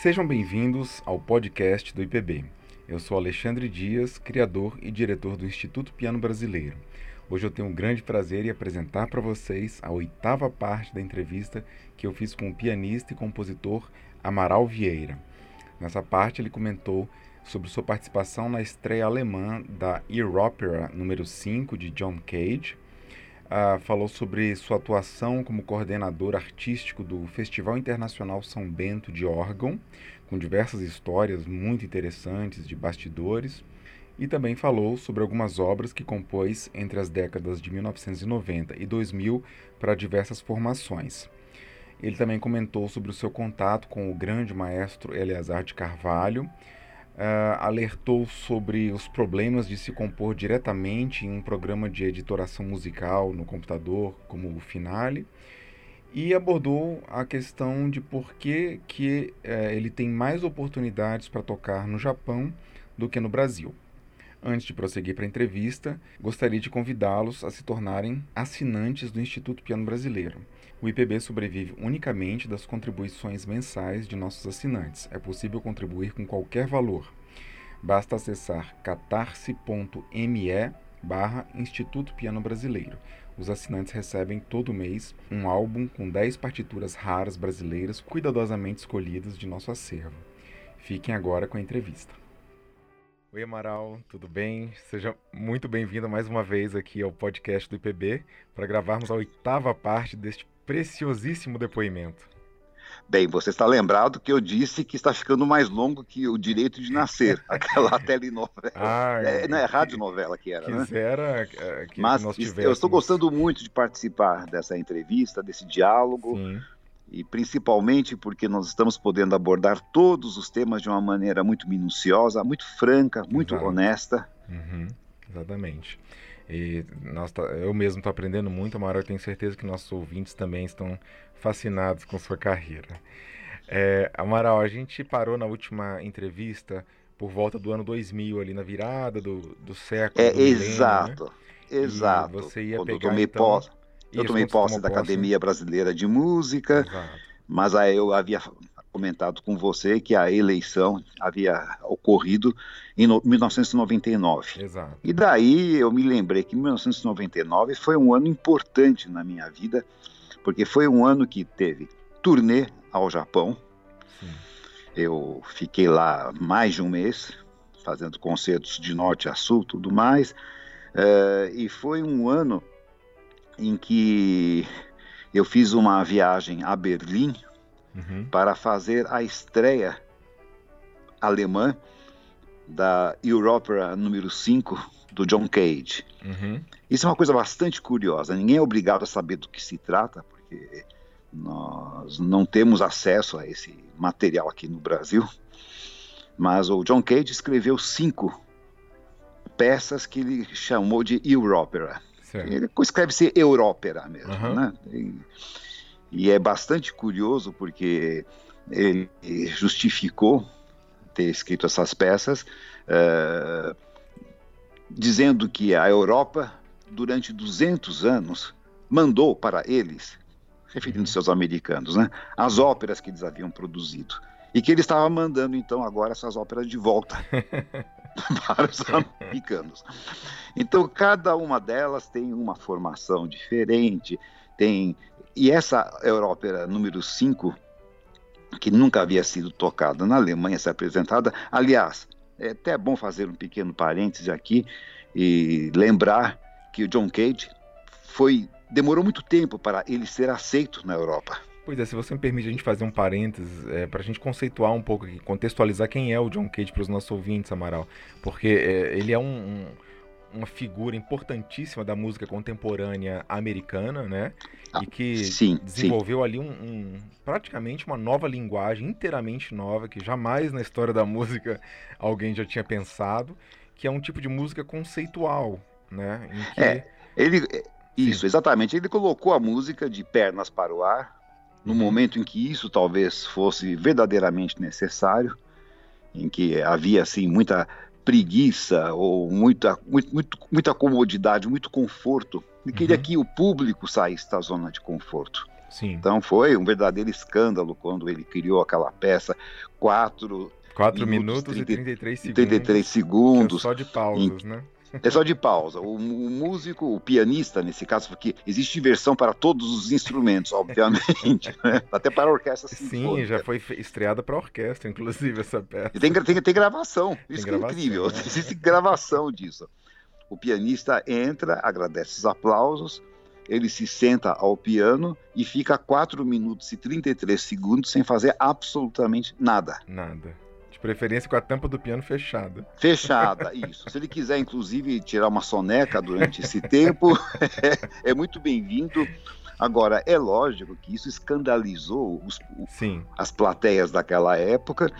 Sejam bem-vindos ao podcast do IPB. Eu sou Alexandre Dias, criador e diretor do Instituto Piano Brasileiro. Hoje eu tenho um grande prazer em apresentar para vocês a oitava parte da entrevista que eu fiz com o pianista e compositor Amaral Vieira. Nessa parte ele comentou sobre sua participação na estreia alemã da Ear Opera número 5 de John Cage, Uh, falou sobre sua atuação como coordenador artístico do Festival Internacional São Bento de órgão, com diversas histórias muito interessantes de bastidores, e também falou sobre algumas obras que compôs entre as décadas de 1990 e 2000 para diversas formações. Ele também comentou sobre o seu contato com o grande maestro Eleazar de Carvalho, uh, alertou sobre os problemas de se compor diretamente em um programa de editoração musical no computador, como o Finale, e abordou a questão de por que, que uh, ele tem mais oportunidades para tocar no Japão do que no Brasil. Antes de prosseguir para a entrevista, gostaria de convidá-los a se tornarem assinantes do Instituto Piano Brasileiro. O IPB sobrevive unicamente das contribuições mensais de nossos assinantes. É possível contribuir com qualquer valor. Basta acessar catarse.me barra Instituto Piano Brasileiro. Os assinantes recebem todo mês um álbum com 10 partituras raras brasileiras cuidadosamente escolhidas de nosso acervo. Fiquem agora com a entrevista. Oi, Amaral, tudo bem? Seja muito bem-vindo mais uma vez aqui ao podcast do IPB para gravarmos a oitava parte deste preciosíssimo depoimento. Bem, você está lembrado que eu disse que está ficando mais longo que o Direito de Nascer, aquela telenovela. Ah, é, não é radionovela que era, né? quisera, né? Que, Mas eu estou gostando muito de participar dessa entrevista, desse diálogo. Sim. E principalmente porque nós estamos podendo abordar todos os temas de uma maneira muito minuciosa, muito franca, muito Exato. honesta. Uhum, exatamente. E nós, tá, eu mesmo estou aprendendo muito, Amaral, eu tenho certeza que nossos ouvintes também estão fascinados com sua carreira. É, Amaral, a gente parou na última entrevista por volta do ano 2000, ali na virada do, do século. É, do exato, né? exato. E você ia Quando pegar, eu tomei então, posse, eu tomei posse da posse. Academia Brasileira de Música, exato. mas aí eu havia comentado com você que a eleição havia ocorrido em 1999. Exato. E daí eu me lembrei que 1999 foi um ano importante na minha vida, porque foi um ano que teve turnê ao Japão. Sim. Eu fiquei lá mais de um mês, fazendo concertos de norte a sul, tudo mais. Uh, e foi um ano em que eu fiz uma viagem a Berlim uhum. para fazer a estreia alemã da Europera número 5 do John Cage. Uhum. Isso é uma coisa bastante curiosa. Ninguém é obrigado a saber do que se trata, porque nós não temos acesso a esse material aqui no Brasil. Mas o John Cage escreveu cinco peças que ele chamou de Europera. Ele escreve-se Europera mesmo, uhum. né? E, e é bastante curioso porque ele justificou ter escrito essas peças, uh, dizendo que a Europa, durante 200 anos, mandou para eles, referindo-se aos americanos, né, as óperas que eles haviam produzido. E que ele estava mandando, então, agora essas óperas de volta para os americanos. Então, cada uma delas tem uma formação diferente, tem e essa Európera número 5, que nunca havia sido tocada na Alemanha, se apresentada, aliás, é até bom fazer um pequeno parêntese aqui e lembrar que o John Cage foi demorou muito tempo para ele ser aceito na Europa. Pois é, se você me permite a gente fazer um parênteses, é, para a gente conceituar um pouco aqui, contextualizar quem é o John Cage para os nossos ouvintes, Amaral, porque é, ele é um, um uma figura importantíssima da música contemporânea americana, né? Ah, e que sim, desenvolveu sim. ali um, um, praticamente uma nova linguagem inteiramente nova que jamais na história da música alguém já tinha pensado, que é um tipo de música conceitual, né? Que... É, ele isso, sim. exatamente. Ele colocou a música de pernas para o ar no uhum. momento em que isso talvez fosse verdadeiramente necessário, em que havia assim muita preguiça ou muita, muito, muito, muita comodidade, muito conforto. Ele queria uhum. que o público saísse da zona de conforto. Sim. Então foi um verdadeiro escândalo quando ele criou aquela peça, quatro 4 minutos, minutos 30, e 33 segundos. 33 segundos. É só de pausas, em, né? É só de pausa. O, o, músico, o pianista, nesse caso, porque existe versão para todos os instrumentos, obviamente, né? até para a orquestra sinfônica. Sim, já foi estreada para a orquestra, inclusive, essa peça. E tem, tem, tem gravação, isso tem é gravação, incrível, né? existe gravação disso. O pianista entra, agradece os aplausos, ele se senta ao piano e fica 4 minutos e 33 segundos sem fazer absolutamente nada. Nada preferência com a tampa do piano fechada. Fechada, isso. Se ele quiser, inclusive, tirar uma soneca durante esse tempo, é, é muito bem-vindo. Agora, é lógico que isso escandalizou os, as plateias daquela época,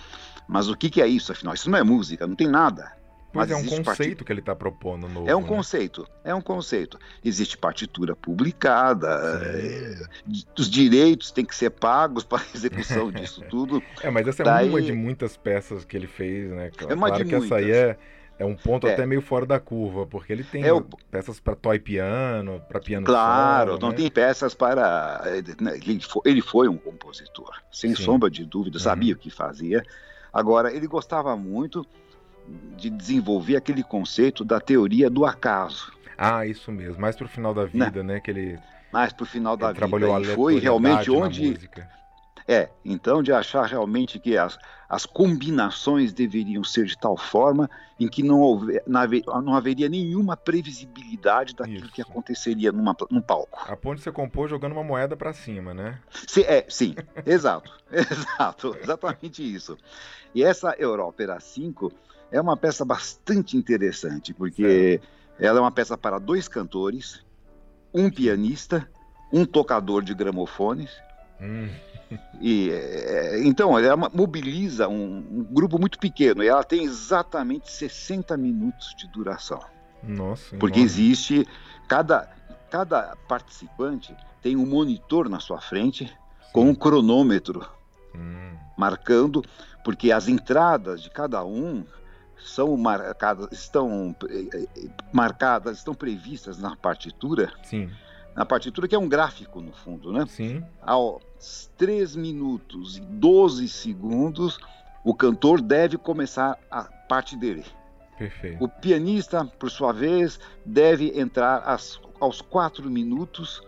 mas o que, que, é isso, afinal? Isso não é música, não tem nada. Mas é um conceito part... que ele está propondo novo. É um né? conceito, é um conceito. Existe partitura publicada, é, os direitos têm que ser pagos para a execução disso tudo. É, mas essa é Daí... uma de muitas peças que ele fez, né? Claro, é uma claro de que muitas. essa aí é, é um ponto é. até meio fora da curva, porque ele tem é peças para toy piano, para piano Claro, solo, não né? tem peças para. Né, ele foi, ele foi um compositor, sem Sim. sombra de dúvida, sabia uhum. o que fazia. Agora, ele gostava muito de desenvolver aquele conceito da teoria do acaso. Ah, isso mesmo. Mais para o final da vida, né? Que ele mais para o final da vida. Trabalhou e foi realmente onde é, então de achar realmente que as, as combinações deveriam ser de tal forma em que não, houver, não haveria nenhuma previsibilidade daquilo Isso. que aconteceria numa, num palco. A ponte você compôs jogando uma moeda para cima, né? Sim, é, sim, exato, exato, exatamente isso. E essa Európera 5 é uma peça bastante interessante, porque ela é uma peça para dois cantores, um pianista, um tocador de gramofones. Hum. E, é, então, ela mobiliza um, um, grupo muito pequeno e ela tem exatamente 60 minutos de duração. Nossa. Porque existe, cada, cada participante tem um monitor na sua frente Sim. com um cronômetro hum. marcando, porque as entradas de cada um são marcadas, estão eh, eh, marcadas, estão previstas na partitura. Sim. Na partitura que é um gráfico no fundo, né? Sim. Aos 3 minutos e 12 segundos, o cantor deve começar a parte dele. Perfeito. O pianista, por sua vez, deve entrar às, aos 4 minutos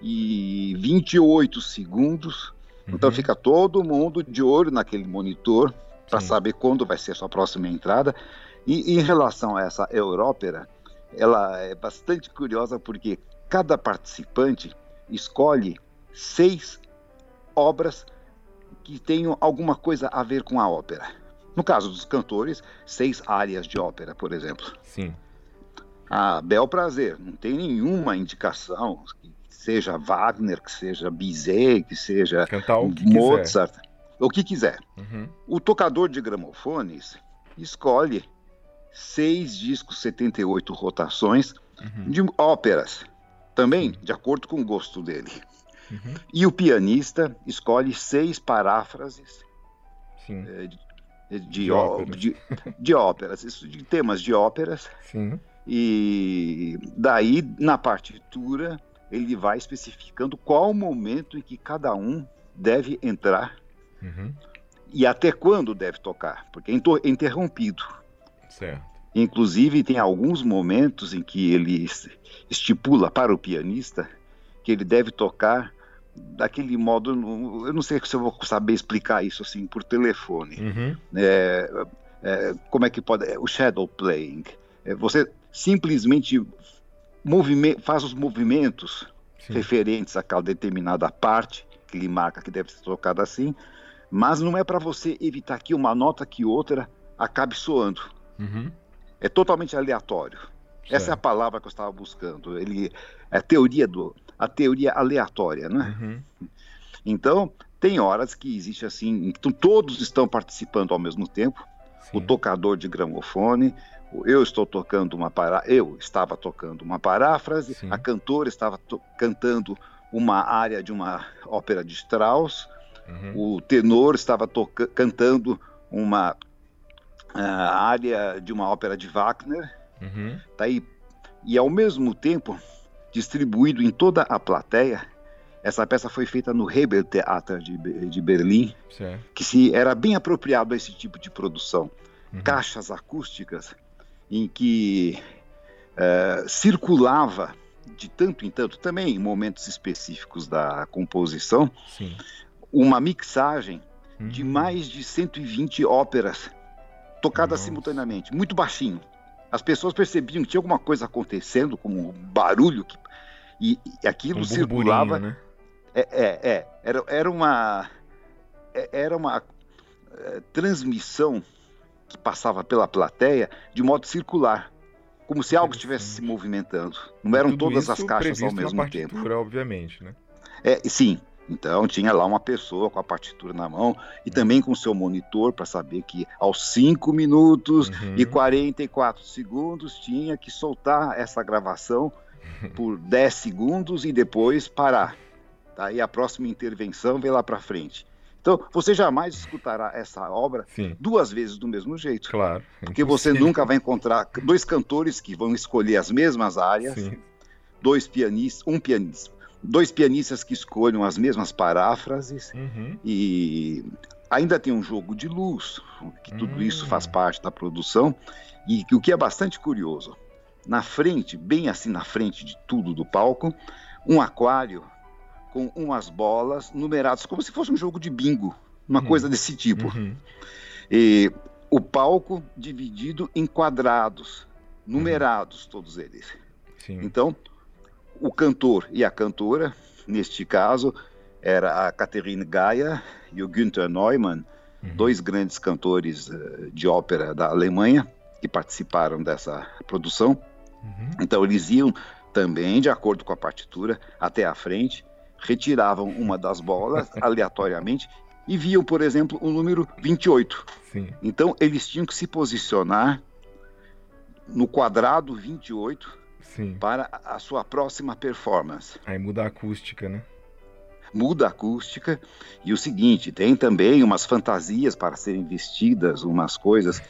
e 28 segundos. Então uhum. Então fica todo mundo de olho naquele monitor para saber quando vai ser a sua próxima entrada. E, e em relação a essa Európera, ela é bastante curiosa porque cada participante escolhe seis obras que tenham alguma coisa a ver com a ópera. No caso dos cantores, seis áreas de ópera, por exemplo. Sim. A Bel Prazer não tem nenhuma indicação que seja Wagner, que seja Bizet, que seja Mozart. Quiser o que quiser. Uhum. O tocador de gramofones escolhe seis discos, 78 rotações uhum. de óperas, também de acordo com o gosto dele. Uhum. E o pianista escolhe seis paráfrases é, de, de, óperas. De, de, óperas, de temas de óperas. Sim. E daí, na partitura, ele vai especificando qual o momento em que cada um deve entrar Uhum. E até quando deve tocar, porque é interrompido. Certo. Inclusive, tem alguns momentos em que ele estipula para o pianista que ele deve tocar daquele modo. Eu não sei se eu vou saber explicar isso assim por telefone. Uhum. É, é, como é que pode. É, o shadow playing. É, você simplesmente faz os movimentos Sim. referentes àquela determinada parte que lhe marca que deve ser tocada assim, mas não é para você evitar que uma nota que outra acabe soando. Uhum. É totalmente aleatório. Certo. Essa é a palavra que eu estava buscando. Ele é a teoria do a teoria aleatória, né? Uhum. Então tem horas que existe assim, então todos estão participando ao mesmo tempo. Sim. O tocador de gramofone, eu estou tocando uma para, eu estava tocando uma paráfrase, Sim. a cantora estava cantando uma área de uma ópera de Strauss, Uhum. O tenor estava cantando uma uh, área de uma ópera de Wagner, uhum. tá aí, e ao mesmo tempo distribuído em toda a plateia Essa peça foi feita no Hebel Theater de, de Berlim, que se era bem apropriado a esse tipo de produção. Uhum. Caixas acústicas em que uh, circulava de tanto em tanto, também em momentos específicos da composição, Sim. Uma mixagem uhum. de mais de 120 óperas tocadas Nossa. simultaneamente, muito baixinho. As pessoas percebiam que tinha alguma coisa acontecendo, como um barulho, que, e, e aquilo um circulava. Né? É, é, é, era, era uma, é, era uma é, transmissão que passava pela plateia de modo circular, como se algo estivesse se movimentando. Não eram todas as caixas ao mesmo tempo. obviamente, né? É, sim, então tinha lá uma pessoa com a partitura na mão e uhum. também com seu monitor para saber que aos 5 minutos uhum. e 44 segundos tinha que soltar essa gravação por 10 segundos e depois parar. Tá? E a próxima intervenção vem lá para frente. Então, você jamais escutará essa obra Sim. duas vezes do mesmo jeito. Claro. Porque você nunca vai encontrar dois cantores que vão escolher as mesmas áreas, Sim. dois pianistas, um pianista, dois pianistas que escolham as mesmas paráfrases uhum. e ainda tem um jogo de luz, que tudo uhum. isso faz parte da produção e o que é bastante curioso, na frente, bem assim na frente de tudo do palco, um aquário com umas bolas numeradas, como se fosse um jogo de bingo, uma uhum. coisa desse tipo. Uhum. E o palco dividido em quadrados, numerados todos eles. Sim. Então, o cantor e a cantora, neste caso, era a Catherine Gaia e o Günther Neumann, uhum. dois grandes cantores uh, de ópera da Alemanha que participaram dessa produção. Uhum. Então eles iam também, de acordo com a partitura, até a frente, retiravam uma das bolas aleatoriamente e viam, por exemplo, o número 28. Sim. Então eles tinham que se posicionar no quadrado 28 Sim. para a sua próxima performance. Aí muda a acústica, né? Muda a acústica. E o seguinte, tem também umas fantasias para serem vestidas, umas coisas.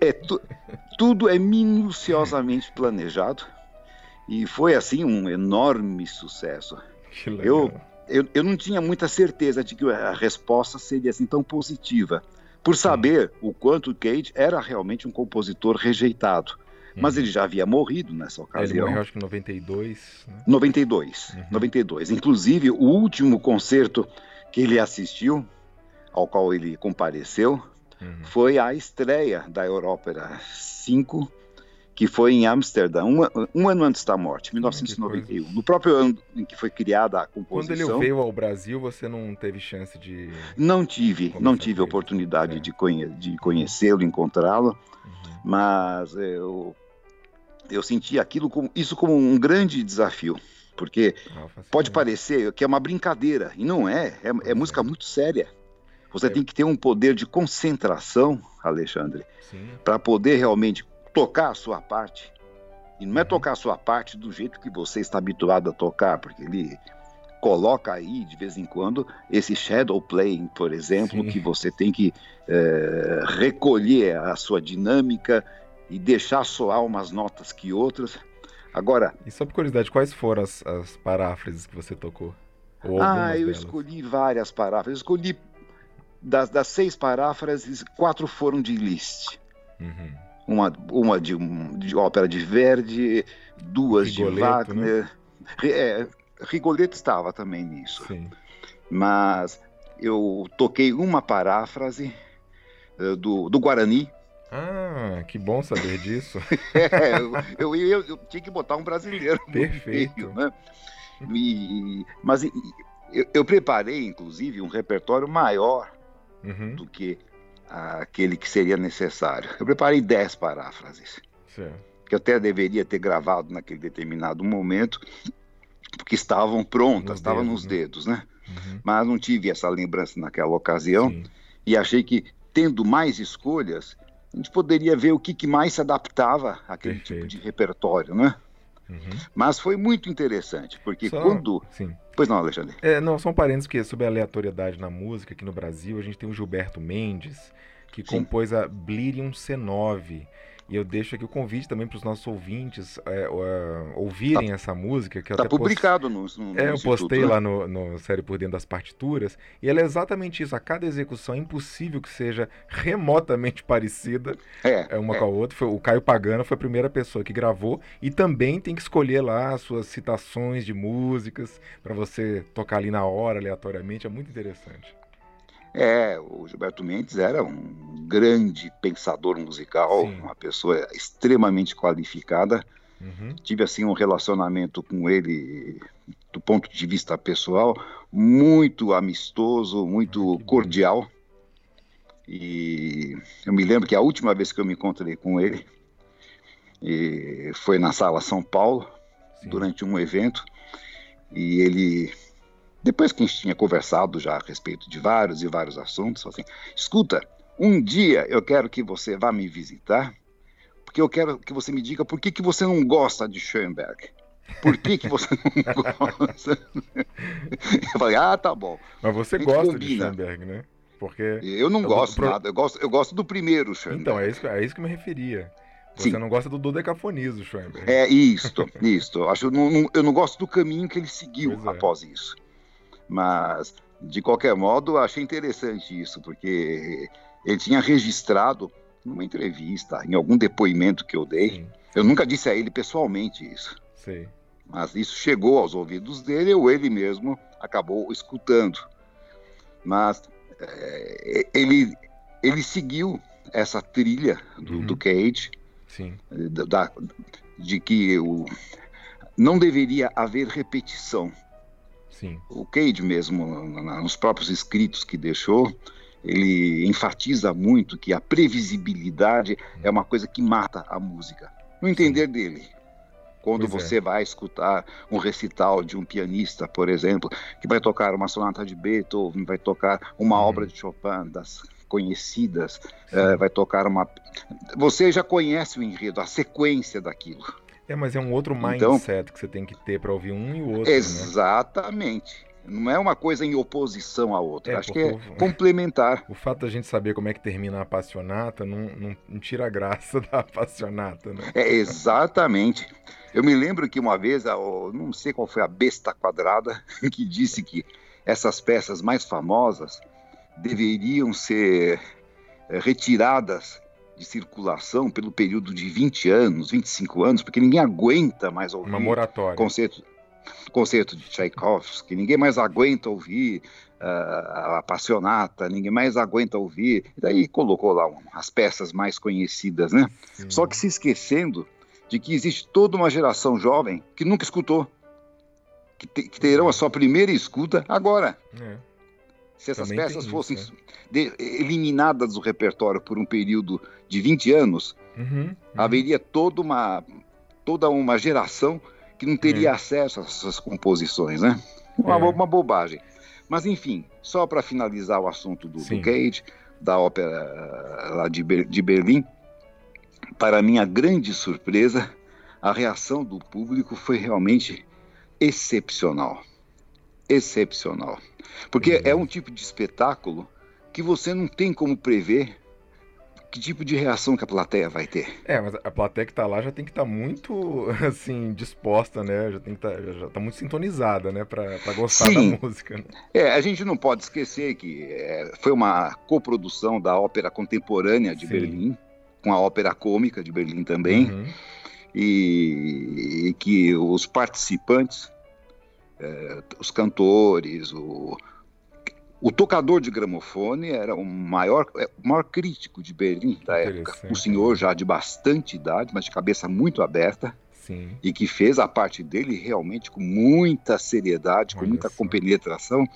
É, tu, tudo é minuciosamente planejado. E foi assim um enorme sucesso. Eu, eu, eu não tinha muita certeza de que a resposta seria assim tão positiva, por saber o quanto Cage era realmente um compositor rejeitado. Mas uhum. ele já havia morrido nessa ocasião. Ele morreu acho que em 92. Né? 92, uhum. 92. Inclusive, o último concerto que ele assistiu, ao qual ele compareceu, uhum. foi a estreia da Európera 5, que foi em Amsterdã, um, um ano antes da morte, 1991. No próprio ano em que foi criada a composição. Quando ele veio ao Brasil, você não teve chance de. Não tive, não tive oportunidade é. de, conhe de conhecê-lo, encontrá-lo, uhum. mas eu eu senti aquilo como, isso como um grande desafio, porque pode parecer que é uma brincadeira, e não é, é, é música muito séria. Você é. tem que ter um poder de concentração, Alexandre, para poder realmente tocar a sua parte. E não é uhum. tocar a sua parte do jeito que você está habituado a tocar, porque ele coloca aí de vez em quando esse shadow playing, por exemplo, Sim. que você tem que é, recolher a sua dinâmica e deixar soar umas notas que outras. Agora. E só por curiosidade, quais foram as, as paráfrases que você tocou? ah, eu delas? escolhi várias paráfrases. Escolhi das, das seis paráfrases, quatro foram de Liszt. Uhum. Uma, uma de, de, ópera de Verdi, duas Rigoletto, de Wagner. Né? É, Rigoletto estava também nisso. Sim. Mas eu toquei uma paráfrase uh, do, do Guarani, ah, que bom saber disso. é, eu, eu, eu, tinha que botar um brasileiro. Perfeito. Meio, né? E, mas eu, eu, preparei, inclusive, um repertório maior uhum. do que aquele que seria necessário. Eu preparei dez paráfrases. Certo. Que eu até deveria ter gravado naquele determinado momento, porque estavam prontas, estavam nos né? dedos, né? Uhum. Mas não tive essa lembrança naquela ocasião. Sim. E achei que, tendo mais escolhas, a gente poderia ver o que, que mais se adaptava àquele Perfeito. tipo de repertório, né? Uhum. Mas foi muito interessante, porque só, quando. Sim. Pois não, Alexandre. É, não, só um parênteses que sobre a aleatoriedade na música, aqui no Brasil, a gente tem o Gilberto Mendes, que Sim. compôs a Blirium C9. E eu deixo aqui o convite também para os nossos ouvintes é, uh, ouvirem tá, essa música. que Está publicado post... no, no É, eu postei né? lá no, no Série Por Dentro das Partituras. E ela é exatamente isso. A cada execução é impossível que seja remotamente parecida é, uma é. com a outra. Foi, o Caio Pagano foi a primeira pessoa que gravou. E também tem que escolher lá as suas citações de músicas para você tocar ali na hora, aleatoriamente. É muito interessante. É, o Gilberto Mendes era um grande pensador musical, Sim. uma pessoa extremamente qualificada. Uhum. Tive assim um relacionamento com ele do ponto de vista pessoal muito amistoso, muito ah, cordial. E eu me lembro que a última vez que eu me encontrei com ele foi na Sala São Paulo, Sim. durante um evento, e ele depois que a gente tinha conversado já a respeito de vários e vários assuntos, assim, escuta, um dia eu quero que você vá me visitar, porque eu quero que você me diga por que, que você não gosta de Schoenberg. Por que, que você não gosta? eu falei, ah, tá bom. Mas você gosta combina. de Schoenberg, né? Porque eu não gosto pro... nada, eu gosto, eu gosto do primeiro Schoenberg. Então, é isso, é isso que eu me referia. Você Sim. não gosta do dodecafonismo, Schoenberg. É, isto, isto. Acho, eu, não, eu não gosto do caminho que ele seguiu é. após isso. Mas, de qualquer modo, achei interessante isso, porque ele tinha registrado numa entrevista, em algum depoimento que eu dei. Sim. Eu nunca disse a ele pessoalmente isso. Sim. Mas isso chegou aos ouvidos dele ou ele mesmo acabou escutando. Mas é, ele, ele seguiu essa trilha do, uhum. do Cage, Sim. Da, de que o, não deveria haver repetição Sim. O Cage mesmo, nos próprios escritos que deixou, ele enfatiza muito que a previsibilidade é uma coisa que mata a música. No entender Sim. dele. Quando pois você é. vai escutar um recital de um pianista, por exemplo, que vai tocar uma sonata de Beethoven, vai tocar uma uhum. obra de Chopin, das conhecidas, uh, vai tocar uma. Você já conhece o enredo, a sequência daquilo. É, mas é um outro então mindset então, que você tem que ter para ouvir um e o outro. Né? Exatamente. Né? Não é uma coisa em oposição à outra. É, Acho que é o, complementar. O fato da gente saber como é que termina a passionata não, não, não tira a graça da passionata, né? É, exatamente. Eu me lembro que uma vez, não sei qual foi a besta quadrada, que disse que essas peças mais famosas deveriam ser eh, retiradas de circulação pelo período de 20 anos, 25 anos, porque ninguém aguenta mais ouvir uma moratória. Concerto, concerto de Tchaikovsky, ninguém mais aguenta ouvir uh, a Passionata, ninguém mais aguenta ouvir. E daí colocou lá as peças mais conhecidas, né? Sim. Só que se esquecendo de que existe toda uma geração jovem que nunca escutou, que, te, que terão a sua primeira escuta agora. É. Se essas Também peças fossem isso, né? de, eliminadas do repertório por um período de 20 anos, uhum, uhum. haveria toda uma, toda uma geração que não teria é. acesso a essas composições, né? Uma, é. uma bobagem. Mas, enfim, só para finalizar o assunto do, do, Cage, da ópera eh, lá de, de Berlim, para minha grande surpresa, a reação do público foi realmente excepcional excepcional. Porque uhum. é um tipo de espetáculo que você não tem como prever que tipo de reação que a plateia vai ter. É, mas a plateia que está lá já tem que estar tá muito, assim, disposta, né? Já tem que tá, já tá muito sintonizada, né? Para gostar Sim. da música. Né? É, a gente não pode esquecer que é, foi uma coprodução da Ópera Contemporânea de Sim. Berlim, com a Ópera Cômica de Berlim também, uhum. e, e que os participantes é, os cantores, o, o tocador de gramofone era o maior, é, o maior crítico de Berlim da época. Um senhor já de bastante idade, mas de cabeça muito aberta. Sim. E que fez a parte dele realmente com muita seriedade, Olha com muita só. compenetração.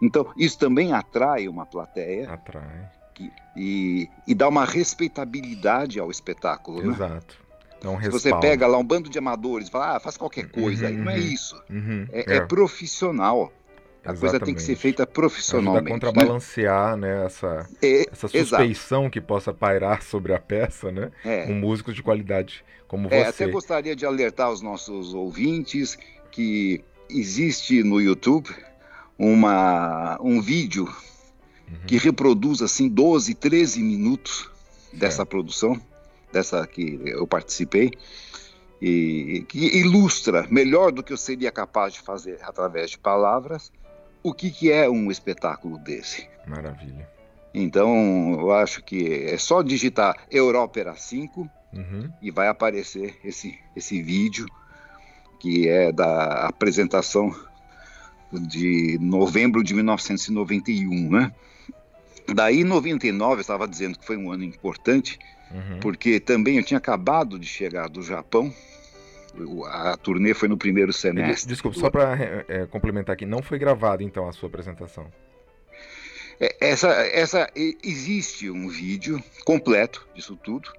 Então, isso também atrai uma plateia. Atrai. Que, e, e dá uma respeitabilidade ao espetáculo. Né? Exato. Né? Um Se você pega lá um bando de amadores e fala, ah, faz qualquer coisa, uhum, não é uhum. isso. Uhum, é, é. é, profissional. A Exatamente. coisa tem que ser feita profissionalmente. Ajuda a né? contrabalancear né? né, essa, é, essa suspeição exato. que possa pairar sobre a peça, né? É. Com músicos de qualidade como é, você. Até gostaria de alertar os nossos ouvintes que existe no YouTube uma, um vídeo uhum. que reproduz assim 12, 13 minutos dessa produção dessa que eu participei, e que ilustra melhor do que eu seria capaz de fazer através de palavras o que, que é um espetáculo desse. Maravilha. Então, eu acho que é só digitar Europera 5 uhum. e vai aparecer esse, esse vídeo que é da apresentação de novembro de 1991, né? Daí, 99, eu estava dizendo que foi um ano importante, uhum. porque também eu tinha acabado de chegar do Japão. A turnê foi no primeiro semestre. Desculpa, só para é, é, complementar aqui, não foi gravada então a sua apresentação? É, essa, essa existe um vídeo completo disso tudo.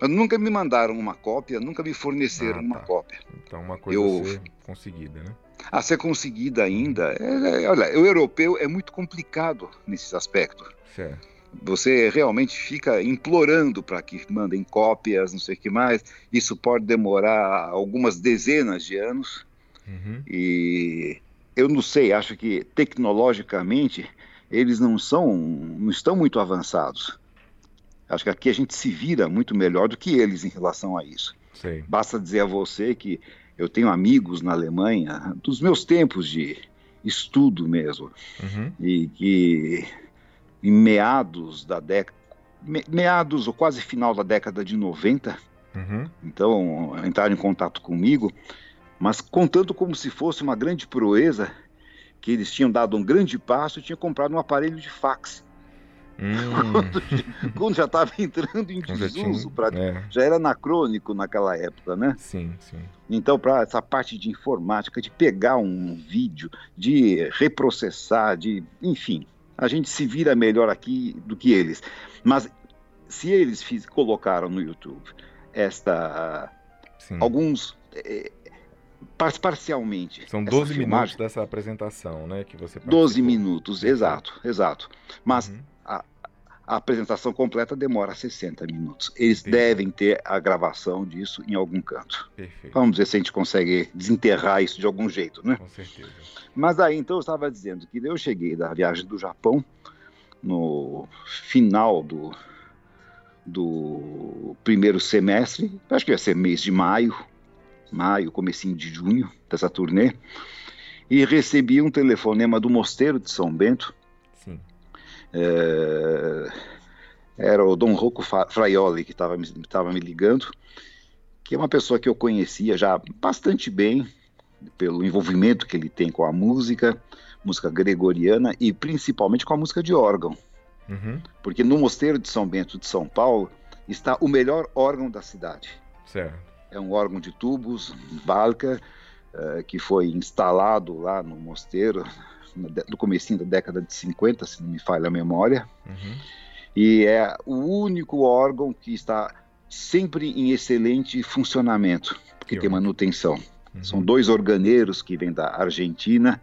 Mas nunca me mandaram uma cópia, nunca me forneceram ah, uma tá. cópia. Então uma coisa eu, ser conseguida, né? A ser conseguida ainda. É, é, olha, o europeu é muito complicado nesse aspecto. Certo. Você realmente fica implorando para que mandem cópias, não sei o que mais. Isso pode demorar algumas dezenas de anos. Uhum. E eu não sei, acho que tecnologicamente eles não são, não estão muito avançados. Acho que aqui a gente se vira muito melhor do que eles em relação a isso. Sim. Basta dizer a você que eu tenho amigos na Alemanha, dos meus tempos de estudo mesmo, uhum. e que em meados da década, meados ou quase final da década de 90, uhum. então entraram em contato comigo, mas contando como se fosse uma grande proeza que eles tinham dado um grande passo e tinham comprado um aparelho de fax. Hum. Quando, quando, já estava entrando em desuso, pra, é. já era anacrônico naquela época, né? Sim, sim. Então, para essa parte de informática, de pegar um vídeo, de reprocessar, de, enfim, a gente se vira melhor aqui do que eles. Mas se eles fiz, colocaram no YouTube esta sim. alguns é, parcialmente. São 12 minutos dessa apresentação, né? Que você 12 minutos, exato, exato. Mas uhum. A, apresentação completa demora 60 minutos. Eles Perfeito. devem ter a gravação disso em algum canto. Perfeito. Vamos ver se a gente consegue desenterrar isso de algum jeito, né? Com certeza. Mas aí, então, eu estava dizendo que eu cheguei da viagem do Japão no final do, do primeiro semestre, acho que ia ser mês de maio, maio, comecinho de junho, dessa turnê, e recebi um telefonema do Mosteiro de São Bento. É, era o Dom Rocco Fraioli que estava me, me ligando, que é uma pessoa que eu conhecia já bastante bem, pelo envolvimento que ele tem com a música, música gregoriana e principalmente com a música de órgão. Uhum. Porque no Mosteiro de São Bento de São Paulo está o melhor órgão da cidade. Certo é um órgão de tubos, Balca, uh, que foi instalado lá no mosteiro no comecinho da década de 50, se não me falha a memória. Uhum. E é o único órgão que está sempre em excelente funcionamento, porque que tem manutenção. Uhum. São dois organeiros que vêm da Argentina,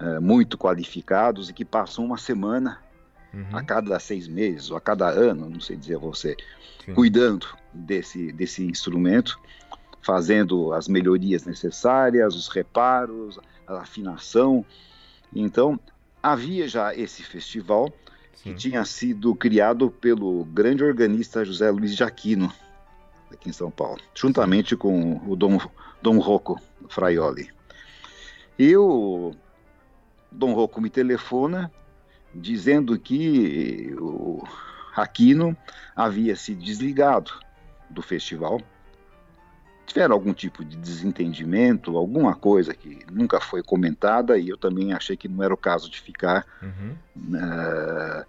uh, muito qualificados e que passam uma semana uhum. a cada seis meses ou a cada ano, não sei dizer a você, Sim. cuidando desse, desse instrumento, fazendo as melhorias necessárias, os reparos, a afinação. Então, havia já esse festival Sim. que tinha sido criado pelo grande organista José Luiz de Aquino, aqui em São Paulo, juntamente com o Dom, Dom Rocco Fraioli. E o Dom Rocco me telefona dizendo que o Aquino havia se desligado do festival. Tiveram algum tipo de desentendimento, alguma coisa que nunca foi comentada, e eu também achei que não era o caso de ficar uhum. uh,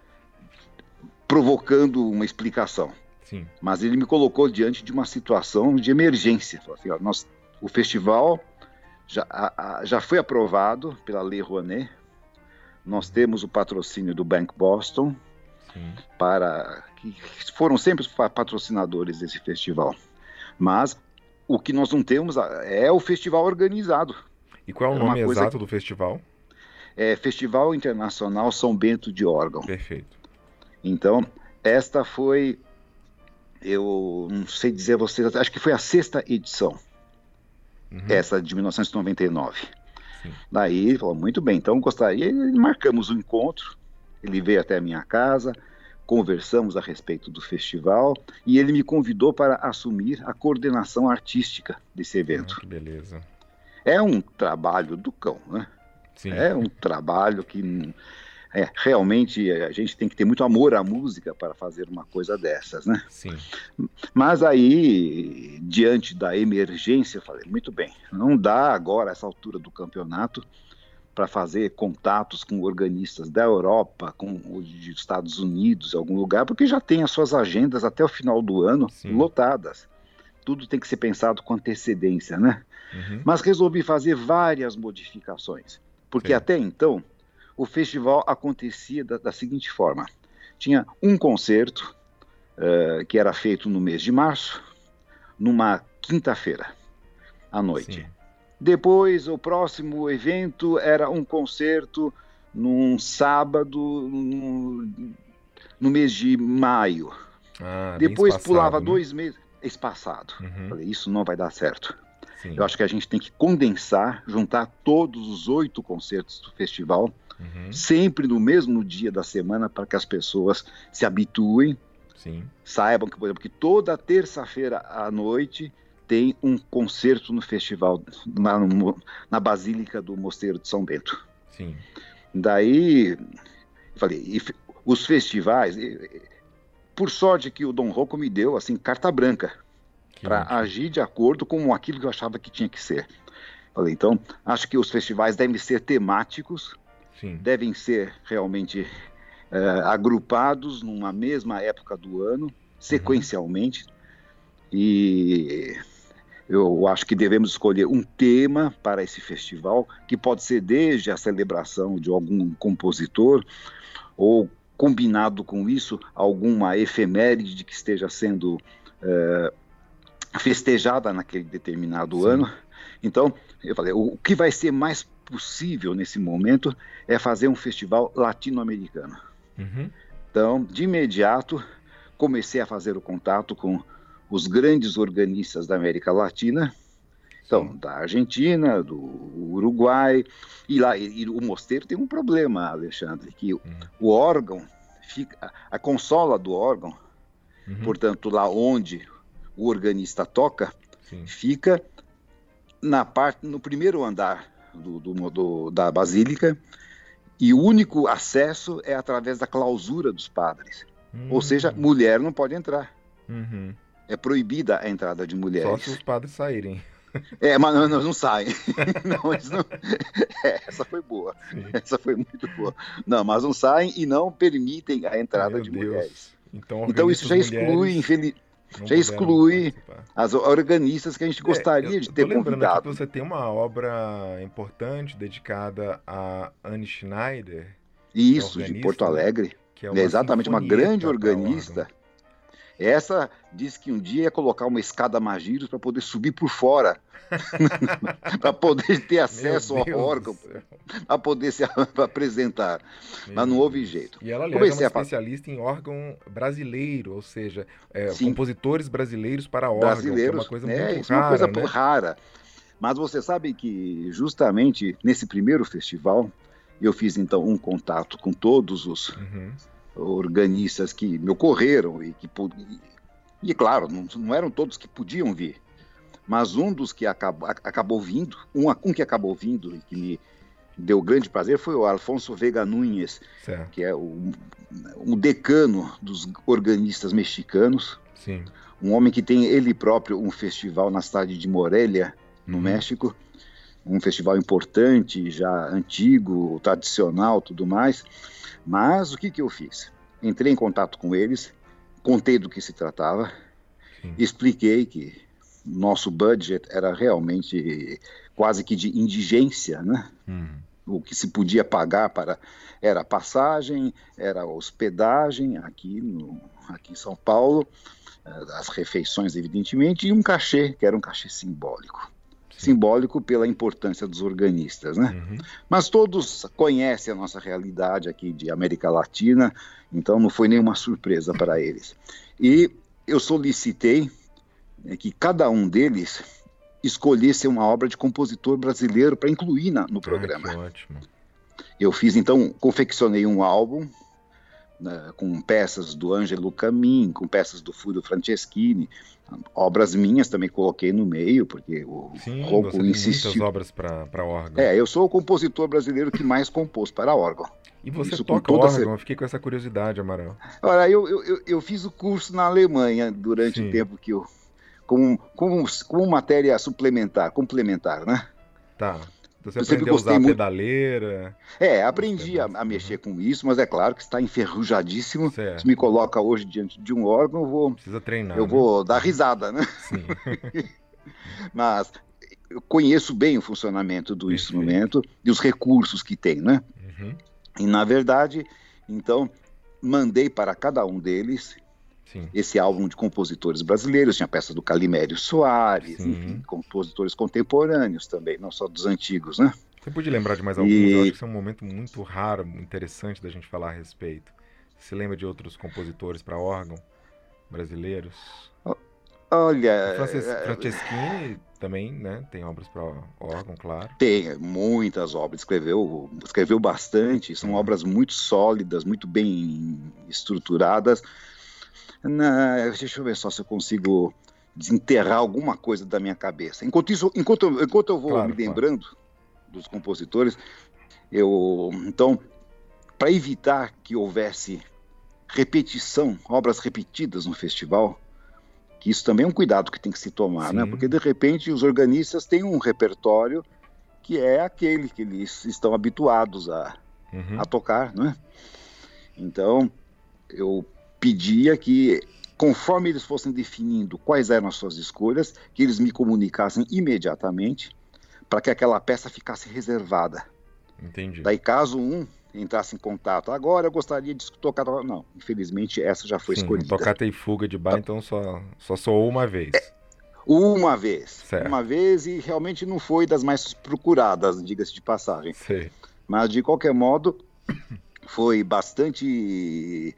provocando uma explicação. Sim. Mas ele me colocou diante de uma situação de emergência. Assim, ó, nós, o festival já, a, a, já foi aprovado pela Lei Rouanet, nós temos o patrocínio do Bank Boston, Sim. para que foram sempre patrocinadores desse festival. Mas o que nós não temos é o festival organizado. E qual é o é nome exato do festival? É Festival Internacional São Bento de Órgão. Perfeito. Então, esta foi, eu não sei dizer a vocês, acho que foi a sexta edição. Uhum. Essa de 1999. Sim. Daí ele falou, muito bem, então gostaria, e marcamos o um encontro, ele veio até a minha casa, conversamos a respeito do festival e ele me convidou para assumir a coordenação artística desse evento. Ah, que beleza. É um trabalho do cão, né? Sim. É um trabalho que é, realmente a gente tem que ter muito amor à música para fazer uma coisa dessas, né? Sim. Mas aí, diante da emergência, eu falei, muito bem, não dá agora, essa altura do campeonato, para fazer contatos com organistas da Europa, com os Estados Unidos, algum lugar, porque já tem as suas agendas até o final do ano Sim. lotadas. Tudo tem que ser pensado com antecedência, né? Uhum. Mas resolvi fazer várias modificações, porque Sim. até então o festival acontecia da, da seguinte forma: tinha um concerto uh, que era feito no mês de março, numa quinta-feira à noite. Sim. Depois, o próximo evento era um concerto num sábado no, no mês de maio. Ah, Depois pulava né? dois meses espaçado. Uhum. Falei, isso não vai dar certo. Sim. Eu acho que a gente tem que condensar, juntar todos os oito concertos do festival uhum. sempre no mesmo dia da semana, para que as pessoas se habituem, Sim. saibam que, por exemplo, que toda terça-feira à noite tem um concerto no festival, na, na Basílica do Mosteiro de São Bento. Sim. Daí, falei, os festivais, por sorte que o Dom Rocco me deu, assim, carta branca para agir de acordo com aquilo que eu achava que tinha que ser. Falei, então, acho que os festivais devem ser temáticos Sim. devem ser realmente é, agrupados numa mesma época do ano, sequencialmente. Uhum. E eu acho que devemos escolher um tema para esse festival, que pode ser desde a celebração de algum compositor, ou combinado com isso, alguma efeméride que esteja sendo é, festejada naquele determinado Sim. ano. Então, eu falei, o que vai ser mais possível nesse momento é fazer um festival latino-americano. Uhum. Então, de imediato, comecei a fazer o contato com os grandes organistas da América Latina, então, da Argentina, do Uruguai, e lá e, e o mosteiro tem um problema, Alexandre, que uhum. o órgão fica, a consola do órgão, uhum. portanto, lá onde o organista toca, Sim. fica na parte no primeiro andar do, do, do, da Basílica, e o único acesso é através da clausura dos padres. Uhum. Ou seja, hum. mulher não pode entrar. Uhum. É proibida a entrada de mulheres. Só se os padres saírem. É, mas não, não, não saem. não, não... É, essa foi boa. Sim. Essa foi muito boa. Não, mas não saem e não permitem a entrada Meu de Deus. mulheres. Então, então isso já exclui, infelizmente já exclui as organistas que a gente é, gostaria é, de ter convidado. Aqui que você tem uma obra importante dedicada a Anne Schneider. Isso, de Porto Alegre. Que é, é exatamente uma grande organista. Essa disse que um dia ia colocar uma escada Magiros para poder subir por fora, para poder ter acesso ao órgão, para poder se apresentar. Meu Mas não houve jeito. E ela, aliás, Comecei é uma especialista em órgão brasileiro, ou seja, é, compositores brasileiros para órgão, brasileiros, é uma coisa é, muito rara. É uma coisa né? rara. Mas você sabe que justamente nesse primeiro festival, eu fiz então um contato com todos os uhum organistas que me ocorreram e que e claro não, não, eram todos que podiam vir mas um dos que acabou, acabou vindo um, um que acabou vindo e que me deu grande prazer foi o Alfonso Vega Núñez certo. que é o, um decano dos organistas mexicanos Sim. um homem que tem ele próprio um festival na cidade de Morelia no uhum. México um festival importante já antigo tradicional tudo mais mas o que, que eu fiz? Entrei em contato com eles, contei do que se tratava, Sim. expliquei que nosso budget era realmente quase que de indigência, né? Hum. O que se podia pagar para era passagem, era hospedagem aqui no aqui em São Paulo, eh, as refeições evidentemente e um cachê que era um cachê simbólico simbólico pela importância dos organistas, né? Uhum. Mas todos conhecem a nossa realidade aqui de América Latina, então não foi nenhuma surpresa para eles. E eu solicitei né, que cada um deles escolhesse uma obra de compositor brasileiro para incluir na, no programa. Ah, ótimo. Eu fiz então, confeccionei um álbum né, com peças do Ângelo Camin, com peças do Fúrio Franceschini, obras minhas também coloquei no meio, porque o Sim, Rocco insistiu. muitas obras para órgão. É, eu sou o compositor brasileiro que mais compôs para órgão. E você Isso toca órgão? Cer... Eu fiquei com essa curiosidade, Amaral. Olha, eu, eu, eu fiz o curso na Alemanha durante Sim. o tempo que eu... Como, como, como matéria suplementar, complementar, né? Tá. Você eu aprendeu a usar muito... pedaleira? É, aprendi a, a, mexer com isso, mas é claro que está enferrujadíssimo. Certo. Se me coloca hoje diante de um órgão, eu vou. Precisa treinar. Eu né? vou dar risada, né? Sim. mas eu conheço bem o funcionamento do Perfeito. instrumento e os recursos que tem, né? Uhum. E na verdade, então, mandei para cada um deles Sim. esse álbum de compositores brasileiros, tinha peças do Calimério Soares, enfim, compositores contemporâneos também, não só dos antigos, né? Você pode lembrar de mais alguns? E... Eu acho que isso é um momento muito raro, interessante da gente falar a respeito. Você lembra de outros compositores para órgão brasileiros? Olha, Frances, é, Franceschini também, né? Tem obras para órgão, claro. Tem muitas obras. Escreveu, escreveu bastante. São obras muito sólidas, muito bem estruturadas. Na, deixa eu ver só se eu consigo desenterrar alguma coisa da minha cabeça. Enquanto isso, enquanto, enquanto eu vou claro, me lembrando claro. dos compositores, eu então para evitar que houvesse repetição, obras repetidas no festival, que isso também é um cuidado que tem que se tomar, né? Sim. né? Porque de repente os organistas têm um repertório que é aquele que eles estão habituados a, uhum. a tocar, né? Então eu pedia que, conforme eles fossem definindo quais eram as suas escolhas, que eles me comunicassem imediatamente para que aquela peça ficasse reservada. Entendi. Daí, caso um entrasse em contato, agora eu gostaria de tocar. Não, infelizmente essa já foi Sim, escolhida. Tocata e fuga de bar, então só, só soou uma vez. É, uma vez. Certo. Uma vez e realmente não foi das mais procuradas, diga-se de passagem. Sei. Mas de qualquer modo, foi bastante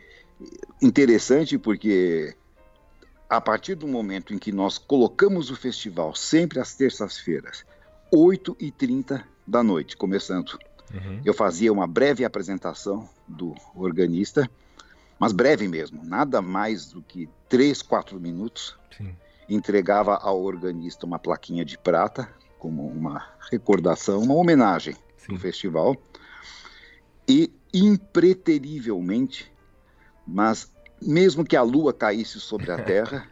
interessante porque a partir do momento em que nós colocamos o festival sempre às terças-feiras, 8h30 da noite, começando, uhum. eu fazia uma breve apresentação do organista, mas breve mesmo, nada mais do que 3, 4 minutos. Sim. Entregava ao organista uma plaquinha de prata, como uma recordação, uma homenagem Sim. do festival. E impreterivelmente mas mesmo que a lua caísse sobre a Terra,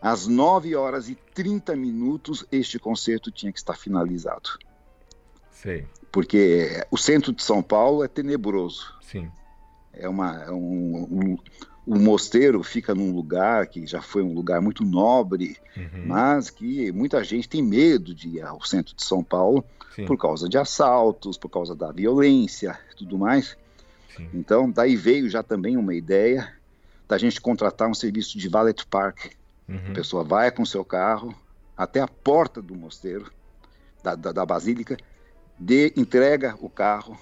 às 9 horas e 30 minutos este concerto tinha que estar finalizado. Sim. Porque o centro de São Paulo é tenebroso. Sim. É uma, é um, um, o mosteiro fica num lugar que já foi um lugar muito nobre, uhum. mas que muita gente tem medo de ir ao centro de São Paulo Sim. por causa de assaltos, por causa da violência, tudo mais. Então, daí veio já também uma ideia da gente contratar um serviço de valet park. Uhum. A pessoa vai com seu carro até a porta do mosteiro, da, da, da basílica, de, entrega o carro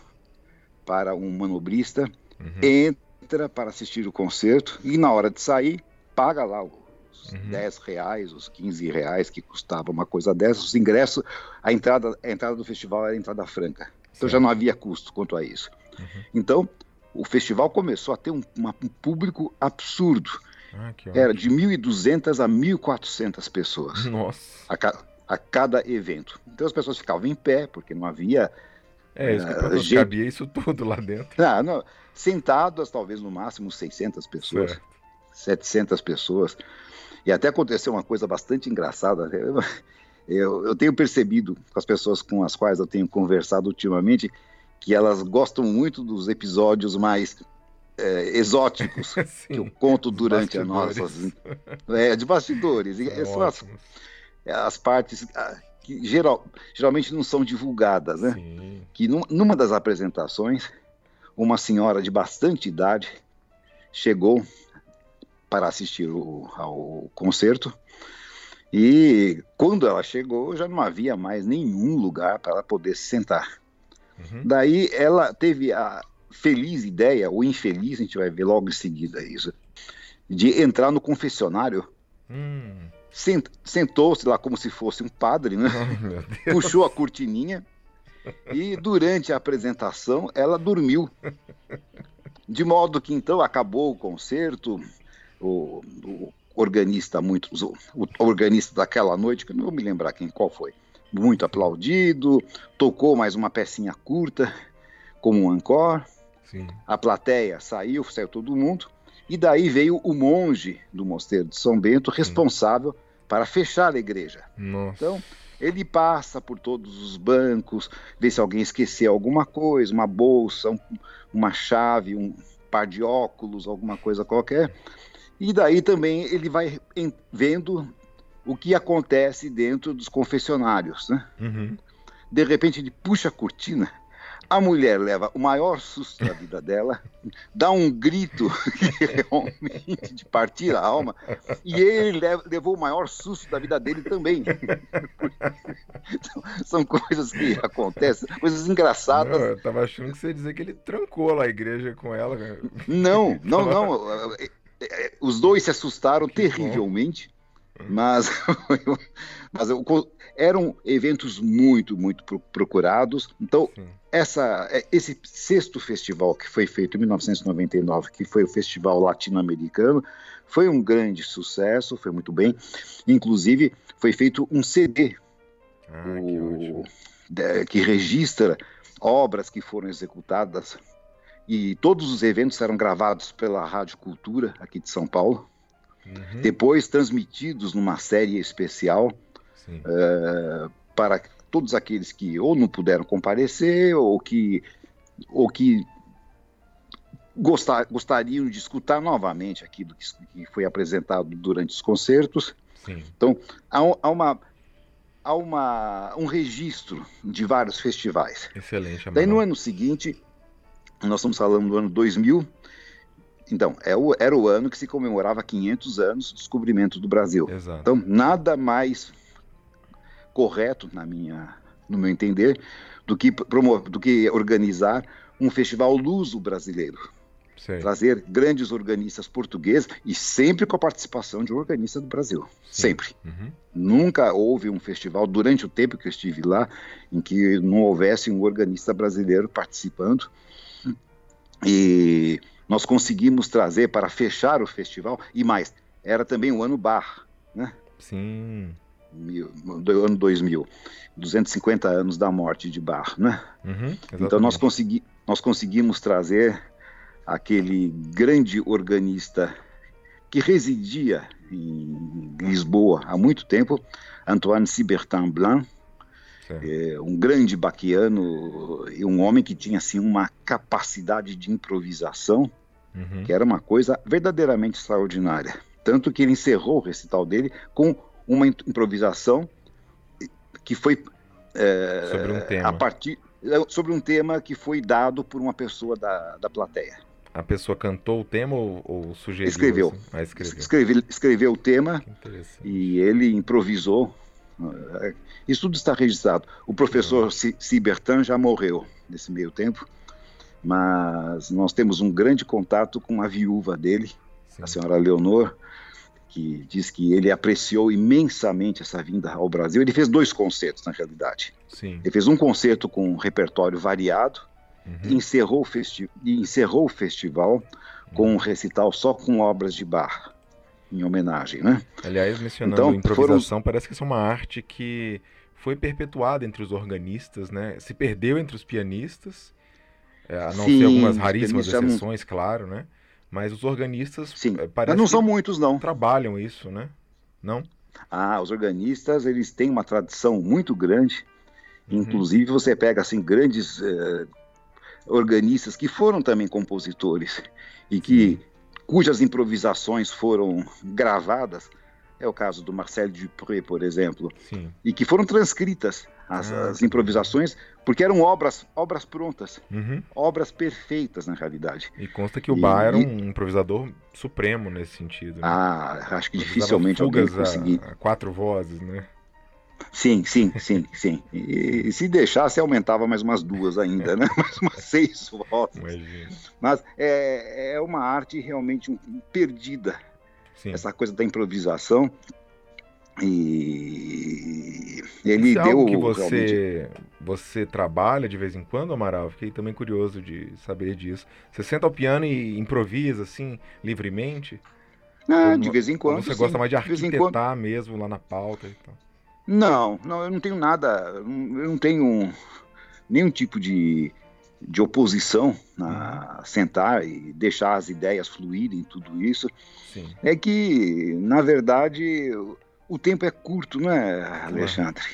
para um manobrista, uhum. entra para assistir o concerto e na hora de sair, paga lá os uhum. 10 reais, os 15 reais que custava uma coisa dessa, os ingressos, a entrada, a entrada do festival era entrada franca. Então já não havia custo quanto a isso. Uhum. Então, o festival começou a ter um, uma, um público absurdo. Ah, Era de 1.200 a 1.400 pessoas. Nossa. A, ca, a, cada evento. Então as pessoas ficavam em pé, porque não havia. É, isso que uh, gente... cabia isso tudo lá dentro. Ah, não, sentadas, talvez no máximo 600 pessoas, certo. 700 pessoas. E até aconteceu uma coisa bastante engraçada. Eu, eu, eu tenho percebido com as pessoas com as quais eu tenho conversado ultimamente que elas gostam muito dos episódios mais é, exóticos Sim, que eu conto durante as nossas. É, de bastidores. São, são as, as, partes ah, que geral, geralmente não são divulgadas, né? Sim. Que num, numa das apresentações, uma senhora de bastante idade chegou para assistir o, ao concerto. E quando ela chegou, já não havia mais nenhum lugar para ela poder se sentar. Uhum. Daí ela teve a feliz ideia, ou infeliz, a gente vai ver logo em seguida isso, de entrar no confessionário. Hum. Sentou-se lá como se fosse um padre, né? Oh, Puxou a cortininha e durante a apresentação ela dormiu. De modo que então acabou o concerto, o, o organista muito, o organista daquela noite, que não vou me lembrar quem qual foi, muito aplaudido, tocou mais uma pecinha curta como um encore. Sim. A plateia saiu, saiu todo mundo, e daí veio o monge do mosteiro de São Bento responsável Sim. para fechar a igreja. Nossa. Então, ele passa por todos os bancos, vê se alguém esqueceu alguma coisa, uma bolsa, um, uma chave, um par de óculos, alguma coisa qualquer. E daí também ele vai vendo o que acontece dentro dos confessionários. Né? Uhum. De repente ele puxa a cortina a mulher leva o maior susto da vida dela, dá um grito realmente de partir a alma, e ele leva, levou o maior susto da vida dele também. Então, são coisas que acontecem, coisas engraçadas. Não, eu tava achando que você ia dizer que ele trancou lá a igreja com ela. Não, não, não. É, é, os dois se assustaram que terrivelmente. Bom. Mas, mas eram eventos muito, muito procurados. Então, essa, é, esse sexto festival que foi feito em 1999, que foi o Festival Latino-Americano, foi um grande sucesso, foi muito bem. Inclusive, foi feito um CD ah, o, que, que registra obras que foram executadas e todos os eventos eram gravados pela Rádio Cultura aqui de São Paulo. Uhum. Depois transmitidos numa série especial uh, para todos aqueles que ou não puderam comparecer ou que, ou que gostar, gostariam de escutar novamente aquilo que, que foi apresentado durante os concertos. Sim. Então, há, há, uma, há uma, um registro de vários festivais. Excelente. Daí no ano seguinte, nós estamos falando do ano 2000, então, é o, era o ano que se comemorava 500 anos do descobrimento do Brasil. Exato. Então, nada mais correto, na minha, no meu entender, do que, promover, do que organizar um festival luso brasileiro. Sei. Trazer grandes organistas portugueses e sempre com a participação de um organista do Brasil. Sim. Sempre. Uhum. Nunca houve um festival, durante o tempo que eu estive lá, em que não houvesse um organista brasileiro participando. E nós conseguimos trazer para fechar o festival, e mais, era também o ano Bar, né? Sim. Do ano 2000, 250 anos da morte de Bar, né? Uhum, então nós, consegui, nós conseguimos trazer aquele grande organista que residia em Lisboa há muito tempo, Antoine Sibertin Blanc, é, um grande baquiano e um homem que tinha assim uma capacidade de improvisação uhum. que era uma coisa verdadeiramente extraordinária. Tanto que ele encerrou o recital dele com uma improvisação que foi é, sobre um tema. a partir é, sobre um tema que foi dado por uma pessoa da, da plateia. A pessoa cantou o tema ou, ou sugeriu? Escreveu. Assim? Ah, escreveu. Escreveu, escreveu o tema e ele improvisou isso tudo está registrado. O professor Cibertan já morreu nesse meio tempo, mas nós temos um grande contato com a viúva dele, Sim. a senhora Leonor, que diz que ele apreciou imensamente essa vinda ao Brasil. Ele fez dois concertos, na realidade. Sim. Ele fez um concerto com um repertório variado uhum. e, encerrou o e encerrou o festival com um recital só com obras de Bach em homenagem, né? Aliás, mencionando então, improvisação, foram... parece que isso é uma arte que foi perpetuada entre os organistas, né? Se perdeu entre os pianistas, é, a não Sim, ser algumas raríssimas exceções, não... claro, né? Mas os organistas Sim. É, parece não são muitos, não. Trabalham isso, né? Não? Ah, os organistas eles têm uma tradição muito grande. Uhum. Inclusive você pega assim grandes uh, organistas que foram também compositores e que cujas improvisações foram gravadas, é o caso do Marcel Dupré, por exemplo, Sim. e que foram transcritas as, ah, as, improvisações, porque eram obras, obras prontas, uhum. obras perfeitas na realidade. E consta que o Bach era um improvisador supremo nesse sentido. Né? Ah, acho que dificilmente alguém conseguir. quatro vozes, né? Sim, sim, sim, sim. E, e, se deixasse, aumentava mais umas duas ainda, né? Mais umas seis vozes. Imagina. Mas é, é uma arte realmente perdida. Sim. Essa coisa da improvisação. E ele Isso é deu. Algo que você, realmente... você trabalha de vez em quando, Amaral? Fiquei também curioso de saber disso. Você senta ao piano e improvisa assim, livremente? Ah, de vez em quando. você sim. gosta mais de arquitetar de mesmo lá na pauta e tal? Não, não, eu não tenho nada, eu não tenho nenhum tipo de, de oposição a sentar e deixar as ideias fluírem, tudo isso. Sim. É que, na verdade, o tempo é curto, não é, Alexandre?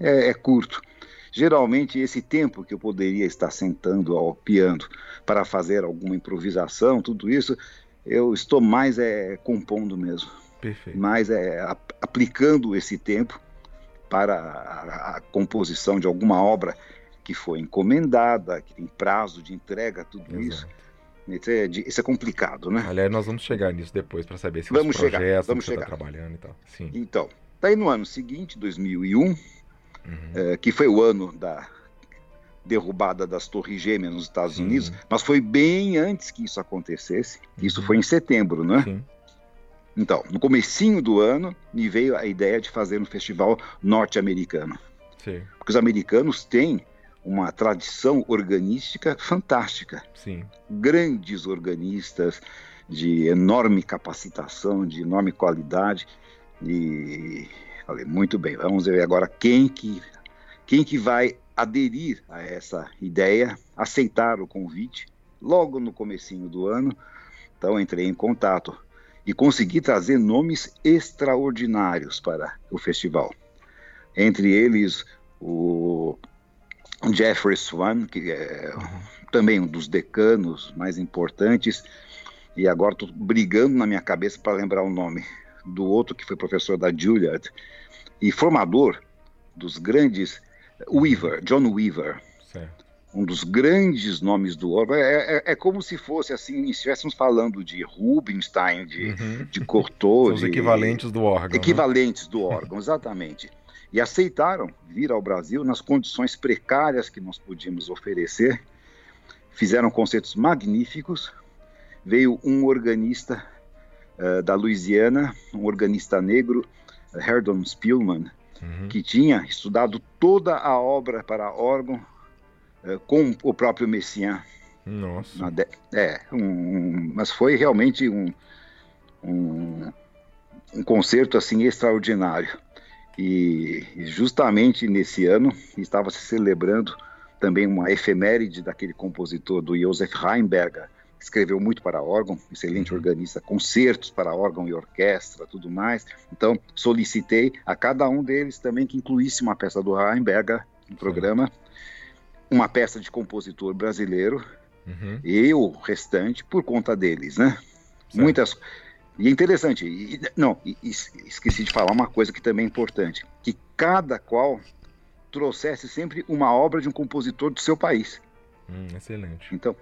É, é curto. Geralmente, esse tempo que eu poderia estar sentando ao piano para fazer alguma improvisação, tudo isso, eu estou mais é, compondo mesmo. Perfeito. Mais é, aplicando esse tempo para a, a composição de alguma obra que foi encomendada, que tem prazo de entrega, tudo Exato. isso. Isso é, é, complicado, né? Aliás, nós vamos chegar nisso depois para saber se vamos os projetos chegar, vamos que você está trabalhando e tal. Sim. Então, daí no ano seguinte, 2001, uhum. é, que foi o ano da derrubada das Torres Gêmeas nos Estados Sim. Unidos, mas foi bem antes que isso acontecesse. Isso uhum. foi em setembro, né? Sim. Então, no comecinho do ano, me veio a ideia de fazer um festival norte-americano. Porque os americanos têm uma tradição organística fantástica. Sim. Grandes organistas de enorme capacitação, de enorme qualidade. E falei, muito bem, vamos ver agora quem que, quem que vai aderir a essa ideia, aceitar o convite logo no comecinho do ano. Então entrei em contato e consegui trazer nomes extraordinários para o festival. Entre eles, o Jeffrey Swan, que é também um dos decanos mais importantes, e agora estou brigando na minha cabeça para lembrar o nome do outro que foi professor da Juilliard e formador dos grandes Weaver, John Weaver. Um dos grandes nomes do órgão. É, é, é, como se fosse assim, estivéssemos falando de Rubinstein, de, uhum. de Cortot. os equivalentes do órgão. Né? Equivalentes né? do órgão, exatamente. E aceitaram vir ao Brasil nas condições precárias que nós podíamos oferecer. Fizeram concertos magníficos. Veio um organista uh, da Louisiana, um organista negro, Herdon Spielman, uhum. que tinha estudado toda a obra para órgão com o próprio Messiaen. Nossa. De... É, um, mas foi realmente um, um, um concerto assim extraordinário. E justamente nesse ano estava se celebrando também uma efeméride daquele compositor do Josef Reinberger, que escreveu muito para órgão, excelente uhum. organista, concertos para órgão e orquestra, tudo mais. Então solicitei a cada um deles também que incluísse uma peça do Reinberger no programa uma peça de compositor brasileiro uhum. e o restante por conta deles, né? Certo. Muitas. E é interessante, e, não, e, esqueci de falar uma coisa que também é importante, que cada qual trouxesse sempre uma obra de um compositor do seu país. Hum, excelente. Então,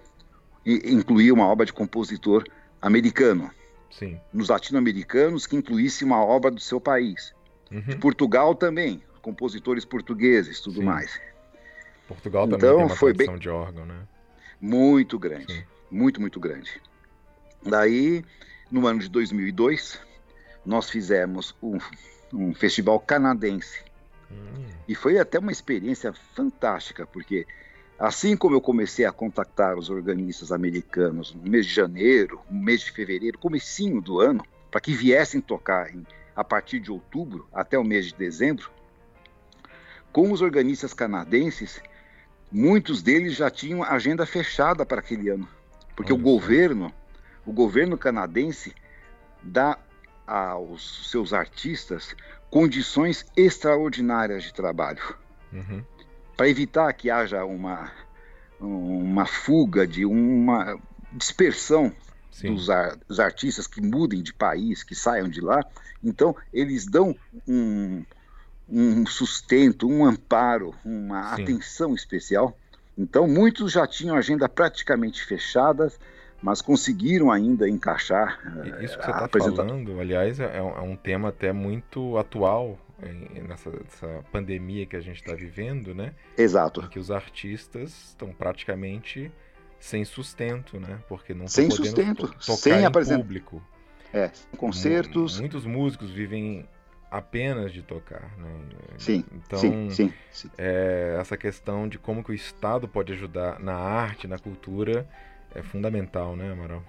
incluía uma obra de compositor americano. Sim. Nos latino-americanos, que incluísse uma obra do seu país. Uhum. De Portugal também, compositores portugueses, tudo Sim. mais. Portugal também então, tem uma foi bem... de órgão, né? Muito grande, Sim. muito, muito grande. Daí, no ano de 2002, nós fizemos um, um festival canadense. Hum. E foi até uma experiência fantástica, porque assim como eu comecei a contactar os organistas americanos no mês de janeiro, no mês de fevereiro, comecinho do ano, para que viessem tocar em, a partir de outubro até o mês de dezembro, com os organistas canadenses, muitos deles já tinham agenda fechada para aquele ano, porque Olha o governo, o governo canadense dá aos seus artistas condições extraordinárias de trabalho, uhum. para evitar que haja uma uma fuga de uma dispersão dos, ar, dos, artistas que mudem de país, que saiam de lá. Então eles dão um, um sustento, um amparo, uma Sim. atenção especial. Então, muitos já tinham agenda praticamente fechada, mas conseguiram ainda encaixar. Isso que você está falando, aliás, é, é, um tema até muito atual nessa, nessa pandemia que a gente está vivendo, né? Exato. Em que os artistas estão praticamente sem sustento, né? Porque não sem sustento, tocar sem em público. É, concertos. Muitos músicos vivem apenas de tocar, né? Sim, então, sim, sim, sim. É, essa questão de como que o Estado pode ajudar na arte, na cultura, é fundamental, né, Amaral?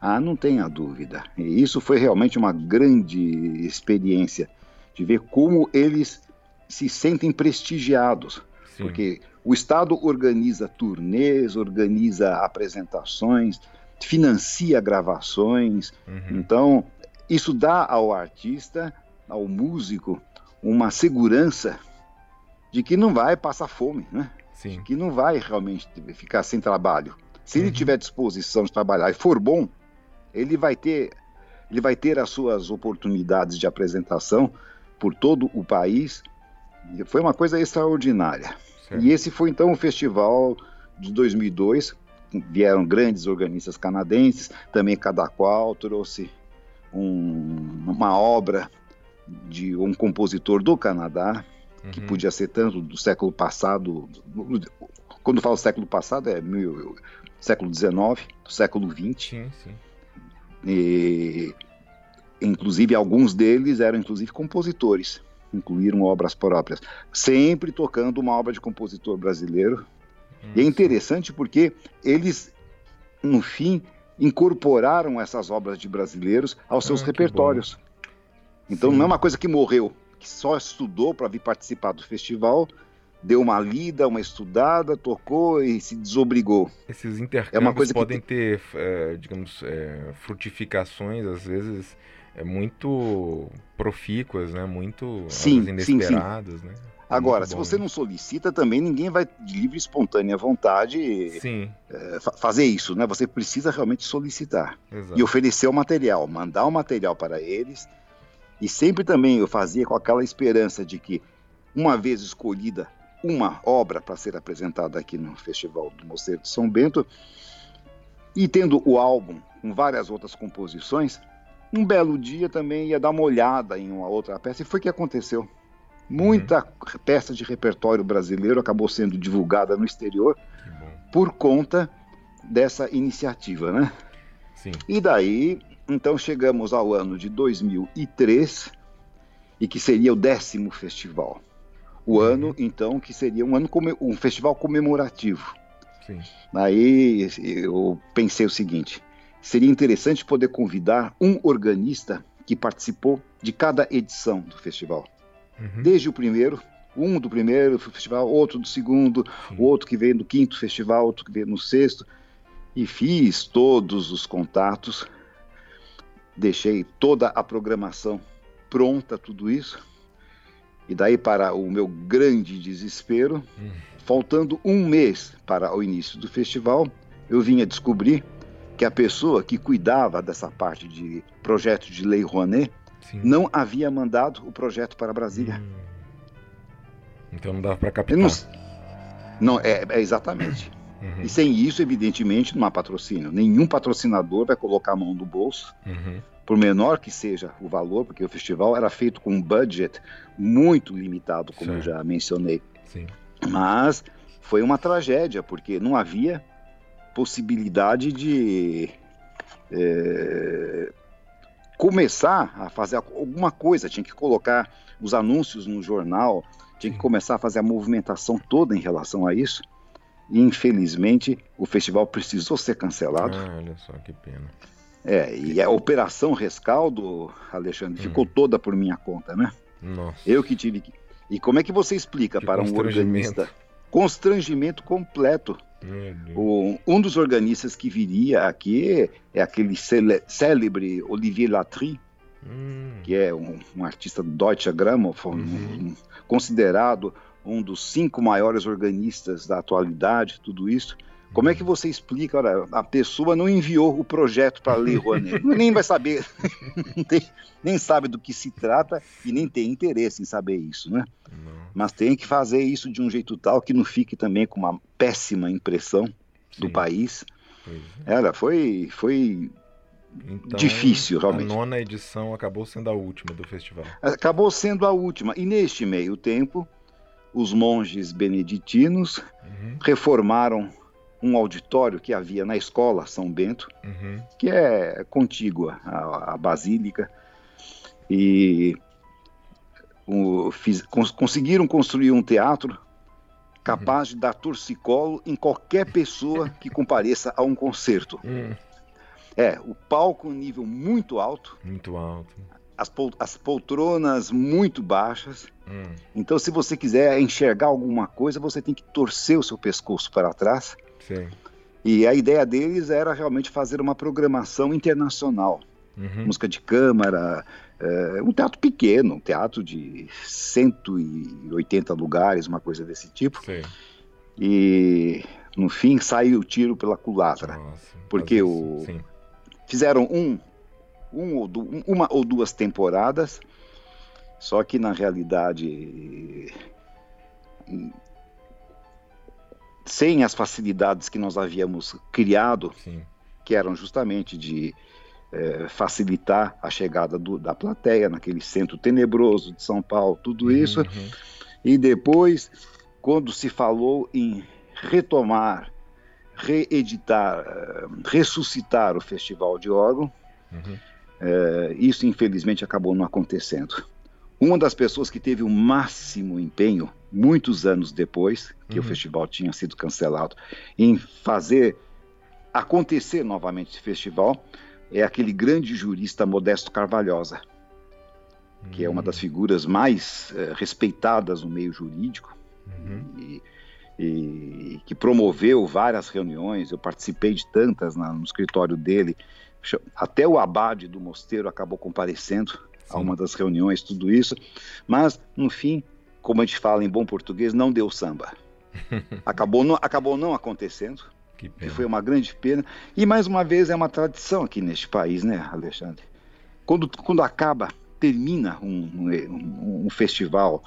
Ah, não tenha dúvida. E isso foi realmente uma grande experiência de ver como eles se sentem prestigiados. Sim. Porque o Estado organiza turnês, organiza apresentações, financia gravações. Uhum. Então, isso dá ao artista, ao músico, uma segurança de que não vai passar fome, né? Sim. Que não vai realmente ficar sem trabalho. Se uhum. ele tiver disposição de trabalhar e for bom, ele vai ter ele vai ter as suas oportunidades de apresentação por todo o país. Foi uma coisa extraordinária. Certo. E esse foi então o festival de 2002. Vieram grandes organistas canadenses, também cada qual trouxe um, uma obra de um compositor do Canadá, uhum. que podia ser tanto do século passado, quando falo século passado é mil, século XIX, do século XX. Sim, sim. E, inclusive alguns deles eram inclusive compositores, incluíram obras próprias, sempre tocando uma obra de compositor brasileiro. Hum, e é interessante porque eles, no fim, incorporaram essas obras de brasileiros aos seus ah, repertórios. Então Sim. não é uma coisa que morreu, que só estudou para vir participar do festival, deu uma lida, uma estudada, tocou e se desobrigou. Esses intercâmbios é uma coisa podem ter, é, digamos, é, frutificações, às vezes, é muito profícuas, né? Muito sim, inesperadas, sim, sim. né? Agora, se você não solicita, também ninguém vai de livre e espontânea vontade é, fazer isso, né? Você precisa realmente solicitar Exato. e oferecer o material, mandar o material para eles. E sempre também eu fazia com aquela esperança de que, uma vez escolhida uma obra para ser apresentada aqui no Festival do Mosteiro de São Bento, e tendo o álbum com várias outras composições, um belo dia também ia dar uma olhada em uma outra peça, e foi o que aconteceu. Muita uhum. peça de repertório brasileiro acabou sendo divulgada no exterior por conta dessa iniciativa, né? Sim. E daí, então chegamos ao ano de 2003 e que seria o décimo festival. O uhum. ano, então, que seria um ano um festival comemorativo. Sim. Aí eu pensei o seguinte: seria interessante poder convidar um organista que participou de cada edição do festival. Uhum. Desde o primeiro, um do primeiro festival, outro do segundo, o outro que veio do quinto festival, outro que veio no sexto. E fiz todos os contatos, deixei toda a programação pronta, tudo isso. E daí, para o meu grande desespero, uhum. faltando um mês para o início do festival, eu vinha descobrir que a pessoa que cuidava dessa parte de projeto de lei Rouanet Sim. não havia mandado o projeto para Brasília. Hum. Então não dava para captar. Não, não, é, é exatamente. Uhum. E sem isso, evidentemente, não há patrocínio. Nenhum patrocinador vai colocar a mão no bolso, uhum. por menor que seja o valor, porque o festival era feito com um budget muito limitado, como eu já mencionei. Sim. Mas foi uma tragédia, porque não havia possibilidade de é, começar a fazer alguma coisa, tinha que colocar os anúncios no jornal, tinha que começar a fazer a movimentação toda em relação a isso. E infelizmente o festival precisou ser cancelado. Ah, olha só que pena. É, e a operação rescaldo, Alexandre, hum. ficou toda por minha conta, né? Nossa. Eu que tive que. E como é que você explica que para um organista? Constrangimento completo. O, um dos organistas que viria aqui é aquele célebre Olivier Latry, hum. que é um, um, artista Deutsche Grammophon, uhum. um, considerado um dos cinco maiores organistas da atualidade, tudo isso. Como é que você explica? Olha, a pessoa não enviou o projeto para a Lei Rouanet, nem vai saber, nem sabe do que se trata e nem tem interesse em saber isso, né? Não. Mas tem que fazer isso de um jeito tal que não fique também com uma péssima impressão Sim. do país. É. Ela foi, foi então, difícil, realmente. A nona edição acabou sendo a última do festival. Acabou sendo a última. E neste meio tempo, os monges beneditinos uhum. reformaram um auditório que havia na escola São Bento, uhum. que é contígua à, à Basílica, e um, fiz, cons, conseguiram construir um teatro capaz uhum. de dar torcicolo em qualquer pessoa que compareça a um concerto. Uhum. É, o palco um nível muito alto. Muito alto. As, pol as poltronas muito baixas. Hum. Então, se você quiser enxergar alguma coisa, você tem que torcer o seu pescoço para trás. Sim. E a ideia deles era realmente fazer uma programação internacional. Uhum. Música de câmara, é, um teatro pequeno, um teatro de 180 lugares, uma coisa desse tipo. Sim. E no fim saiu o tiro pela culatra. Nossa, porque o, fizeram um, um ou du, uma ou duas temporadas, só que na realidade sem as facilidades que nós havíamos criado, Sim. que eram justamente de é, facilitar a chegada do, da plateia naquele centro tenebroso de São Paulo, tudo isso. Uhum. E depois, quando se falou em retomar, reeditar, é, ressuscitar o Festival de Órgão, uhum. É, isso infelizmente acabou não acontecendo. Uma das pessoas que teve o máximo empenho, muitos anos depois que uhum. o festival tinha sido cancelado, em fazer acontecer novamente esse festival, é aquele grande jurista Modesto Carvalhosa, uhum. que é uma das hum. figuras mais é, respeitadas no meio jurídico uhum. e, e, que promoveu várias reuniões. Eu participei de tantas na, no escritório dele. Até o abade do mosteiro acabou comparecendo Sim. a uma das reuniões, tudo isso. Mas, no fim, como a gente fala em bom português, não deu samba. acabou, não, acabou não acontecendo. Que, que, foi uma grande pena. E mais uma vez é uma tradição aqui neste país, né, Alexandre? Quando, quando acaba, termina um, um, um festival,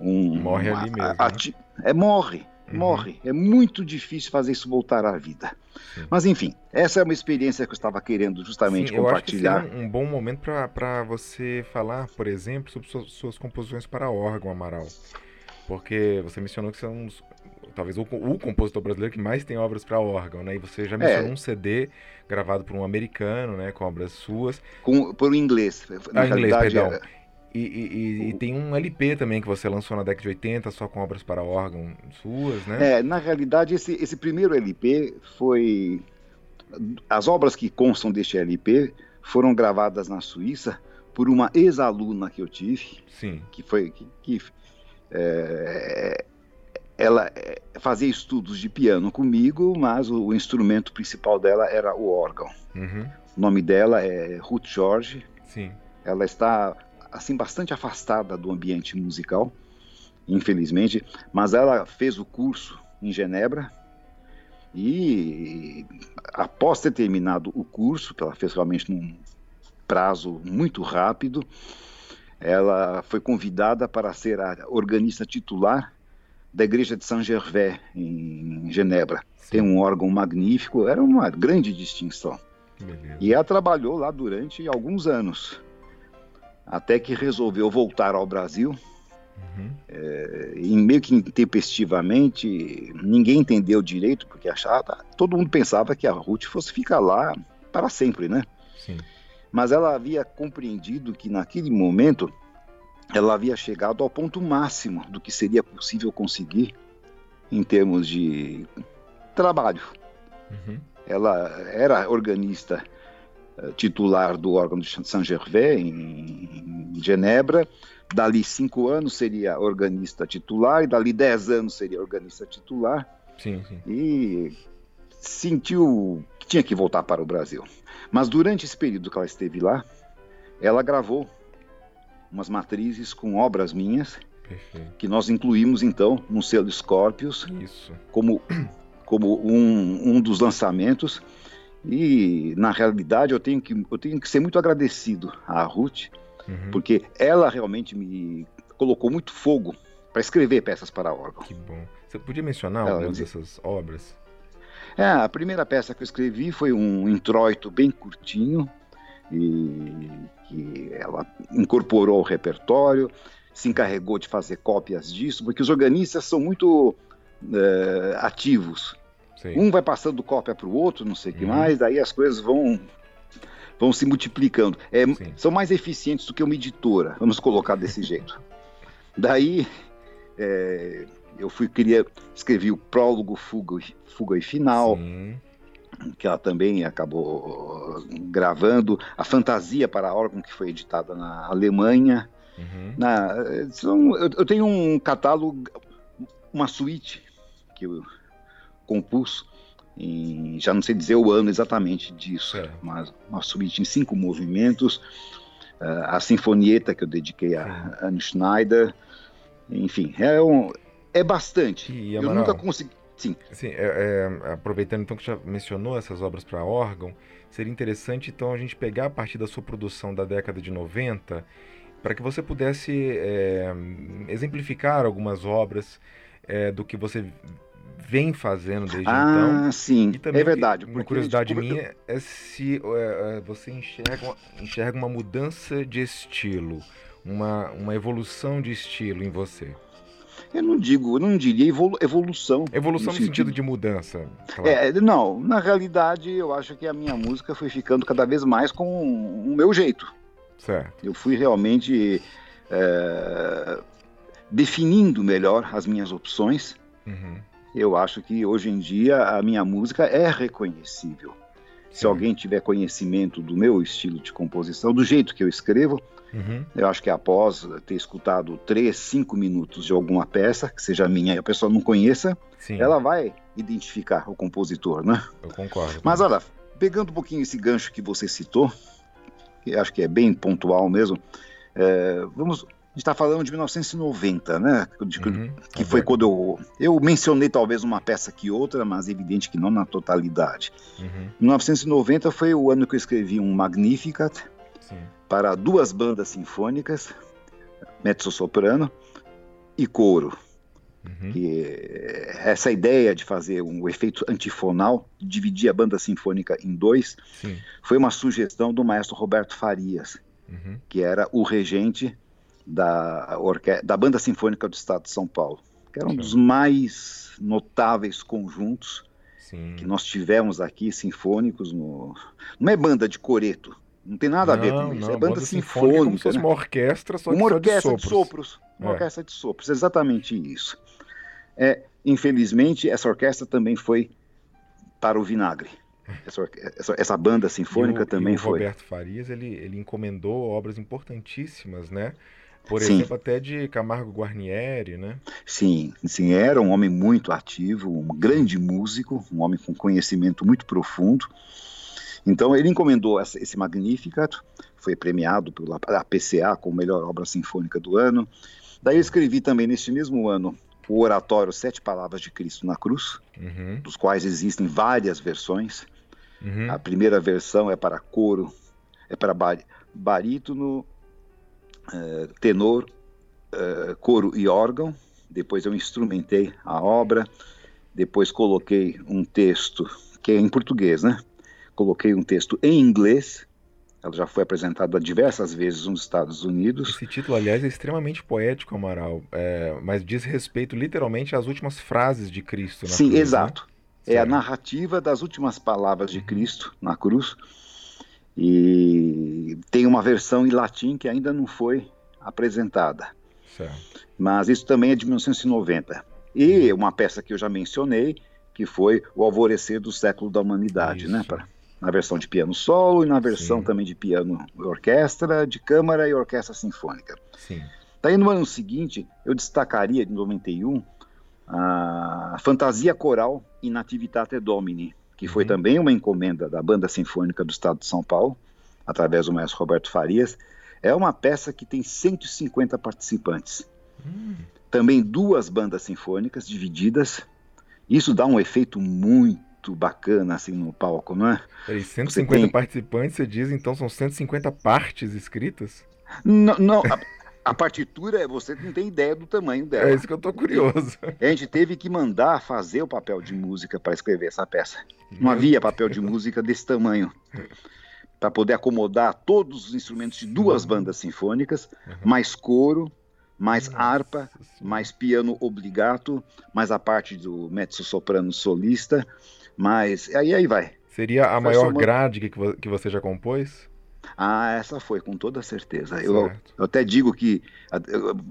um, morre ali mesmo. A, a, né? É morre. Morre. É muito difícil fazer isso voltar à vida. Sim. Mas enfim, essa é uma experiência que eu estava querendo justamente Sim, compartilhar. Eu acho que um, um bom momento para você falar, por exemplo, sobre suas, suas composições para órgão, Amaral. Porque você mencionou que você é um dos talvez o, o, compositor brasileiro que mais tem obras para órgão, né? E você já mencionou é. um CD gravado por um americano, né? Com obras suas. Com, por um inglês. Na ah, inglês, perdão. É... E, e, e, tem um LP também que você lançou na década de 80, só com obras para órgão suas, né? É, na realidade, esse, esse primeiro LP foi. As obras que constam deste LP foram gravadas na Suíça por uma ex-aluna que eu tive. Sim. Que foi. Que, que é, ela eh, fazia estudos de piano comigo, mas o, o instrumento principal dela era o órgão. Uhum. O nome dela é Ruth Jorge. Sim. Ela está assim bastante afastada do ambiente musical, infelizmente, mas ela fez o curso em Genebra e após ter terminado o curso, que ela fez realmente num prazo muito rápido, ela foi convidada para ser a organista titular da igreja de Saint Gervais, em Genebra. Tem um órgão magnífico, era uma grande distinção. Beleza. E ela trabalhou lá durante alguns anos, até que resolveu voltar ao Brasil. Uhum. É, e meio que intempestivamente, ninguém entendeu direito, porque achava, todo mundo pensava que a Ruth fosse ficar lá para sempre, né? Sim. Mas ela havia compreendido que naquele momento ela havia chegado ao ponto máximo do que seria possível conseguir em termos de trabalho. Uhum. Ela era organista titular do órgão de Saint-Gervais, em, em Genebra. Dali cinco anos seria organista titular, e dali dez anos seria organista titular. Sim, sim. E sentiu que tinha que voltar para o Brasil. Mas durante esse período que ela esteve lá, ela gravou umas matrizes com obras minhas, Perfeito. que nós incluímos então no selo Scorpius Isso. como, como um, um dos lançamentos. E na realidade eu tenho que, eu tenho que ser muito agradecido à Ruth, uhum. porque ela realmente me colocou muito fogo para escrever peças para órgão. Que bom. Você podia mencionar ela, algumas dessas obras? É, a primeira peça que eu escrevi foi um introito bem curtinho, e que ela incorporou ao repertório, se encarregou de fazer cópias disso, porque os organistas são muito é, ativos. Sim. Um vai passando cópia para o outro, não sei o que uhum. mais, daí as coisas vão vão se multiplicando. É, são mais eficientes do que uma editora, vamos colocar desse jeito. Daí é, eu fui queria escrevi o prólogo, fuga, fuga e final. Sim. Que ela também acabou gravando. A Fantasia para órgão, que foi editada na Alemanha. Uhum. Na, eu, eu tenho um catálogo, uma suíte que eu compus em, já não sei dizer o ano exatamente disso, é. mas uma suíte em cinco movimentos, uh, a sinfonieta que eu dediquei a Anne Schneider, enfim, é, um, é bastante. E, eu nunca consegui. Sim. Sim é, é, aproveitando então que já mencionou essas obras para órgão, seria interessante então a gente pegar a partir da sua produção da década de 90 para que você pudesse é, exemplificar algumas obras é, do que você vem fazendo desde ah, então. Ah, sim, é verdade. Uma curiosidade minha é se é, é, você enxerga, enxerga uma mudança de estilo, uma, uma evolução de estilo em você. Eu não digo, eu não diria evolu evolução. Evolução no, no sentido, sentido, de mudança. Claro. É, não, na realidade eu acho que a minha música foi ficando cada vez mais com o meu jeito. Certo. Eu fui realmente é, definindo melhor as minhas opções. Uhum eu acho que hoje em dia a minha música é reconhecível. Sim. Se alguém tiver conhecimento do meu estilo de composição, do jeito que eu escrevo, uhum. eu acho que após ter escutado três, cinco minutos de alguma peça, que seja minha e a pessoa não conheça, Sim. ela vai identificar o compositor, né? Eu concordo. Mas olha, pegando um pouquinho esse gancho que você citou, que acho que é bem pontual mesmo, é, vamos gente está falando de 1990, né? De, uhum, que foi quando eu, eu mencionei talvez uma peça que outra, mas é evidente que não na totalidade. Uhum. 1990 foi o ano que eu escrevi um Magnificat Sim. para duas bandas sinfônicas, mezzo-soprano e coro. Uhum. essa ideia de fazer um efeito antifonal, dividir a banda sinfônica em dois, Sim. foi uma sugestão do maestro Roberto Farias, uhum. que era o regente da, orque... da Banda Sinfônica do Estado de São Paulo, que era um dos mais notáveis conjuntos Sim. que nós tivemos aqui, sinfônicos. No... Não é banda de coreto, não tem nada não, a ver com isso, não, é banda, banda sinfônica. Como se fosse né? uma orquestra, só uma orquestra de sopros. De sopros uma é. orquestra de sopros, exatamente isso. É, infelizmente, essa orquestra também foi para o vinagre. Essa, essa, essa banda sinfônica o, também o foi. Roberto Farias ele, ele encomendou obras importantíssimas, né? Por sim. exemplo, até de Camargo Guarnieri, né? Sim, sim, era um homem muito ativo, um grande músico, um homem com conhecimento muito profundo. Então ele encomendou esse Magnificat, foi premiado pela PCA como melhor obra sinfônica do ano. Daí eu escrevi também neste mesmo ano o oratório Sete Palavras de Cristo na Cruz, uhum. dos quais existem várias versões. Uhum. A primeira versão é para coro, é para barítono, tenor, é, coro e órgão. Depois eu instrumentei a obra. Depois coloquei um texto que é em português, né? Coloquei um texto em inglês. Ela já foi apresentada diversas vezes nos Estados Unidos. Esse título, aliás, é extremamente poético, Amaral, é, mas diz respeito literalmente às últimas frases de Cristo. Sim, cruz, né? exato. Né? É a narrativa das últimas palavras de Cristo na cruz e tem uma versão em latim que ainda não foi apresentada. Certo. Mas isso também é de 1990. E uma peça que eu já mencionei, que foi O Alvorecer do Século da Humanidade, né? Pra, na versão de piano solo e na versão Sim. também de piano orquestra, de câmara e orquestra sinfônica. Sim. Daí no ano seguinte, eu destacaria, de 91, a Fantasia Coral in Nativitate Domini, que foi uhum. também uma encomenda da Banda Sinfônica do Estado de São Paulo, através do maestro Roberto Farias. É uma peça que tem 150 participantes. Uhum. Também duas bandas sinfônicas divididas. Isso dá um efeito muito bacana assim no palco, não é? Peraí, 150 tem... participantes, você diz, então são 150 partes escritas? Não, não a partitura, você não tem ideia do tamanho dela. É isso que eu tô curioso. A gente teve que mandar fazer o papel de música para escrever essa peça. Não havia papel de música desse tamanho. Para poder acomodar todos os instrumentos de duas bandas sinfônicas, mais coro, mais harpa, mais piano obligato, mais a parte do mezzo-soprano solista, mais. Aí, aí vai. Seria a maior grade que, que você já compôs? Ah, essa foi, com toda certeza. Eu, eu, até digo que,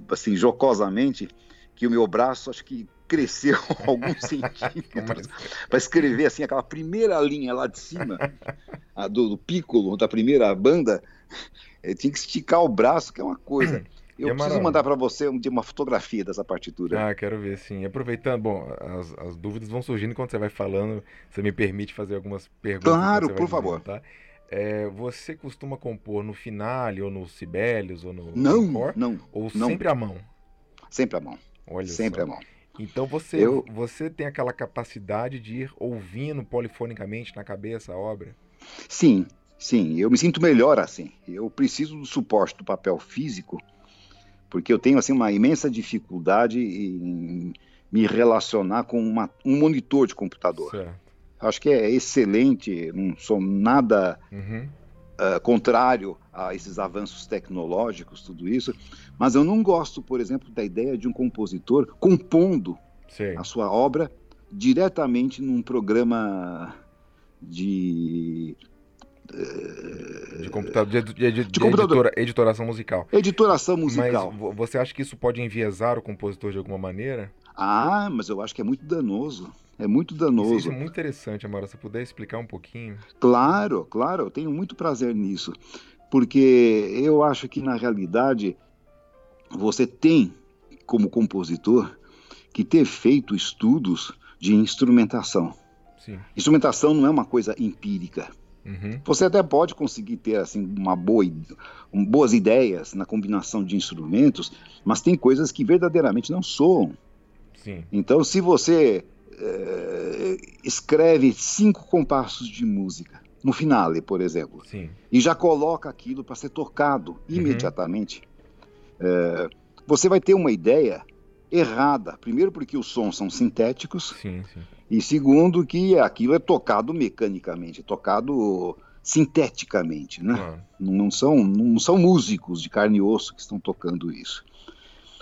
assim, jocosamente, que o meu braço acho que cresceu alguns centímetros para escrever assim aquela primeira linha lá de cima do, do piccolo da primeira banda. Eu tinha que esticar o braço, que é uma coisa. Eu preciso maravilha. mandar para você um, uma fotografia dessa partitura. Ah, quero ver, sim. Aproveitando, bom, as, as dúvidas vão surgindo enquanto você vai falando. Você me permite fazer algumas perguntas? Claro, por favor. tá? É, você costuma compor no finale, ou no Sibelius, ou no Não, não. Ou não. sempre à mão? Sempre à mão. Olha sempre só. à mão. Então você, eu... você tem aquela capacidade de ir ouvindo polifonicamente na cabeça a obra? Sim, sim. Eu me sinto melhor assim. Eu preciso do suporte do papel físico, porque eu tenho assim uma imensa dificuldade em me relacionar com uma, um monitor de computador. Certo acho que é excelente, não sou nada uhum. uh, contrário a esses avanços tecnológicos, tudo isso, mas eu não gosto, por exemplo, da ideia de um compositor compondo Sim. a sua obra diretamente num programa de de computador, de, de, de, de computador. Editora, editoração musical. Editoração musical. Mas você acha que isso pode enviesar o compositor de alguma maneira? Ah, mas eu acho que é muito danoso. É muito danoso. Isso é muito interessante, Amara. Se puder explicar um pouquinho. Claro, claro. Eu tenho muito prazer nisso. Porque eu acho que, na realidade, você tem, como compositor, que ter feito estudos de instrumentação. Sim. Instrumentação não é uma coisa empírica. Uhum. Você até pode conseguir ter assim uma boa, um, boas ideias na combinação de instrumentos, mas tem coisas que verdadeiramente não soam. Sim. Então, se você escreve cinco compassos de música no finale, por exemplo, Sim. e já coloca aquilo para ser tocado uhum. imediatamente, uhum. é, você vai ter uma ideia errada. Primeiro, porque os sons são sintéticos, sim, sim. e segundo, que aquilo é tocado mecanicamente, tocado sinteticamente, né? Claro. Não, são, não são músicos de carne e osso que estão tocando isso.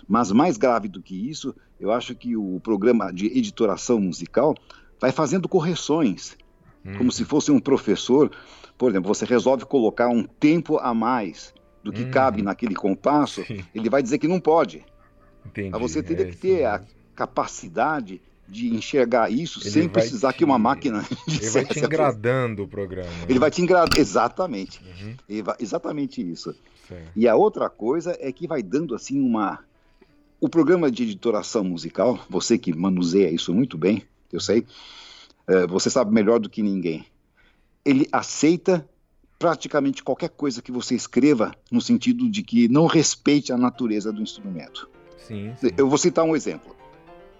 Mas mais grave do que isso eu acho que o programa de editoração musical vai fazendo correções, hum. como se fosse um professor. Por exemplo, você resolve colocar um tempo a mais do que hum. cabe naquele compasso, Sim. ele vai dizer que não pode. Entendi. Mas você teria é, que ter a capacidade de enxergar isso ele sem precisar te... que uma máquina ele vai te engradando o programa ele né? vai te engradando exatamente uhum. vai... exatamente isso certo. e a outra coisa é que vai dando assim uma o programa de editoração musical, você que manuseia isso muito bem, eu sei, é, você sabe melhor do que ninguém. Ele aceita praticamente qualquer coisa que você escreva no sentido de que não respeite a natureza do instrumento. Sim, sim. Eu vou citar um exemplo.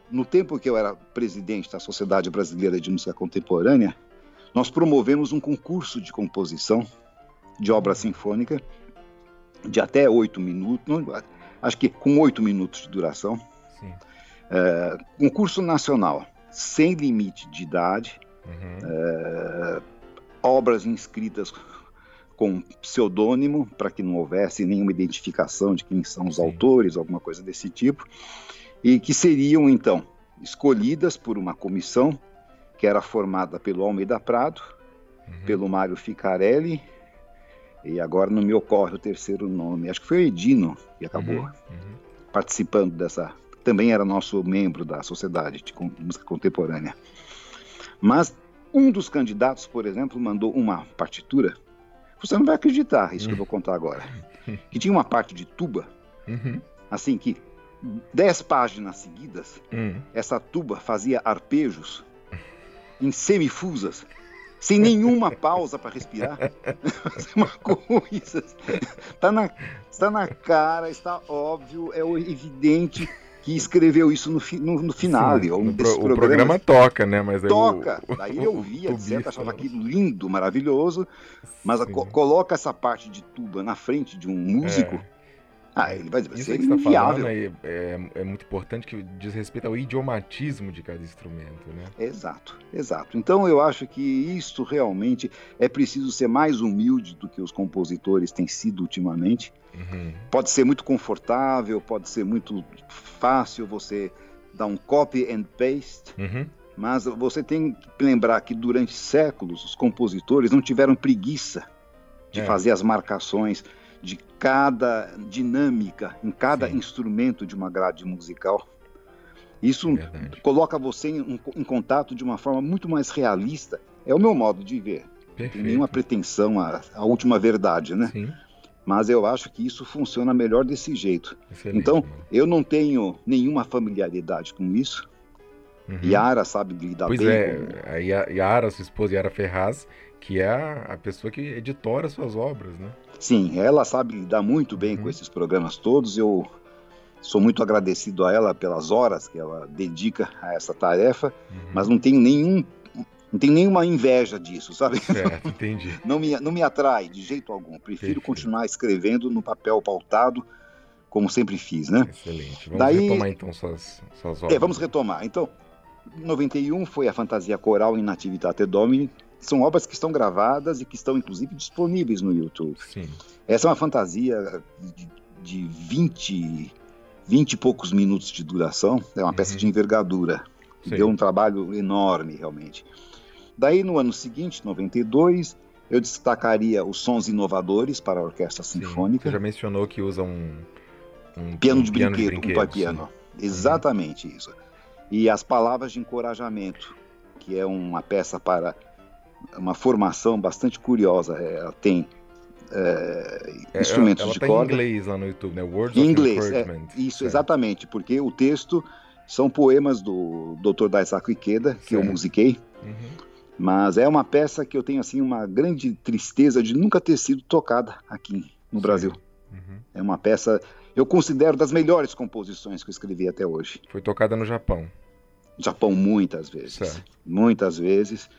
No tempo que eu era presidente da Sociedade Brasileira de Música Contemporânea, nós promovemos um concurso de composição de obra sinfônica de até oito minutos, acho que com oito minutos de duração. É, um curso nacional, sem limite de idade, uhum. é, obras inscritas com pseudônimo, para que não houvesse nenhuma identificação de quem são os Sim. autores, alguma coisa desse tipo, e que seriam, então, escolhidas por uma comissão que era formada pelo Almeida Prado, uhum. pelo Mário Ficarelli e agora não me ocorre o terceiro nome. Acho que foi o Edino que acabou uhum, uhum. participando dessa. Também era nosso membro da Sociedade de Música Contemporânea. Mas um dos candidatos, por exemplo, mandou uma partitura. Você não vai acreditar isso uhum. que eu vou contar agora. Que tinha uma parte de tuba, uhum. assim que dez páginas seguidas, uhum. essa tuba fazia arpejos em semifusas sem nenhuma pausa para respirar. uma coisa. Está na, está na cara, está óbvio, é evidente que escreveu isso no, no, no. Sim, um pro, o programa toca, né? Mas toca. O, Daí eu via, etc, achava aquilo lindo, maravilhoso, mas a, coloca essa parte de tuba na frente de um músico. É ah, ele vai, Isso ser que você está falando é, é, é, muito importante que diz respeito ao idiomatismo de cada instrumento, né? Exato, exato. Então eu acho que isso realmente é preciso ser mais humilde do que os compositores têm sido ultimamente. Uhum. Pode ser muito confortável, pode ser muito fácil você dar um copy and paste, uhum. mas você tem que lembrar que durante séculos os compositores não tiveram preguiça de é. fazer as marcações de cada dinâmica em cada Sim. instrumento de uma grade musical. Isso é coloca você em, em, contato de uma forma muito mais realista. É o meu modo de ver. Perfeito. Tem nenhuma pretensão à, à última verdade, né? Sim. Mas eu acho que isso funciona melhor desse jeito. Excelente, então, mano. eu não tenho nenhuma familiaridade com isso. Uhum. Yara sabe lidar pois bem. Pois é, com... a Yara, sua esposa Yara Ferraz, que é a, a, pessoa que editora suas obras, né? Sim, ela sabe lidar muito bem uhum. com esses programas todos. Eu sou muito agradecido a ela pelas horas que ela dedica a essa tarefa, uhum. mas não tenho nenhum não tenho nenhuma inveja disso, sabe? Certo, entendi. não, me, não me atrai de jeito algum. Prefiro continuar escrevendo no papel pautado, como sempre fiz, né? Excelente. Vamos Daí, retomar então suas, suas obras. É, vamos retomar. Então, 91 foi a Fantasia Coral in Nativitate Domini. São obras que estão gravadas e que estão, inclusive, disponíveis no YouTube. Sim. Essa é uma fantasia de, de 20, 20 e poucos minutos de duração. É uma uhum. peça de envergadura. Sim. Deu um trabalho enorme, realmente. Daí, no ano seguinte, 92, eu destacaria os sons inovadores para a orquestra sim, sinfônica. Você já mencionou que usa um, um piano, de, piano brinquedo, de brinquedo, um toy piano. Sim. Exatamente uhum. isso. E as palavras de encorajamento, que é uma peça para uma formação bastante curiosa. Ela tem é, é instrumentos ela, ela de tá corda. em inglês lá no YouTube, né? Words em inglês, é, isso, certo. exatamente, porque o texto são poemas do Dr. Daisaku Ikeda, que eu musiquei. Uhum. Mas é uma peça que eu tenho assim uma grande tristeza de nunca ter sido tocada aqui no Sim. Brasil. Uhum. É uma peça, eu considero das melhores composições que eu escrevi até hoje. Foi tocada no Japão. Japão muitas vezes, certo. muitas vezes.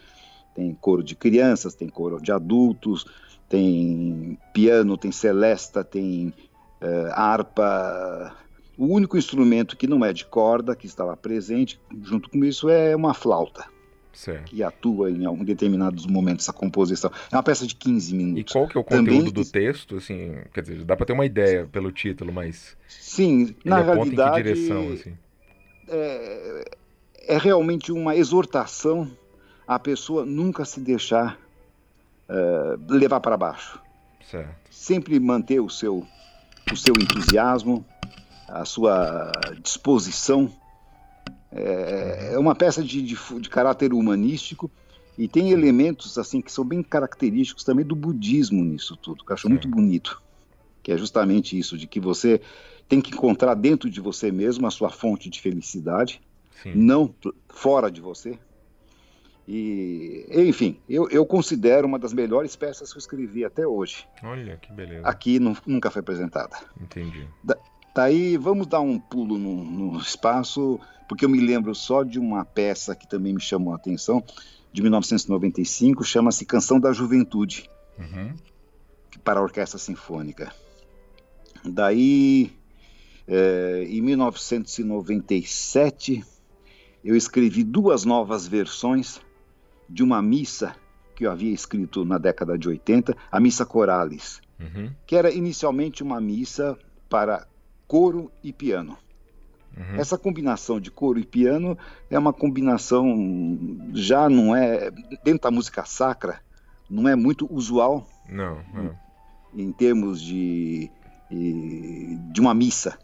Tem coro de crianças, tem coro de adultos, tem piano, tem celesta, tem uh, harpa. O único instrumento que não é de corda, que estava presente junto com isso, é uma flauta certo. que atua em algum determinados momentos essa composição. É uma peça de 15 minutos. E qual que é o conteúdo Também... do texto? Assim, quer dizer, dá para ter uma ideia pelo título, mas sim, na realidade, em que direção? Assim? É, é realmente uma exortação à pessoa nunca se deixar uh, levar para baixo. Certo. Sempre manter o seu, o seu entusiasmo, a sua disposição é, é uma peça de, de, de, caráter humanístico e tem elementos assim que são bem característicos também do budismo nisso tudo, que eu acho Sim. muito bonito, que é justamente isso, de que você tem que encontrar dentro de você mesmo a sua fonte de felicidade, Sim. não fora de você. E, enfim, eu, eu, considero uma das melhores peças que eu escrevi até hoje. Olha, que beleza. Aqui não, nunca foi apresentada. Entendi. Da, daí vamos dar um pulo no, no espaço porque eu me lembro só de uma peça que também me chamou a atenção, de 1995, chama-se Canção da Juventude, uhum. para a Orquestra Sinfônica. Daí, é, em 1997, eu escrevi duas novas versões de uma missa que eu havia escrito na década de 80, a Missa Coralis, uhum. que era inicialmente uma missa para coro e piano. Uhum. Essa combinação de coro e piano é uma combinação já não é dentro da música sacra não é muito usual. Não. não. Em, em, termos de de uma missa.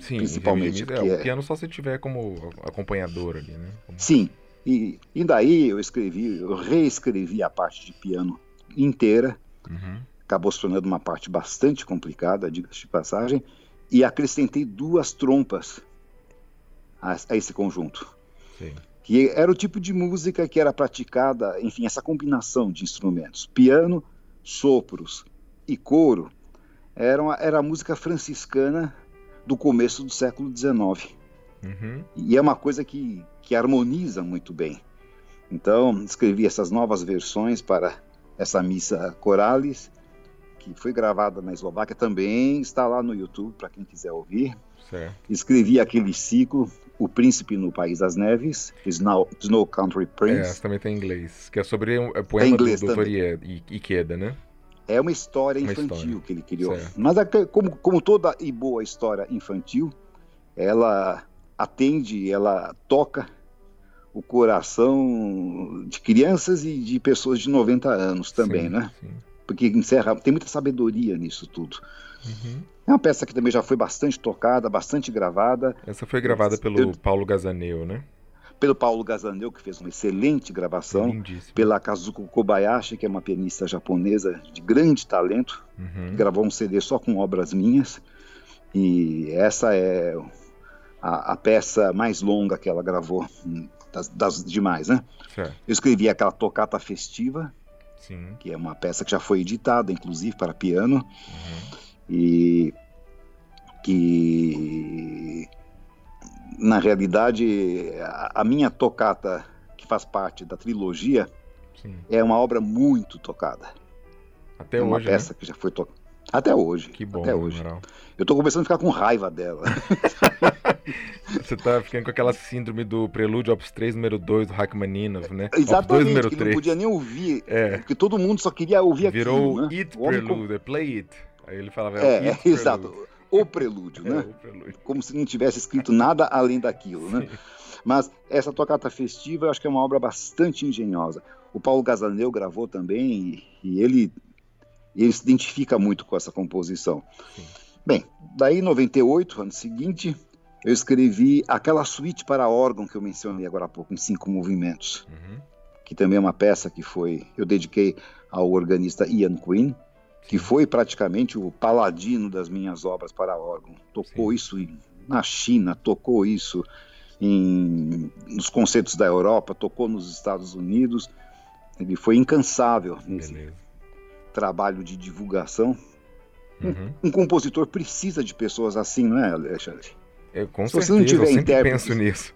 Sim, principalmente. Missa, é, o piano só se tiver como acompanhador ali, né? Como... Sim. E, e daí eu escrevi, eu reescrevi a parte de piano inteira. Uhum. Acabou se tornando uma parte bastante complicada, diga-se de passagem e acrescentei duas trompas a, a esse conjunto. Sim. Que era o tipo de música que era praticada, enfim, essa combinação de instrumentos, piano, sopros e coro, era, uma, era a música franciscana do começo do século XIX. Uhum. E é uma coisa que, que harmoniza muito bem. Então, escrevi essas novas versões para essa missa Coralis que foi gravada na Eslováquia, também está lá no YouTube para quem quiser ouvir. Certo. Escrevi aquele ciclo, O Príncipe no País das Neves, Snow, Snow Country Prince. É, também tem em inglês, que é sobre um é poema inglês do Dr. Ikeda, né? É uma história uma infantil história. que ele criou. Certo. Mas como, como toda e boa história infantil, ela atende, ela toca o coração de crianças e de pessoas de 90 anos também, sim, né? Sim. porque encerra, tem muita sabedoria nisso tudo. Uhum. É uma peça que também já foi bastante tocada, bastante gravada. Essa foi gravada pelo Eu... Paulo Gazaneu, né? Pelo Paulo Gazaneu, que fez uma excelente gravação. Lindíssimo. Pela Kazuko Kobayashi, que é uma pianista japonesa de grande talento. Uhum. Gravou um CD só com obras minhas. E essa é a, a peça mais longa que ela gravou das, das demais, né? Certo. Eu escrevi aquela tocata festiva, Sim. que é uma peça que já foi editada, inclusive, para piano. Uhum e que na realidade a, a minha tocata que faz parte da trilogia Sim. é uma obra muito tocada. Até é uma hoje, peça né? que já foi tocada. Até hoje. Que bom, até hoje. Eu tô começando a ficar com raiva dela. Você tá ficando com aquela síndrome do Prelúdio Opus 3, número 2, do Rachmaninoff, né? Exatamente, 2, número que 3. não podia nem ouvir. É. Porque todo mundo só queria ouvir Virou aquilo, né? It Prelude, com... Play It. Aí ele falava, é, é exato. O prelúdio, é, né? O prelúdio. Como se não tivesse escrito nada além daquilo, né? Mas essa tocata festiva eu acho que é uma obra bastante engenhosa. O Paulo Gazaneu gravou também e, e ele, ele se identifica muito com essa composição. Sim. Bem, daí em 98, ano seguinte, eu escrevi aquela suíte para órgão que eu mencionei agora há pouco, em cinco movimentos, uhum. que também é uma peça que foi eu dediquei ao organista Ian Quinn, que foi praticamente o paladino das minhas obras para órgão. Tocou Sim. isso na China, tocou isso em, nos concertos da Europa, tocou nos Estados Unidos. Ele foi incansável nesse. Trabalho de divulgação. Uhum. Um, um, compositor precisa de pessoas assim, não é, Alexandre? Eu, com Se certeza, você não tiver eu sempre penso nisso.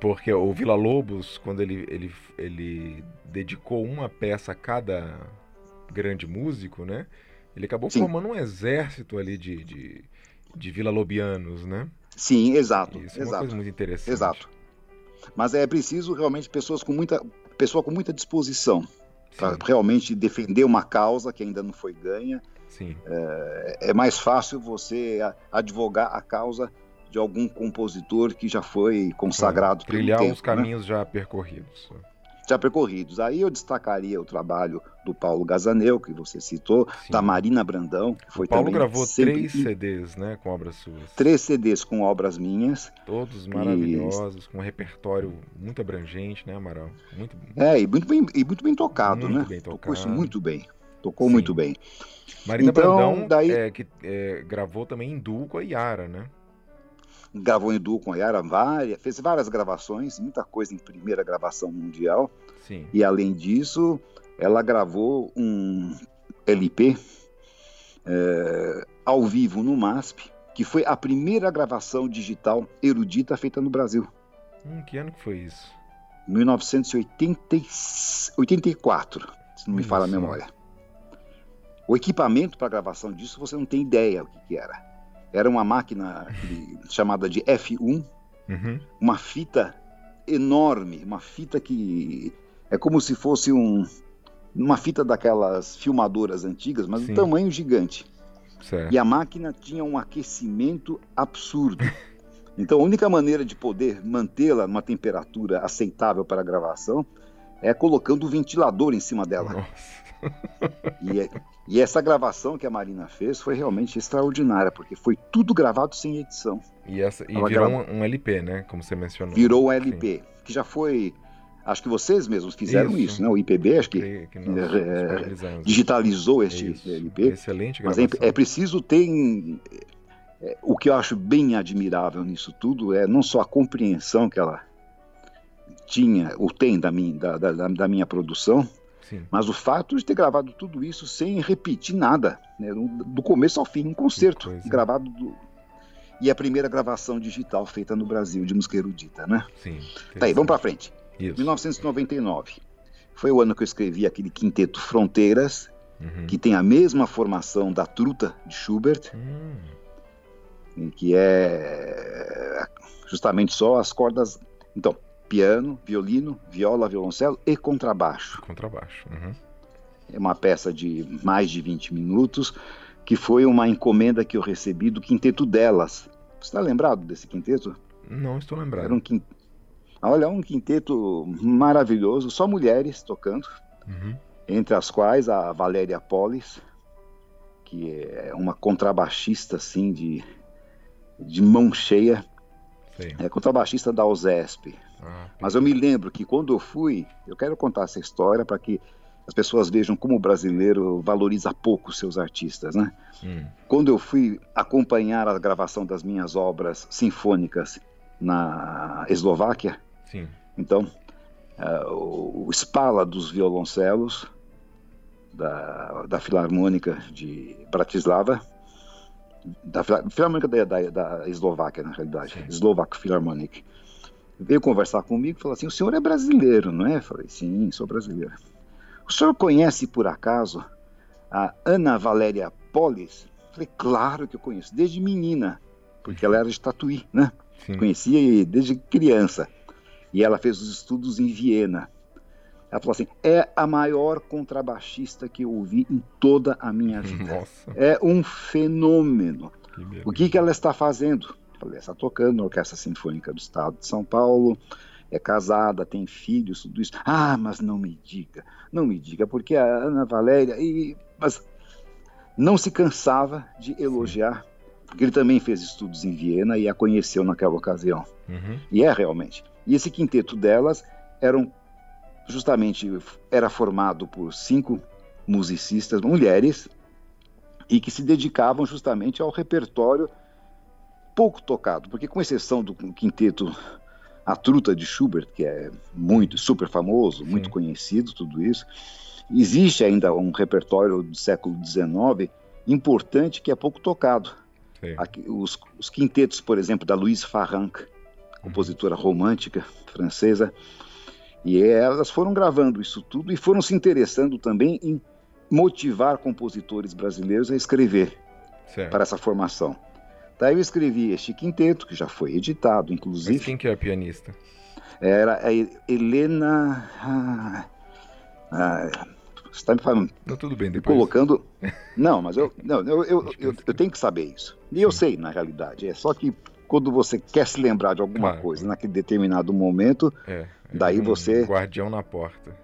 Porque o Vila Lobos, quando ele, ele, ele dedicou uma peça a cada grande músico, né? Ele acabou Sim. formando um exército ali de, de, de vila-lobianos, né? Sim, exato. Isso é uma coisa muito interessante. Exato. Mas é preciso realmente pessoas com muita, pessoa com muita disposição para realmente defender uma causa que ainda não foi ganha. Sim. É, é mais fácil você advogar a causa de algum compositor que já foi consagrado. Trilhar tempo, os né? caminhos né? já percorridos já percorridos. Aí eu destacaria o trabalho do Paulo Gazaneu, que você citou, Sim. da Marina Brandão, que foi o Paulo também gravou sempre... três CDs, né, com obras suas. Três CDs com obras minhas. Todos maravilhosos, e... com um repertório muito abrangente, né, Amaral? Muito... É, e muito bem, e muito bem tocado, muito né? Bem tocado. Tocou isso muito bem. Tocou Sim. muito bem. Marina então, Brandão, daí... é, que é, gravou também em duo com a Yara, né? Gravou em duo com a Yara, várias, fez várias gravações, muita coisa em primeira gravação mundial. Sim. E além disso, ela gravou um LP é, ao vivo no MASP, que foi a primeira gravação digital erudita feita no Brasil. Hum, que ano que foi isso? 1984, se não me fala a memória. O equipamento para gravação disso você não tem ideia o que, que era. Era uma máquina chamada de F1, uhum. uma fita enorme, uma fita que é como se fosse um, uma fita daquelas filmadoras antigas, mas Sim. um tamanho gigante. Certo. E a máquina tinha um aquecimento absurdo. Então a única maneira de poder mantê-la numa temperatura aceitável para a gravação é colocando o ventilador em cima dela. Nossa. E, é, e essa gravação que a Marina fez foi realmente extraordinária, porque foi tudo gravado sem edição. E, essa, e virou um, um, LP, né? Como você mencionou. Virou um LP, Sim. que já foi. Acho que vocês mesmos fizeram isso, isso né? O IPB, acho que, que é, digitalizou este isso. LP. Excelente gravação. Mas é, é preciso ter. É, o que eu acho bem admirável nisso tudo é não só a compreensão que ela tinha, ou tem da minha, da, da, da minha produção, Sim. Mas o fato de ter gravado tudo isso sem repetir nada, né, do começo ao fim, um concerto gravado do... e a primeira gravação digital feita no Brasil de música erudita, né? Sim. Tá aí, vamos para frente. Isso. 1999 foi o ano que eu escrevi aquele quinteto Fronteiras, uhum. que tem a mesma formação da Truta de Schubert, uhum. que é justamente só as cordas. Então, piano, violino, viola, violoncelo e contrabaixo. Contrabaixo. Uhum. É uma peça de mais de 20 minutos, que foi uma encomenda que eu recebi do quinteto delas. Você está lembrado desse quinteto? Não estou lembrado. Era um quinteto... Olha, um quinteto maravilhoso, só mulheres tocando. Uhum. entre as quais a Valéria Polis, que é uma contrabaixista assim de, de mão cheia, Sim. é contrabaixista da USESP. Ah, Mas eu me lembro que quando eu fui, eu quero contar essa história para que as pessoas vejam como o brasileiro valoriza pouco seus artistas, né? Hum. Quando eu fui acompanhar a gravação das minhas obras sinfônicas na Eslováquia, Sim. então uh, o Spala dos violoncelos da, da Filarmônica de Bratislava, da Filarmônica da, da, da Eslováquia, na realidade, Sim. Slovak Philharmonic, veio conversar comigo e falou assim: O senhor é brasileiro, não é? Eu falei: Sim, sou brasileiro. O senhor conhece, por acaso, a Ana Valéria Polis? Falei, claro que eu conheço, desde menina, porque ela era de Tatuí, né? Sim. Conhecia desde criança. E ela fez os estudos em Viena. Ela falou assim: é a maior contrabaixista que eu ouvi em toda a minha vida. Nossa. É um fenômeno. Que o que, que ela está fazendo? Falei, está tocando na Orquestra Sinfônica do Estado de São Paulo, é casada, tem filhos, tudo isso. Ah, mas não me diga, não me diga, porque a Ana Valéria. E, mas não se cansava de elogiar, porque ele também fez estudos em Viena e a conheceu naquela ocasião. Uhum. E é realmente. E esse quinteto delas eram justamente era formado por cinco musicistas mulheres e que se dedicavam justamente ao repertório pouco tocado, porque com exceção do quinteto a Truta de Schubert, que é muito super famoso, Sim. muito conhecido, tudo isso. Existe ainda um repertório do século XIX importante que é pouco tocado. Aqui, os, os, quintetos, por exemplo, da Louise Farranc, compositora romântica francesa, e elas foram gravando isso tudo e foram se interessando também em motivar compositores brasileiros a escrever certo. para essa formação. Daí eu escrevi este quinteto, que já foi editado, inclusive. Mas quem que é a pianista? Era a Helena. Ah, ah, você está me falando. Não, tudo bem, depois. Colocando. Não, mas eu, não, eu, eu, eu, eu tenho que saber isso. E Sim. eu sei, na realidade. É só que quando você quer se lembrar de alguma claro. coisa naquele determinado momento, é, daí um você. Guardião na porta.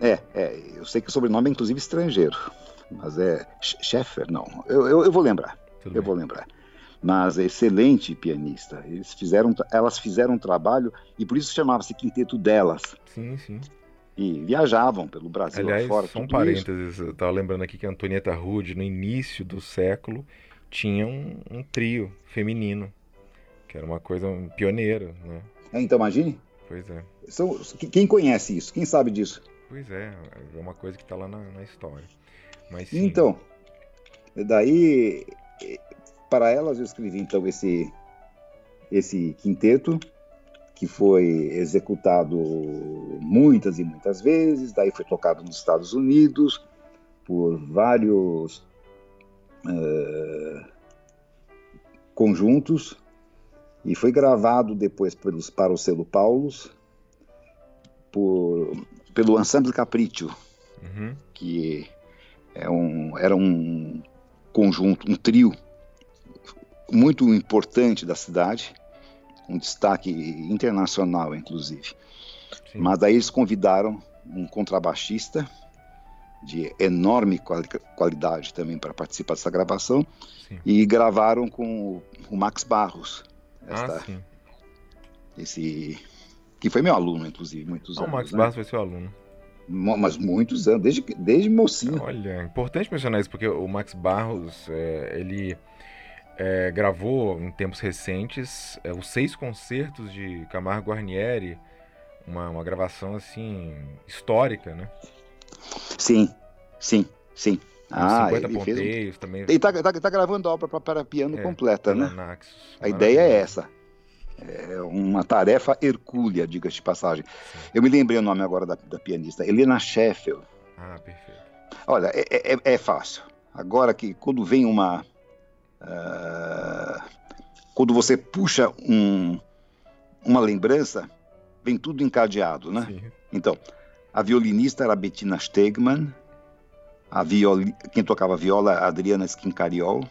É, é, eu sei que o sobrenome é inclusive estrangeiro, mas é Scheffer, não. Eu, eu, eu vou lembrar. Tudo eu bem. vou lembrar mas é excelente pianista. Eles fizeram, elas fizeram um trabalho e por isso chamava-se Quinteto delas. Sim, sim. E viajavam pelo Brasil Aliás, fora. Só um parênteses, isso. eu estava lembrando aqui que a Antonieta Rude, no início do século, tinha um, um trio feminino, que era uma coisa um pioneira, né? É, então imagine. Pois é. São, quem conhece isso? Quem sabe disso? Pois é, é uma coisa que está lá na, na história. Mas, sim. Então, daí para elas eu escrevi então esse esse quinteto que foi executado muitas e muitas vezes, daí foi tocado nos Estados Unidos por vários uh, conjuntos e foi gravado depois pelos, para o selo Paulus por, pelo Ensemble Capriccio, uhum. que é um, era um conjunto, um trio muito importante da cidade, um destaque internacional, inclusive. Sim. Mas daí eles convidaram um contrabaixista de enorme quali qualidade também para participar dessa gravação sim. e gravaram com o, o Max Barros. Ah, esta, ah, sim. Esse que foi meu aluno, inclusive, muitos ah, anos. O Max né? Barros foi seu aluno. Mas muitos anos, desde, desde mocinho. Olha, é importante mencionar isso, porque o Max Barros, é, ele é, gravou em tempos recentes é, os seis concertos de Camargo Guarnieri, uma, uma gravação assim histórica, né? Sim, sim, sim. Ah, 50 ponteios fez... também. Ele tá, tá, tá gravando a obra para piano é, completa, né? Naxos, a ideia é essa. É uma tarefa hercúlea, diga-se de passagem. Sim. Eu me lembrei o nome agora da, da pianista, Helena Sheffield. Ah, perfeito. Olha, é, é, é fácil. Agora que quando vem uma, Uh, quando você puxa um, uma lembrança, vem tudo encadeado, né? Sim. Então, a violinista era Bettina Stegman, a violi... quem tocava viola a Adriana Skincariol,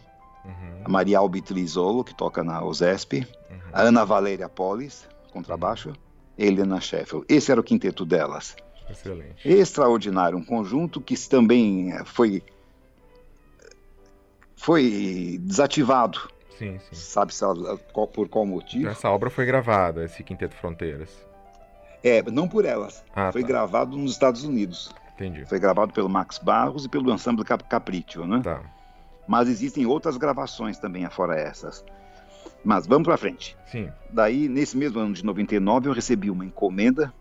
uhum. a Maria Albitrizolo, que toca na OSESP, uhum. a Ana Valéria Polis, contrabaixo, uhum. Helena Sheffield. Esse era o quinteto delas. Excelente. Extraordinário, um conjunto que também foi foi desativado. Sim, sim. Sabe por qual motivo? Essa obra foi gravada, esse Quinteto Fronteiras. É, não por elas. Ah, foi tá. gravado nos Estados Unidos. Entendi. Foi gravado pelo Max Barros e pelo Ensemble Capriccio, né? Tá. Mas existem outras gravações também, afora essas. Mas vamos para frente. Sim. Daí, nesse mesmo ano de 99, eu recebi uma encomenda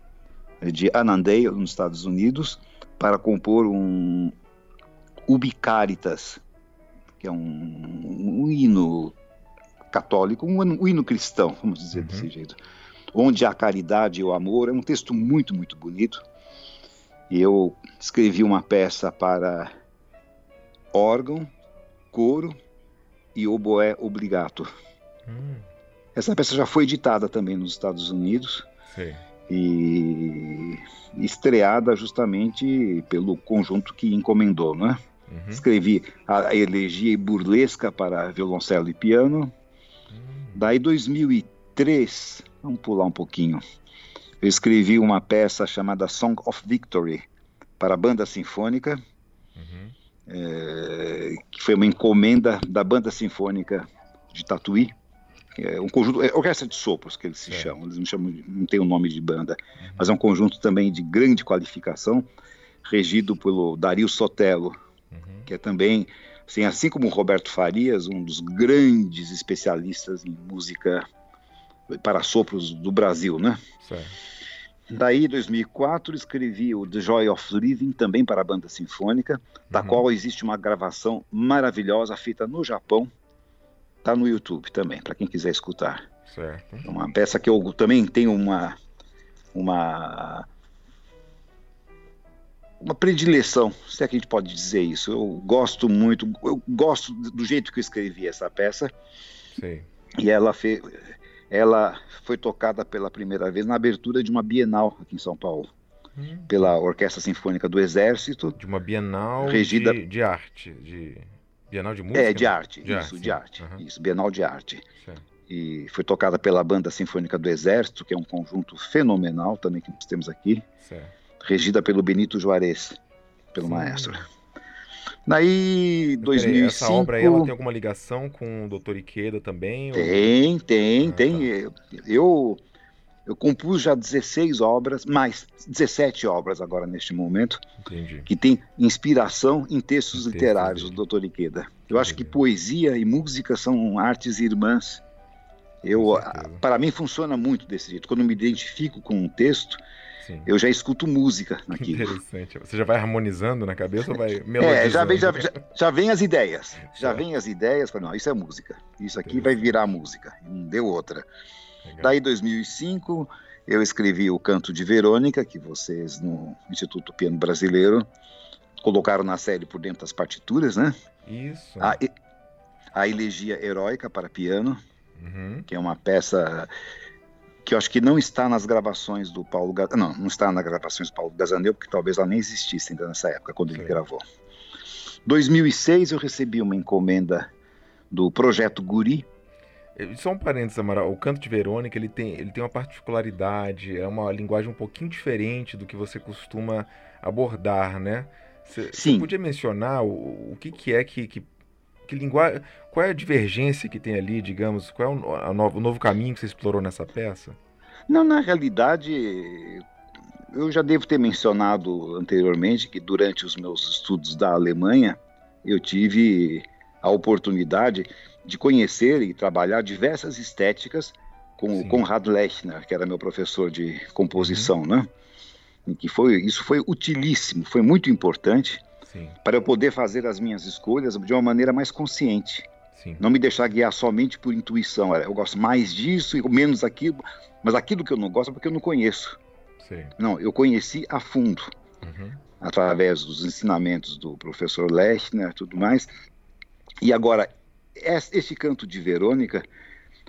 de Annandale, nos Estados Unidos, para compor um Ubicaritas, que é um, um hino católico, um, um, hino cristão, vamos dizer uhum. desse jeito, onde a caridade e o amor é um texto muito, muito bonito. E eu escrevi uma peça para órgão, coro e oboé obligato. Hum. Essa peça já foi editada também nos Estados Unidos. Sim e estreada justamente pelo conjunto que encomendou, né? Uhum. Escrevi a elegia burlesca para violoncelo e piano. Uhum. Daí 2003, vamos pular um pouquinho. Eu escrevi uma peça chamada Song of Victory para a banda sinfônica, uhum. é, que foi uma encomenda da banda sinfônica de Tatuí é um conjunto, é orquestra de sopros que eles se é. chamam, eles não chamam, não tem o um nome de banda, uhum. mas é um conjunto também de grande qualificação, regido pelo Dario Sotelo, uhum. que é também, assim, assim como o Roberto Farias, um dos grandes especialistas em música para sopros do Brasil, né? Certo. Daí, 2004, escrevi o The Joy of Living, também para a banda sinfônica, da uhum. qual existe uma gravação maravilhosa feita no Japão, Tá no YouTube também, para quem quiser escutar. Certo. É uma peça que eu também tenho uma uma uma predileção, se é que a gente pode dizer isso. Eu gosto muito, eu gosto do jeito que eu escrevi essa peça. Sim. E ela fez, ela foi tocada pela primeira vez na abertura de uma Bienal aqui em São Paulo. Hum. Pela Orquestra Sinfônica do Exército. De uma Bienal regida... de, de arte, de Bienal de Música? É, de arte, de isso, arte, de arte. Uhum. Isso, Bienal de Arte. Certo. E foi tocada pela Banda Sinfônica do Exército, que é um conjunto fenomenal também que nós temos aqui. Certo. Regida pelo Benito Juarez, pelo Sim. maestro. Daí, 2005... essa obra aí, ela tem alguma ligação com o Dr. Ikeda também? Tem, ou... tem, ah, tem. Tá. Eu eu compus já 16 obras, mais 17 obras agora neste momento, Entendi. que tem inspiração em textos Entendi. literários do Dr. Ikeda. Eu acho que poesia e música são artes irmãs. Eu, para mim funciona muito desse jeito. Quando eu me identifico com um texto, Sim. eu já escuto música naquilo. Interessante. Você já vai harmonizando na cabeça ou vai melodizando? É, já vem, já, já, já vem as ideias. Já vem as ideias. Não, isso é música. Isso aqui vai virar música. Não deu outra. Legal. Daí, em 2005, eu escrevi o Canto de Verônica, que vocês no Instituto Piano Brasileiro colocaram na série por dentro das partituras, né? Isso. A, a Elegia Heróica para Piano, uhum. que é uma peça que eu acho que não está nas gravações do Paulo não não está nas gravações do Paulo Gazaneu porque talvez ela nem existisse ainda nessa época quando Sim. ele gravou 2006 eu recebi uma encomenda do projeto Guri só um parênteses, Amaral. O canto de Verônica ele tem, ele tem uma particularidade, é uma linguagem um pouquinho diferente do que você costuma abordar, né? Você podia mencionar o, o que, que é que, que, que linguagem. Qual é a divergência que tem ali, digamos? Qual é o, novo, o novo caminho que você explorou nessa peça? Não, na realidade, eu já devo ter mencionado anteriormente que durante os meus estudos da Alemanha, eu tive a oportunidade de conhecer e trabalhar diversas estéticas com Sim. o Conrad Lechner, que era meu professor de composição, uhum. né? E que foi, isso foi utilíssimo, foi muito importante Sim. para eu poder fazer as minhas escolhas de uma maneira mais consciente. Sim. Não me deixar guiar somente por intuição. Eu gosto mais disso e menos daquilo, mas aquilo que eu não gosto é porque eu não conheço. Não, eu conheci a fundo, uhum. através dos ensinamentos do professor Lechner e tudo mais. E agora, este canto de Verônica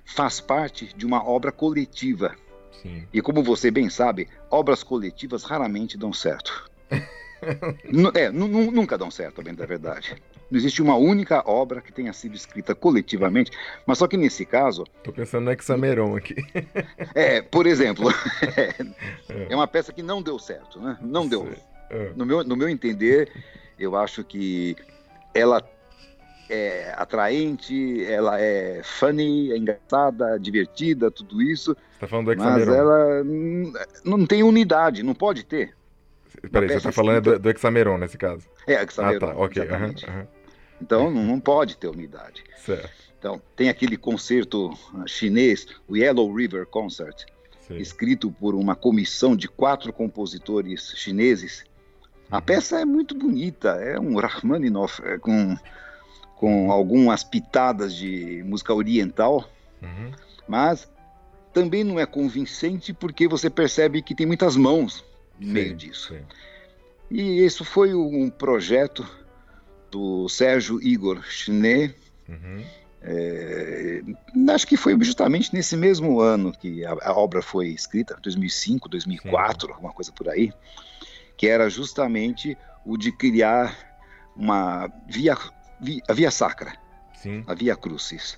faz parte de uma obra coletiva. Sim. E como você bem sabe, obras coletivas raramente dão certo. é, nunca dão certo, bem da verdade. Não existe uma única obra que tenha sido escrita coletivamente, mas só que nesse caso. Estou pensando no Hexameron aqui. É, por exemplo, é, é uma peça que não deu certo, né? Não deu. É. No meu, no meu entender, eu acho que ela é atraente, ela é funny, é engraçada, divertida, tudo isso. Você tá falando do Hexameron. Mas ela não tem unidade, não pode ter. Peraí, você está falando do, do Hexameron nesse caso? É, Hexameron. Ah, tá, ok. Uhum, uhum. Então não, pode ter unidade. Certo. Então, tem aquele concerto chinês, o Yellow River Concert, Sim. escrito por uma comissão de quatro compositores chineses. A uhum. peça é muito bonita, é um Rachmaninoff é, com, com algumas pitadas de música oriental, uhum. mas também não é convincente porque você percebe que tem muitas mãos no sim, meio disso. Sim. E isso foi um projeto do Sérgio Igor Chinet. Uhum. É, acho que foi justamente nesse mesmo ano que a, a obra foi escrita, 2005, 2004, Sim. alguma coisa por aí, que era justamente o de criar uma via, via a via sacra, Sim. a via crucis,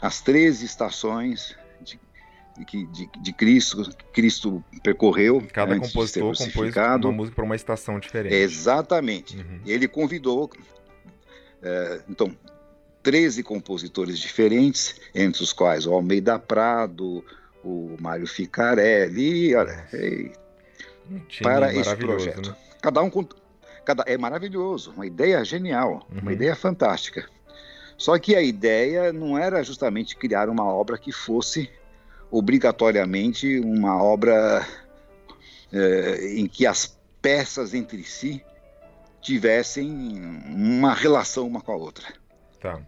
as três estações de, de, de Cristo, Cristo percorreu. Cada compositor compôs uma música para uma estação diferente. Exatamente. Uhum. Ele convidou, é, então, 13 compositores diferentes, entre os quais o Almeida Prado, o Mário Ficarelli, olha, para esse projeto. Né? Cada um cada, é maravilhoso, uma ideia genial, uhum. uma ideia fantástica. Só que a ideia não era justamente criar uma obra que fosse obrigatoriamente uma obra é, em que as peças entre si tivessem uma relação uma com a outra. Tá.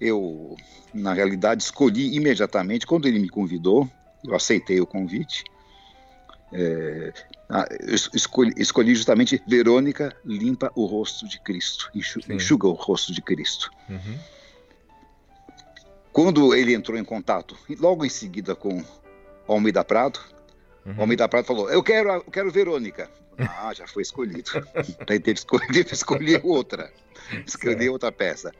Eu, na realidade, escolhi imediatamente, quando ele me convidou, eu aceitei o convite. É, escolhi, escolhi, justamente Verônica limpa o rosto de Cristo, enxuga o rosto de Cristo. Uhum. Quando ele entrou em contato, logo em seguida com Almeida Prado, uhum. Almeida Prado falou: Eu quero, eu quero Verônica. Ah, já foi escolhido. Daí teve que escolher outra, escolher outra peça.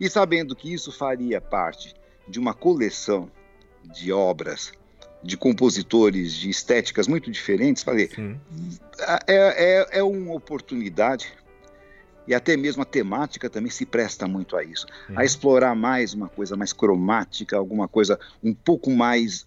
E sabendo que isso faria parte de uma coleção de obras de compositores de estéticas muito diferentes, falei, é, é, é uma oportunidade e até mesmo a temática também se presta muito a isso, a explorar mais uma coisa mais cromática, alguma coisa um pouco mais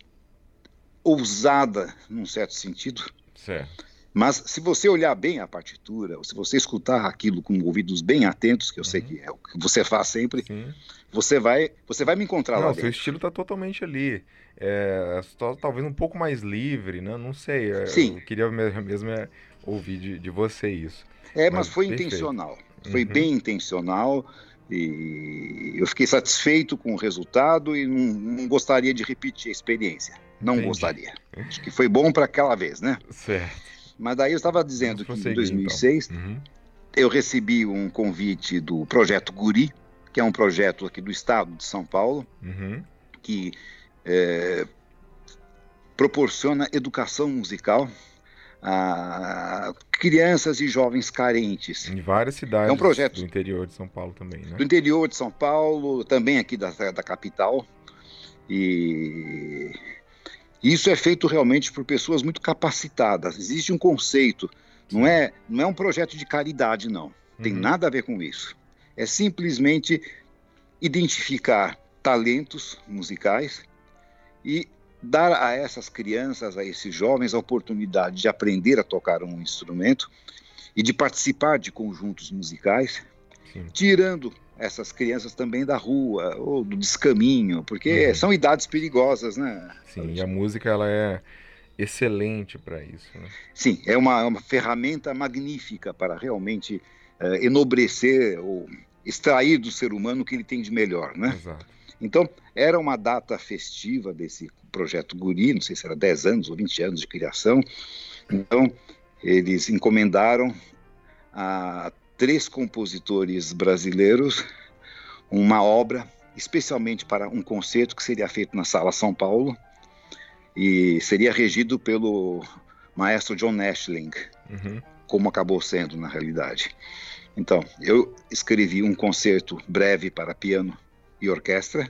ousada, num certo sentido. Certo. Mas se você olhar bem a partitura, ou se você escutar aquilo com ouvidos bem atentos, que eu uhum. sei que é o que você faz sempre, Sim. você vai você vai me encontrar Não, lá. Não, seu estilo está totalmente ali. É, talvez um pouco mais livre, né? Não sei. É, Sim. Eu queria mesmo é, ouvir de, de você isso. É, mas, mas foi perfeito. intencional. Foi uhum. bem intencional e eu fiquei satisfeito com o resultado e não, não gostaria de repetir a experiência. Não Entendi. gostaria. Acho que foi bom para aquela vez, né? Certo. Mas daí eu estava dizendo que em 2006 então. uhum. eu recebi um convite do Projeto Guri, que é um projeto aqui do estado de São Paulo, uhum. que é, proporciona educação musical a crianças e jovens carentes. Em várias cidades é um projeto, do interior de São Paulo também, né? Do interior de São Paulo, também aqui da, da capital. E isso é feito realmente por pessoas muito capacitadas. Existe um conceito, não é, não é um projeto de caridade, não. Tem uhum. nada a ver com isso. É simplesmente identificar talentos musicais e dar a essas crianças, a esses jovens, a oportunidade de aprender a tocar um instrumento e de participar de conjuntos musicais, Sim. tirando essas crianças também da rua ou do descaminho, porque uhum. são idades perigosas, né? Sim, e a música ela é excelente para isso. Né? Sim, é uma, uma, ferramenta magnífica para realmente uh, enobrecer ou extrair do ser humano o que ele tem de melhor, né? Exato. Então, era uma data festiva desse projeto Guri, não sei se era 10 anos ou 20 anos de criação. Então, eles encomendaram a três compositores brasileiros uma obra especialmente para um concerto que seria feito na Sala São Paulo e seria regido pelo maestro John Nashling, uhum. como acabou sendo na realidade. Então, eu escrevi um concerto breve para piano e orquestra,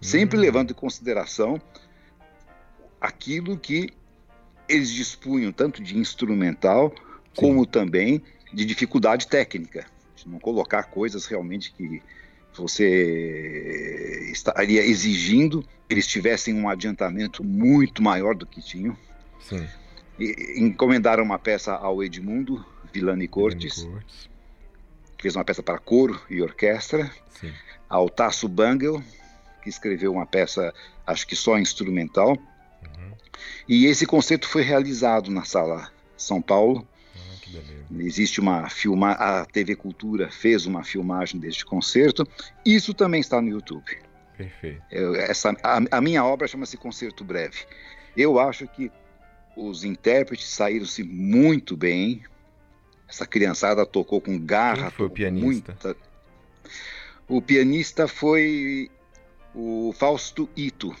sempre hum. levando em consideração aquilo que eles dispunham tanto de instrumental Sim. como também de dificuldade técnica, de não colocar coisas realmente que você estaria exigindo que eles tivessem um adiantamento muito maior do que tinham. Sim. E, encomendaram uma peça ao Edmundo Villani Cortes, que fez uma peça para coro e orquestra, Sim. ao Tasso Bangel, que escreveu uma peça, acho que só instrumental. Uhum. E esse concerto foi realizado na sala São Paulo, Existe uma filma, a TV Cultura fez uma filmagem deste concerto. Isso também está no YouTube. Perfeito. Eu, essa, a, a, minha obra chama-se Concerto Breve. Eu acho que os intérpretes saíram-se muito bem. Essa criançada tocou com garra. Quem foi o pianista? Muita... O pianista foi o Fausto Ito.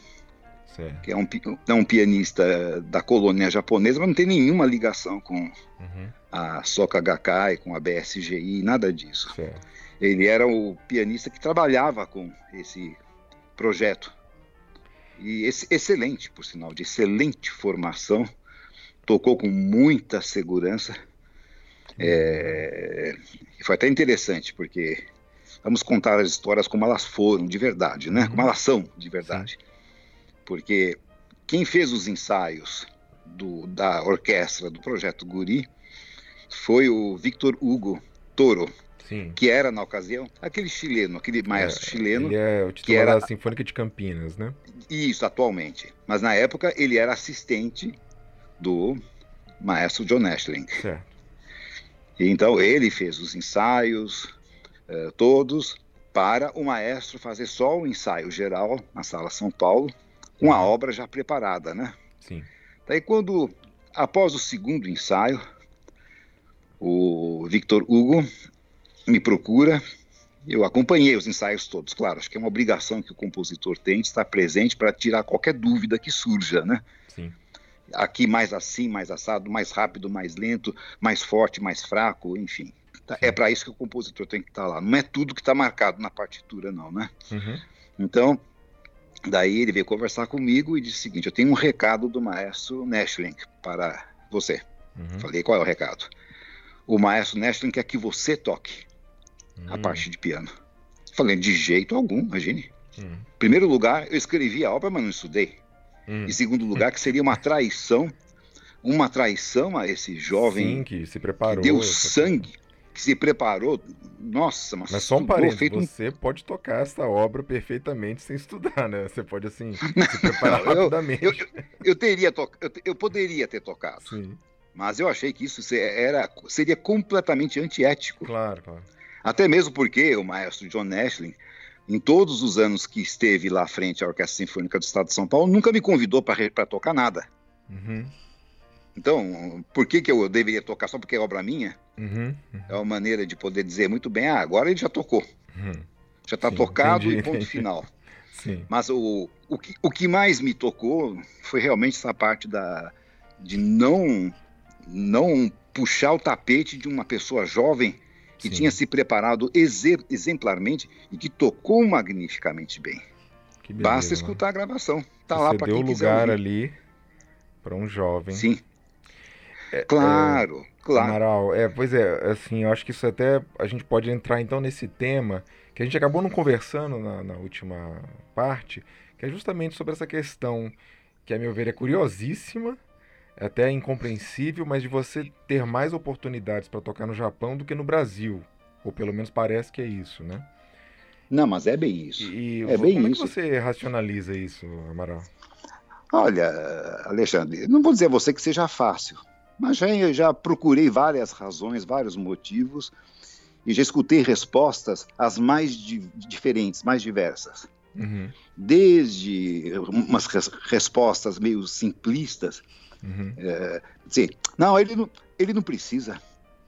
Certo. que é um, é um pianista da colônia japonesa, mas não tem nenhuma ligação com uhum. a Soka Gakkai, com a BSGI, nada disso. Certo. Ele era o pianista que trabalhava com esse projeto. E esse, excelente, por sinal, de excelente formação, tocou com muita segurança. É, foi até interessante, porque vamos contar as histórias como elas foram, de verdade, né? Uhum. Como elas são, de verdade. Porque quem fez os ensaios do, da orquestra do projeto Guri foi o Victor Hugo Toro, Sim. que era na ocasião aquele chileno, aquele maestro é, chileno. Ele é o titular que era da Sinfônica de Campinas, né? Isso, atualmente. Mas na época ele era assistente do maestro John Ashling. Certo. E então ele fez os ensaios uh, todos para o maestro fazer só o ensaio geral na Sala São Paulo com a obra já preparada, né? Sim. Daí quando, após o segundo ensaio, o Victor Hugo me procura, eu acompanhei os ensaios todos, claro, acho que é uma obrigação que o compositor tem de estar presente para tirar qualquer dúvida que surja, né? Aqui mais assim, mais assado, mais rápido, mais lento, mais forte, mais fraco, enfim. Tá, é para isso que o compositor tem que estar lá. Não é tudo que está marcado na partitura, não, né? Uhum. Então, Daí ele veio conversar comigo e disse o seguinte: Eu tenho um recado do maestro Nashling para você. Uhum. Falei: Qual é o recado? O maestro Nashling quer que você toque uhum. a hum. parte de piano. Falei: De jeito algum, imagine. Uhum. Primeiro lugar, eu escrevi a obra, mas não estudei. Hum. Em segundo lugar, que seria uma traição uma traição a esse jovem Sim, que se preparou, que deu sangue que se preparou. Nossa, mas, mas só um parênteses, você um... pode tocar essa obra perfeitamente sem estudar, né? Você pode, assim, se preparar eu, rapidamente. Eu, eu, eu teria to... eu, eu poderia ter tocado. Sim. Mas eu achei que isso era, seria completamente antiético. Claro, claro. Até mesmo porque o maestro John Ashling, em todos os anos que esteve lá à frente à Orquestra Sinfônica do Estado de São Paulo, nunca me convidou para tocar nada. Uhum. Então, por que, que eu deveria tocar só porque é obra minha? Uhum, uhum. É uma maneira de poder dizer muito bem, ah, agora ele já tocou. Uhum. Já está tocado entendi. e ponto final. Mas o, o, que, o que mais me tocou foi realmente essa parte da, de não, não puxar o tapete de uma pessoa jovem que Sim. tinha se preparado exemplarmente e que tocou magnificamente bem. Beleza, Basta escutar mano. a gravação. Tá Você lá para quem quiser. lugar ali para um jovem. Sim. É, claro, é, claro. Amaral, é, pois é, assim, eu acho que isso até a gente pode entrar então nesse tema que a gente acabou não conversando na, na última parte, que é justamente sobre essa questão que, a meu ver, é curiosíssima, é até incompreensível, mas de você ter mais oportunidades para tocar no Japão do que no Brasil. Ou pelo menos parece que é isso, né? Não, mas é bem isso. E, é bem como isso. é que você racionaliza isso, Amaral? Olha, Alexandre, não vou dizer a você que seja fácil, mas já, já procurei várias razões, vários motivos, e já escutei respostas as mais di diferentes, mais diversas. Uhum. Desde umas res respostas meio simplistas, uhum. é, dizer, não, ele não, ele não precisa.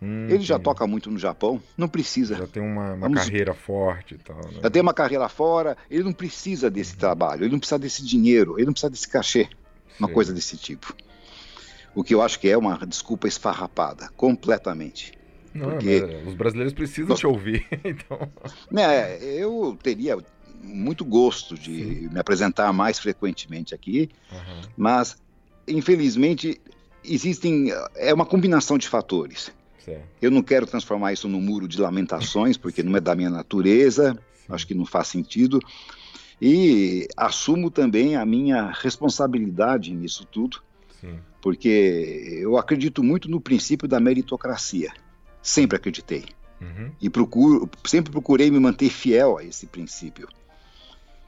Hum, ele já toca muito no Japão, não precisa. Já tem uma, uma Vamos... carreira forte e tal. Né? Já tem uma carreira fora, ele não precisa desse uhum. trabalho, ele não precisa desse dinheiro, ele não precisa desse cachê, uma Sim. coisa desse tipo. O que eu acho que é uma desculpa esfarrapada, completamente. Não, porque os brasileiros precisam te ouvir, então. É, eu teria muito gosto de Sim. me apresentar mais frequentemente aqui, uhum. mas infelizmente existem é uma combinação de fatores. Eu não quero transformar isso num muro de lamentações, porque não é da minha natureza, acho que não faz sentido. E assumo também a minha responsabilidade nisso tudo, Sim. porque eu acredito muito no princípio da meritocracia. Sempre acreditei. Uhum. E procuro, sempre procurei me manter fiel a esse princípio.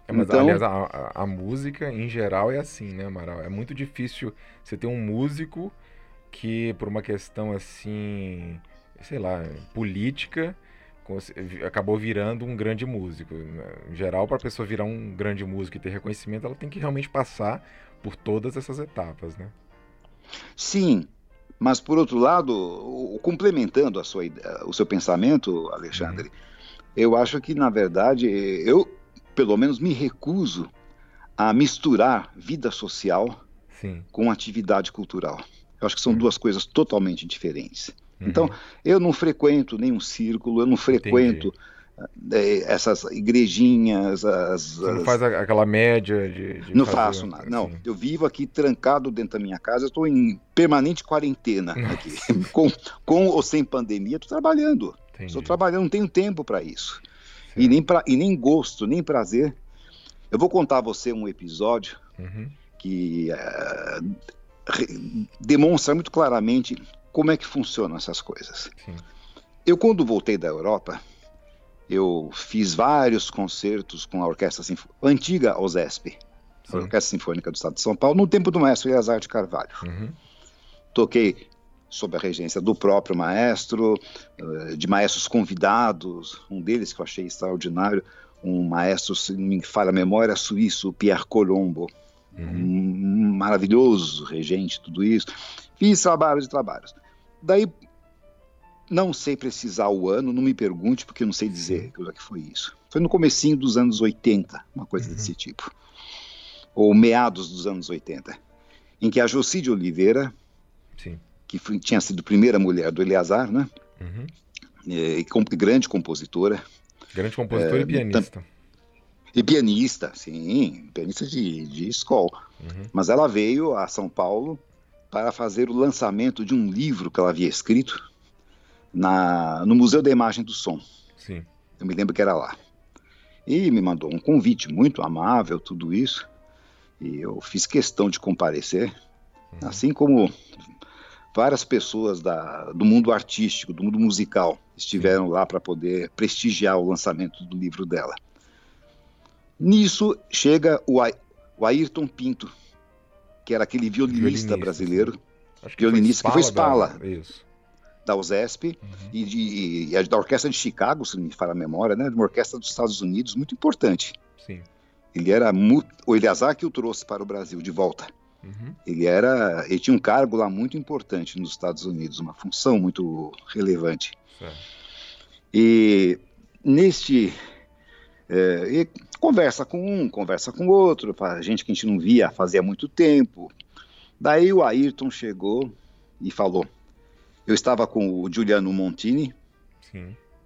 É, mas, então... aliás, a, a, música em geral é assim, né, Amaral? É muito difícil você ter um músico que, por uma questão assim, sei lá, política, acabou virando um grande músico. Em geral, para a pessoa virar um grande músico e ter reconhecimento, ela tem que realmente passar por todas essas etapas, né? Sim, mas por outro lado, complementando a sua, o seu pensamento, Alexandre, uhum. eu acho que na verdade eu pelo menos me recuso a misturar vida social Sim. com atividade cultural. Eu acho que são uhum. duas coisas totalmente diferentes. Uhum. Então, eu não frequento nenhum círculo, eu não frequento é, essas igrejinhas. As, Você não faz aquela média de. de não fazer, faço nada. Não, eu vivo aqui trancado dentro da minha casa, estou em permanente quarentena aqui. com, com ou sem pandemia, estou trabalhando. Estou trabalhando, não tenho tempo para isso e nem, pra, e nem gosto, nem prazer. Eu vou contar a você um episódio uhum. que uh, demonstra muito claramente como é que funcionam essas coisas. Sim. Eu, quando voltei da Europa, eu fiz vários concertos com a Orquestra Sinfônica, antiga OSESP, a Orquestra Sinfônica do Estado de São Paulo, no tempo do maestro Eleazar de Carvalho. Uhum. Toquei sob a regência do próprio maestro, eh, de maestros convidados, um deles que eu achei extraordinário, um maestro, se não me falha a memória, suíço, Pierre Colombo, uhum. um maravilhoso regente, tudo isso. Fiz trabalhos e trabalhos. Daí, não sei precisar o ano, não me pergunte, porque eu não sei dizer o que foi isso. Foi no comecinho dos anos 80, uma coisa uhum. desse tipo. Ou meados dos anos 80, em que a Jocide Oliveira, Sim que foi, tinha sido a primeira mulher do Eleazar, né? Uhum. É, e, grande compositora. Grande compositora é, e pianista. E pianista, sim, pianista de, de escola. Uhum. Mas ela veio a São Paulo para fazer o lançamento de um livro que ela havia escrito na, no Museu da Imagem do Som. Sim. Eu me lembro que era lá. E me mandou um convite muito amável, tudo isso. E eu fiz questão de comparecer, uhum. assim como várias pessoas da, do mundo artístico, do mundo musical, estiveram lá para poder prestigiar o lançamento do livro dela. Nisso chega o, o Ayrton Pinto, que era aquele violinista, violinista brasileiro, que violinista foi que foi Spala, da, isso. da USESP uhum. e, de, e, da Orquestra de Chicago, se me fala a memória, né, uma orquestra dos Estados Unidos muito importante. Sim. Ele era o Eleazar que o trouxe para o Brasil de volta. Uhum. Ele era, ele tinha um cargo lá muito importante nos Estados Unidos, uma função muito relevante. E neste é, e conversa com um, conversa com outro, gente que a gente não via fazia muito tempo. Daí o Ayrton chegou e falou. Eu estava com o Giuliano Montini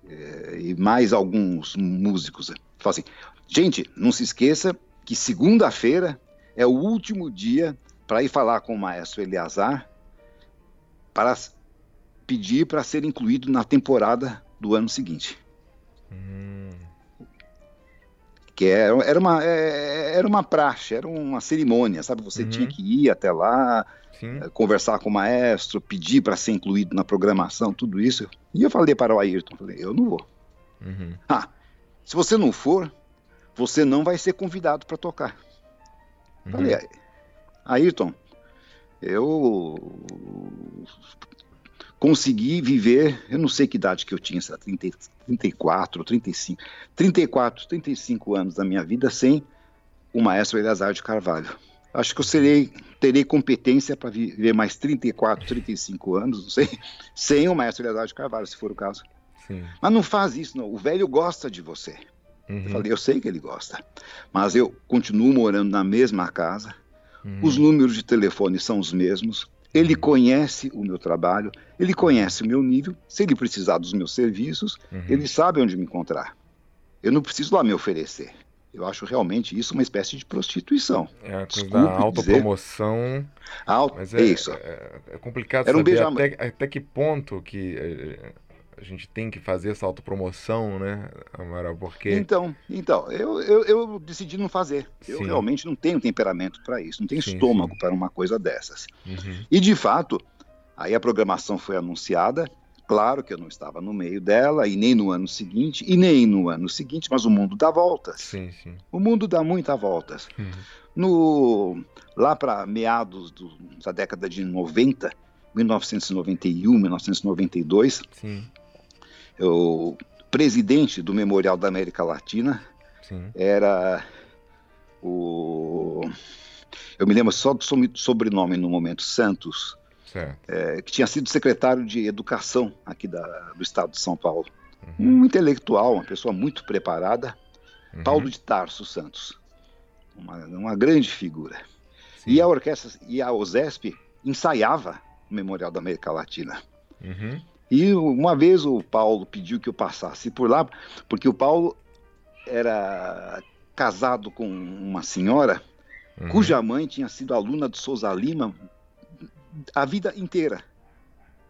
é, e mais alguns músicos. Falou assim, gente, não se esqueça que segunda-feira é o último dia para ir falar com o maestro Eleazar para pedir para ser incluído na temporada do ano seguinte. Hum. Que era, era, uma, é, era uma praxe, era uma cerimônia, sabe? Você uhum. tinha que ir até lá, Sim. Eh, conversar com o maestro, pedir para ser incluído na programação, tudo isso. E eu falei para o Ayrton, falei, eu não vou. Uhum. Ah, se você não for, você não vai ser convidado para tocar. Uhum. Falei, Ayrton, eu consegui viver, eu não sei que idade que eu tinha, 30, 34, 35, 34, 35 anos da minha vida sem o maestro Eleazar de Carvalho. Acho que eu serei, terei competência para viver mais 34, 35 anos, não sei, sem o maestro Eleazar de Carvalho, se for o caso. Sim. Mas não faz isso, não. O velho gosta de você. Uhum. Eu falei, eu sei que ele gosta, mas eu continuo morando na mesma casa, Uhum. Os números de telefone são os mesmos. Ele conhece o meu trabalho, ele conhece o meu nível. Se ele precisar dos meus serviços, uhum. ele sabe onde me encontrar. Eu não preciso lá me oferecer. Eu acho realmente isso uma espécie de prostituição. É a coisa da autopromoção. Auto... Mas é, isso. É, é complicado Era um saber até, até, que ponto que é, a gente tem que fazer essa autopromoção, né, Amaral? Porque... Então, então eu, eu, eu decidi não fazer. Eu sim. realmente não tenho temperamento para isso, não tenho sim, estômago para uma coisa dessas. Uhum. E, de fato, aí a programação foi anunciada, Claro que eu não estava no meio dela, e nem no ano seguinte, e nem no ano seguinte, mas o mundo dá voltas. Sim, sim. O mundo dá muitas voltas. Uhum. No, lá para meados do, da década de 90, 1991, 1992, sim. O presidente do Memorial da América Latina sim. era o. Eu me lembro só do sobrenome no momento, Santos é, que tinha sido secretário de Educação aqui da, do estado de São Paulo. Uhum. Um intelectual, uma pessoa muito preparada, uhum. Paulo de Tarso Santos. Uma, uma grande figura. Sim. E a orquestra, e a OSESP ensaiava o Memorial da América Latina. Uhum. E uma vez o Paulo pediu que eu passasse por lá, porque o Paulo era casado com uma senhora uhum. cuja mãe tinha sido aluna de Souza Lima a vida inteira.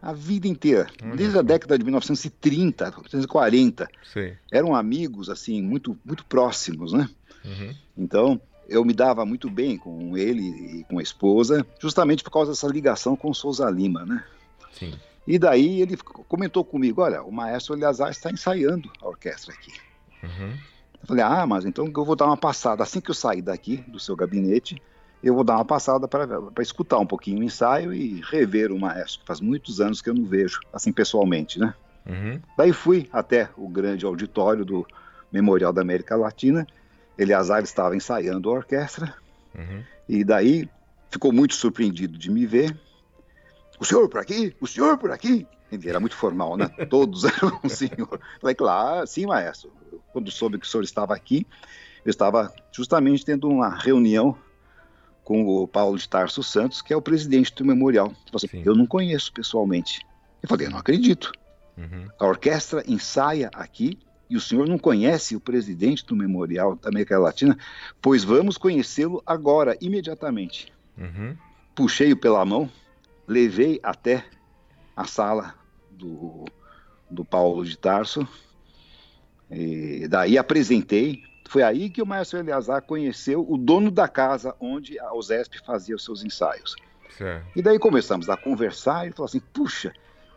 A vida inteira. Desde a década de 1930, 1940. Sim. Eram amigos, assim, muito, muito próximos, né? Uhum. Então, eu me dava muito bem com ele e com a esposa, justamente por causa dessa ligação com Souza Lima, né? Sim. E daí ele comentou comigo, olha, o maestro Eleazar está ensaiando a orquestra aqui. Uhum. Eu falei, ah, mas então eu vou dar uma passada. Assim que eu sair daqui, do seu gabinete, eu vou dar uma passada para escutar um pouquinho o ensaio e rever o maestro. Faz muitos anos que eu não vejo, assim, pessoalmente, né? Uhum. Daí fui até o grande auditório do Memorial da América Latina. Eleazar estava ensaiando a orquestra. Uhum. E daí ficou muito surpreendido de me ver. O senhor por aqui? O senhor por aqui? Era muito formal, né? Todos eram o senhor. Falei, claro, sim, maestro. Quando soube que o senhor estava aqui, eu estava justamente tendo uma reunião com o Paulo de Tarso Santos, que é o presidente do memorial. Assim, eu não conheço pessoalmente. Eu falei, eu não acredito. Uhum. A orquestra ensaia aqui e o senhor não conhece o presidente do memorial da América Latina? Pois vamos conhecê-lo agora, imediatamente. Uhum. Puxei-o pela mão, levei até a sala do, do Paulo de Tarso, e daí apresentei foi aí que o maestro Eleazar conheceu o dono da casa onde a USESP fazia os seus ensaios. Certo. E daí começamos a conversar e ele falou assim: puxa,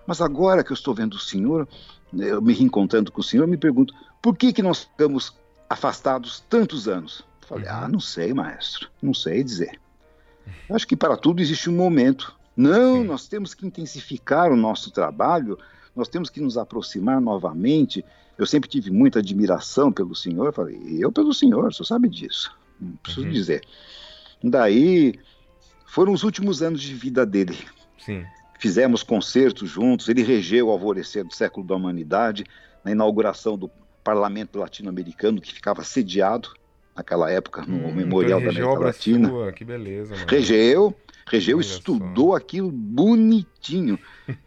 mas agora que eu estou vendo o senhor, eu me reencontrando com o senhor, eu me pergunto, por que, que nós ficamos afastados tantos anos? Eu falei, uhum. ah, não sei, maestro, não sei dizer. Eu acho que para tudo existe um momento. Não, Sim. nós temos que intensificar o nosso trabalho, nós temos que nos aproximar novamente. Eu sempre tive muita admiração pelo senhor. Eu falei, eu pelo senhor, o senhor sabe disso. Não preciso uhum. dizer. Daí foram os últimos anos de vida dele. Sim. Fizemos concertos juntos. Ele regeu o alvorecer do século da humanidade na inauguração do Parlamento Latino-Americano, que ficava sediado naquela época no hum, Memorial então da América Latina. Sua. Que beleza, mano. Regeu, Regeu Olha estudou só. aquilo bonitinho.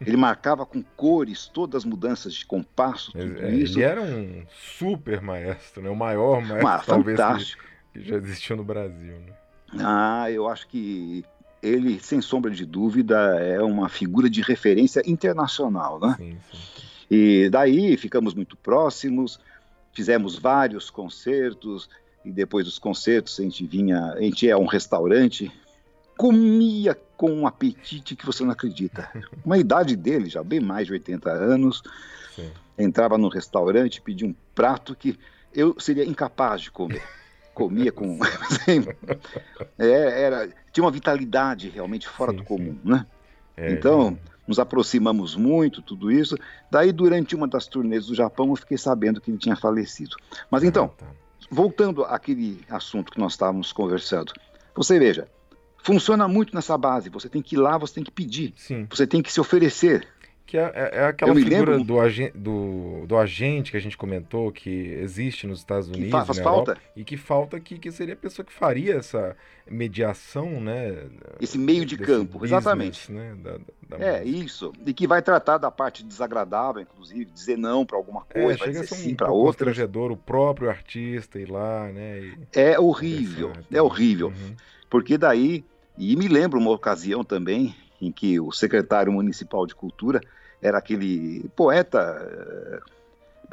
Ele marcava com cores todas as mudanças de compasso, tudo é, isso. Ele era um super maestro, né? O maior maestro Mas, talvez fantástico. Que, que já existiu no Brasil. Né? Ah, eu acho que ele, sem sombra de dúvida, é uma figura de referência internacional, né? Sim, sim, sim. E daí ficamos muito próximos, fizemos vários concertos, e depois dos concertos a gente vinha, a gente é um restaurante comia com um apetite que você não acredita. Uma idade dele, já bem mais de 80 anos, Sim. entrava no restaurante, pedia um prato que eu seria incapaz de comer. Comia com. é, era, tinha uma vitalidade realmente fora sim, do comum, sim. né? É, então, é. nos aproximamos muito, tudo isso. Daí, durante uma das turnês do Japão, eu fiquei sabendo que ele tinha falecido. Mas então, ah, tá. voltando àquele assunto que nós estávamos conversando, você veja, funciona muito nessa base. Você tem que ir lá, você tem que pedir, Sim. você tem que se oferecer. Que é, é, é aquela figura lembro... do, agen, do, do, agente que a gente comentou, que existe nos Estados Unidos, que faz, falta. Europa, e que falta aqui, que seria a pessoa que faria essa mediação, né? Esse meio de campo, business, exatamente. Né, da, da é, isso. E que vai tratar da parte desagradável, inclusive, dizer não para alguma é, coisa, é, vai dizer sim um para outra. o próprio artista ir lá, né? E... É horrível, é horrível. Uhum. Porque daí, e me lembro uma ocasião também, em que o secretário municipal de cultura era aquele poeta eh,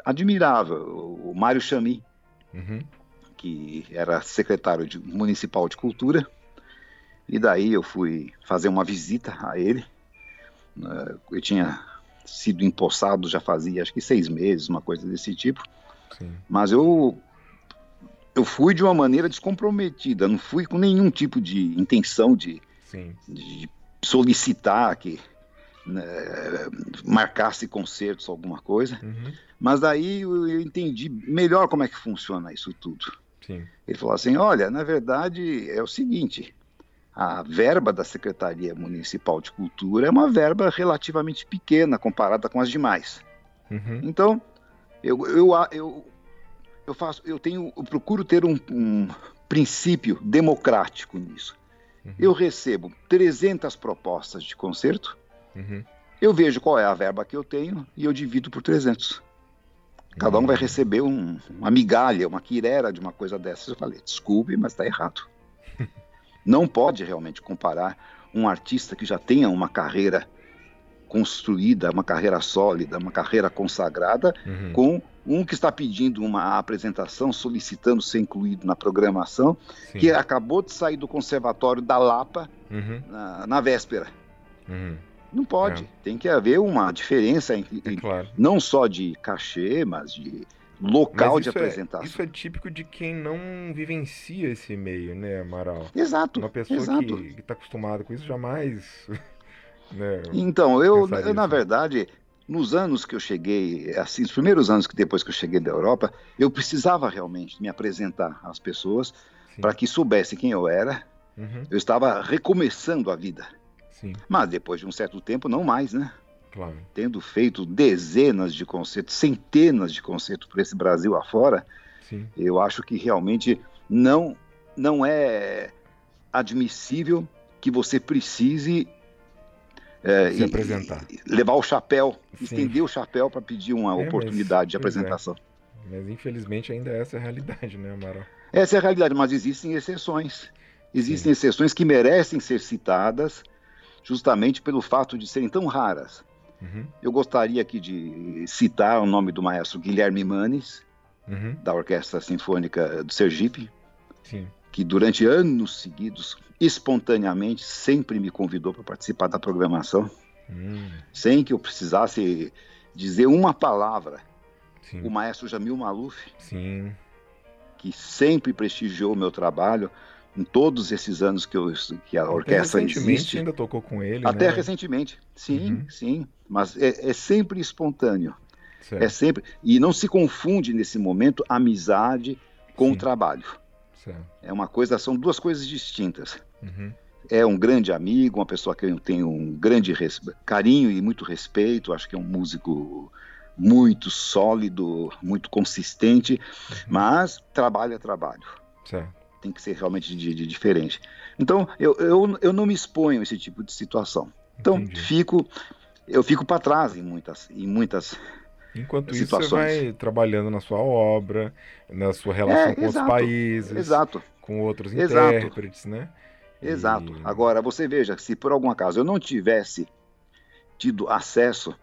admirável, o Mário Chami, uhum. que era secretário de, municipal de cultura. E daí eu fui fazer uma visita a ele. Né, eu tinha sido empossado já fazia acho que seis meses, uma coisa desse tipo. Sim. Mas eu eu fui de uma maneira descomprometida, não fui com nenhum tipo de intenção de, de solicitar que né, marcasse concertos, alguma coisa. Uhum. Mas daí eu, entendi melhor como é que funciona isso tudo. Sim. Ele falou assim: olha, na verdade é o seguinte. A verba da Secretaria Municipal de Cultura é uma verba relativamente pequena comparada com as demais. Uhum. Então, eu, eu, eu, eu faço, eu tenho, eu procuro ter um, um princípio democrático nisso. Uhum. Eu recebo 300 propostas de concerto, uhum. eu vejo qual é a verba que eu tenho e eu divido por 300. Cada um vai uhum. receber um, uma migalha, uma quirera de uma coisa dessas. Eu falei, desculpe, mas está errado. Não pode realmente comparar um artista que já tenha uma carreira construída, uma carreira sólida, uma carreira consagrada, uhum. com um que está pedindo uma apresentação, solicitando ser incluído na programação, Sim. que acabou de sair do conservatório da Lapa uhum. na, na, véspera. Uhum. Não pode. É. Tem que haver uma diferença é claro. não só de cachê, mas de local de é- apresentação. É, isso é típico de quem não vivencia esse meio, né, Amaral? Exato. Uma pessoa exato. que está acostumada com isso jamais. né, então, eu, eu na verdade, nos anos que eu cheguei, assim, os primeiros anos que depois que eu cheguei da Europa, eu precisava realmente me apresentar às pessoas para que soubessem quem eu era. Uhum. Eu estava recomeçando a vida. Sim. Mas depois de um certo tempo, não mais, né? Claro. Tendo feito dezenas de concertos, centenas de concertos por esse Brasil afora, Sim. eu acho que realmente não, não é admissível que você precise é, se apresentar. levar o chapéu, Sim. estender o chapéu para pedir uma é, oportunidade mas, de é. apresentação. É. Mas infelizmente ainda é essa é a realidade, né, Amaral? Essa é a realidade, mas existem exceções. Existem Sim. exceções que merecem ser citadas justamente pelo fato de serem tão raras. Uhum. Eu gostaria aqui de citar o nome do maestro Guilherme Manes, uhum. da Orquestra Sinfônica do Sergipe, Sim. Que durante anos seguidos espontaneamente sempre me convidou para participar da programação, hum. sem que eu precisasse dizer uma palavra. Sim. O maestro Jamil Maluf, Sim. que sempre prestigiou o meu trabalho em todos esses anos que, eu, que a orquestra Até recentemente existe. ainda tocou com ele. Até né? recentemente, sim, uhum. sim. Mas é, é sempre espontâneo. Certo. É sempre e não se confunde nesse momento amizade com sim. trabalho. Certo. É uma coisa, são duas coisas distintas. Uhum. É um grande amigo, uma pessoa que eu tenho um grande carinho e muito respeito. Acho que é um músico muito sólido, muito consistente, uhum. mas trabalho é trabalho. Certo. Tem que ser realmente de, de diferente. Então, eu, eu, eu não me exponho a esse tipo de situação. Então, Entendi. fico eu fico para trás em muitas, em muitas Enquanto situações. isso, você vai trabalhando na sua obra, na sua relação é, com exato, outros países, exato, com outros exato, intérpretes, né? Exato. E... Agora, você veja, se por algum acaso eu não tivesse tido acesso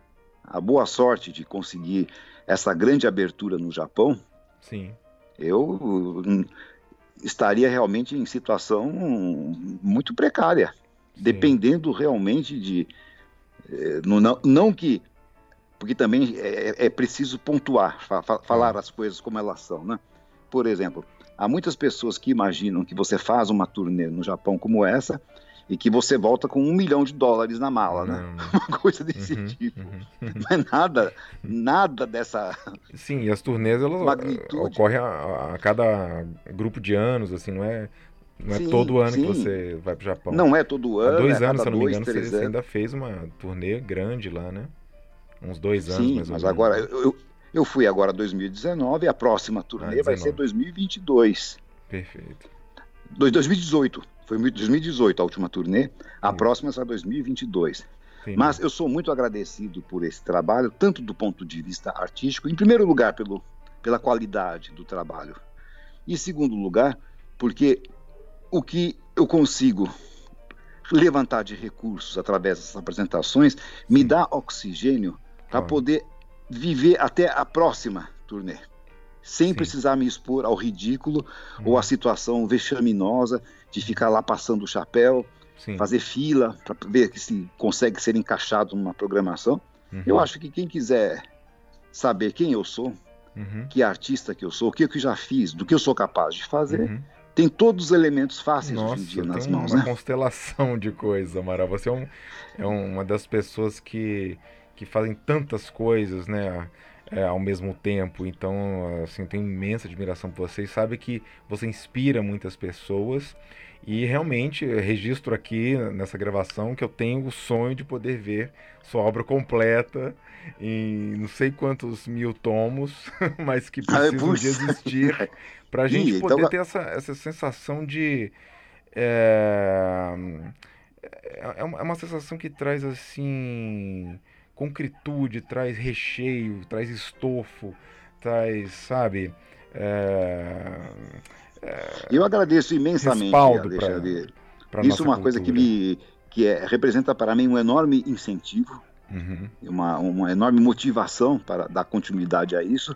à boa sorte de conseguir essa grande abertura no Japão, Sim. eu hum, estaria realmente em situação muito precária, Sim. dependendo realmente de. Eh, não, não que porque também é, é preciso pontuar, fa falar as coisas como elas são, né? Por exemplo, há muitas pessoas que imaginam que você faz uma turnê no Japão como essa e que você volta com um milhão de dólares na mala, né? Não. Uma coisa desse uhum, tipo. Uhum. Não é nada, nada dessa. Sim, e as turnês elas magnitude. ocorrem a, a, cada grupo de anos, assim, não é. Não é sim, todo ano sim. que você vai para o Japão. Não é todo ano. Há dois é anos, se eu não me engano, você, você, ainda fez uma turnê grande lá, né? Uns dois anos Sim, mais ou mas menos. agora eu, eu fui agora 2019 e a próxima turnê ah, vai ser 2022. Perfeito. 2018. Foi 2018 a última turnê. A Sim. próxima será 2022. Sim. Mas eu sou muito agradecido por esse trabalho, tanto do ponto de vista artístico, em primeiro lugar pelo, pela qualidade do trabalho, e em segundo lugar, porque o que eu consigo levantar de recursos através dessas apresentações me dá oxigênio para poder viver até a próxima turnê, sem Sim. precisar me expor ao ridículo hum. ou à situação vexaminosa de ficar lá passando o chapéu, Sim. fazer fila para ver se consegue ser encaixado numa programação. Uhum. Eu acho que quem quiser saber quem eu sou, uhum. que artista que eu sou, o que eu já fiz, do que eu sou capaz de fazer, uhum. tem todos os elementos fáceis Nossa, hoje em dia nas mãos. Uma né? constelação de coisas, Amaral. Você é, um, é uma das pessoas que, que fazem tantas coisas, né? É, ao mesmo tempo. Então, assim, tenho imensa admiração por você. E sabe que você inspira muitas pessoas. E realmente registro aqui nessa gravação que eu tenho o sonho de poder ver sua obra completa em não sei quantos mil tomos, mas que ah, precisam de existir para a gente poder então... ter essa, essa sensação de. É, é, é uma sensação que traz assim concretude, traz recheio, traz estofo, traz, sabe? É, é, eu agradeço imensamente, Alexandre. Pra, pra Isso é uma cultura. coisa que me que é, representa para mim um enorme incentivo, uhum. uma, uma enorme motivação para dar continuidade a isso.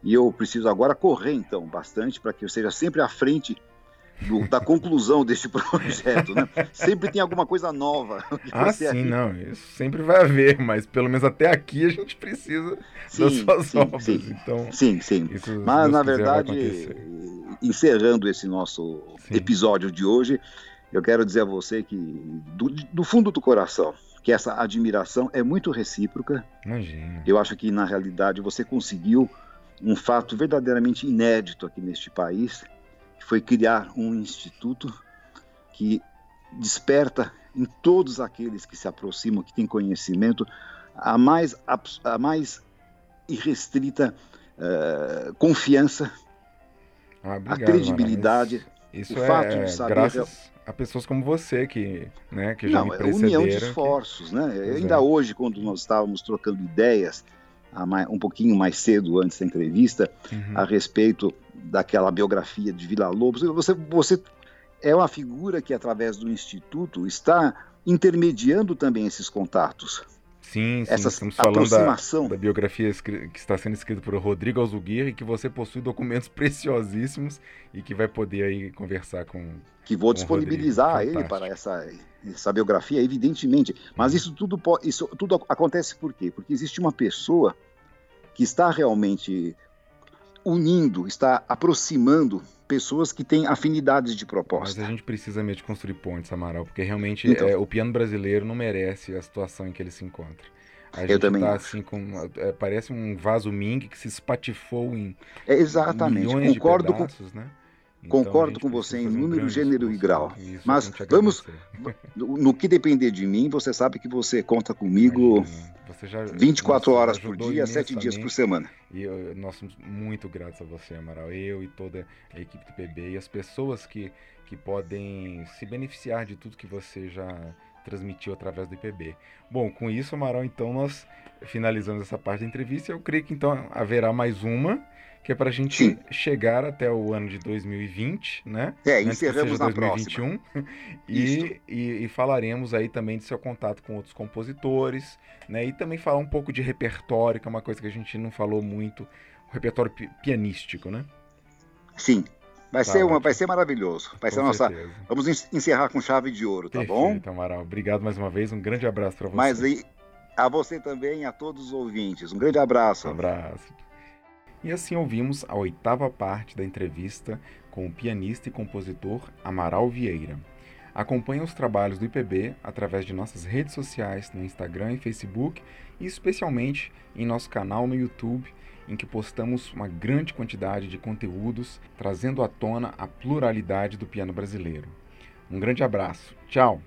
E eu preciso agora correr, então, bastante, para que eu seja sempre à frente do, da conclusão deste projeto, né? Sempre tem alguma coisa nova. Ah, sim, não, isso sempre vai haver, mas pelo menos até aqui a gente precisa sim, das suas sim, obras. Sim, então, sim, sim. Isso, mas na verdade, encerrando esse nosso sim. episódio de hoje, eu quero dizer a você que, do, do fundo do coração, que essa admiração é muito recíproca. Imagina. Eu acho que na realidade você conseguiu um fato verdadeiramente inédito aqui neste país foi criar um instituto que desperta em todos aqueles que se aproximam, que têm conhecimento, a mais, a mais irrestrita uh, confiança, ah, obrigado, a credibilidade, isso, isso o fato é, de saber graças a pessoas como você que, né, que já Não, me precederam. É união de esforços, que... né? Pois Ainda é. hoje, quando nós estávamos trocando ideias, um pouquinho mais cedo antes da entrevista, uhum. a respeito daquela biografia de Vila Lobos. Você, você é uma figura que, através do Instituto, está intermediando também esses contatos. Sim, sim Essa estamos falando da, da, biografia que está sendo escrita por Rodrigo Alzuguir e que você possui documentos preciosíssimos e que vai poder aí conversar com que vou disponibilizar ele para essa, essa biografia, evidentemente. Mas uhum. isso tudo, isso tudo acontece por quê? Porque existe uma pessoa que está realmente unindo, está aproximando pessoas que têm afinidades de proposta. Mas a gente precisa mesmo de construir pontes, Amaral, porque realmente então, é, o piano brasileiro não merece a situação em que ele se encontra. A eu gente também tá assim com é, parece um vaso Ming que se espatifou em é, exatamente milhões concordo de pedaços, com... né? Então, Concordo com você em número, gênero e grau. Mas vamos, no que depender de mim, você sabe que você conta comigo você já, 24 horas por dia, 7 dias por semana. E eu, nós somos muito gratos a você, Amaral. Eu e toda a equipe do PB e as pessoas que, que podem se beneficiar de tudo que você já transmitiu através do IPB. Bom, com isso, Amaral, então nós finalizamos essa parte da entrevista. Eu creio que então haverá mais uma que é para a gente Sim. chegar até o ano de 2020, né? É, encerramos na 2021. E, e, e, falaremos aí também de seu contato com outros compositores, né? E também falar um pouco de repertório, que é uma coisa que a gente não falou muito, o repertório pi pianístico, né? Sim. Vai, tá ser, uma, vai ser maravilhoso. Vai com ser nossa. Vamos encerrar com chave de ouro, tá Perfeito, bom? Então, Amaral. Obrigado mais uma vez. Um grande abraço para você. Mas aí, a você também, a todos os ouvintes. Um grande abraço. Um abraço. E assim ouvimos a oitava parte da entrevista com o pianista e compositor Amaral Vieira. Acompanhe os trabalhos do IPB através de nossas redes sociais no Instagram e Facebook e especialmente em nosso canal no YouTube, em que postamos uma grande quantidade de conteúdos trazendo à tona a pluralidade do piano brasileiro. Um grande abraço. Tchau!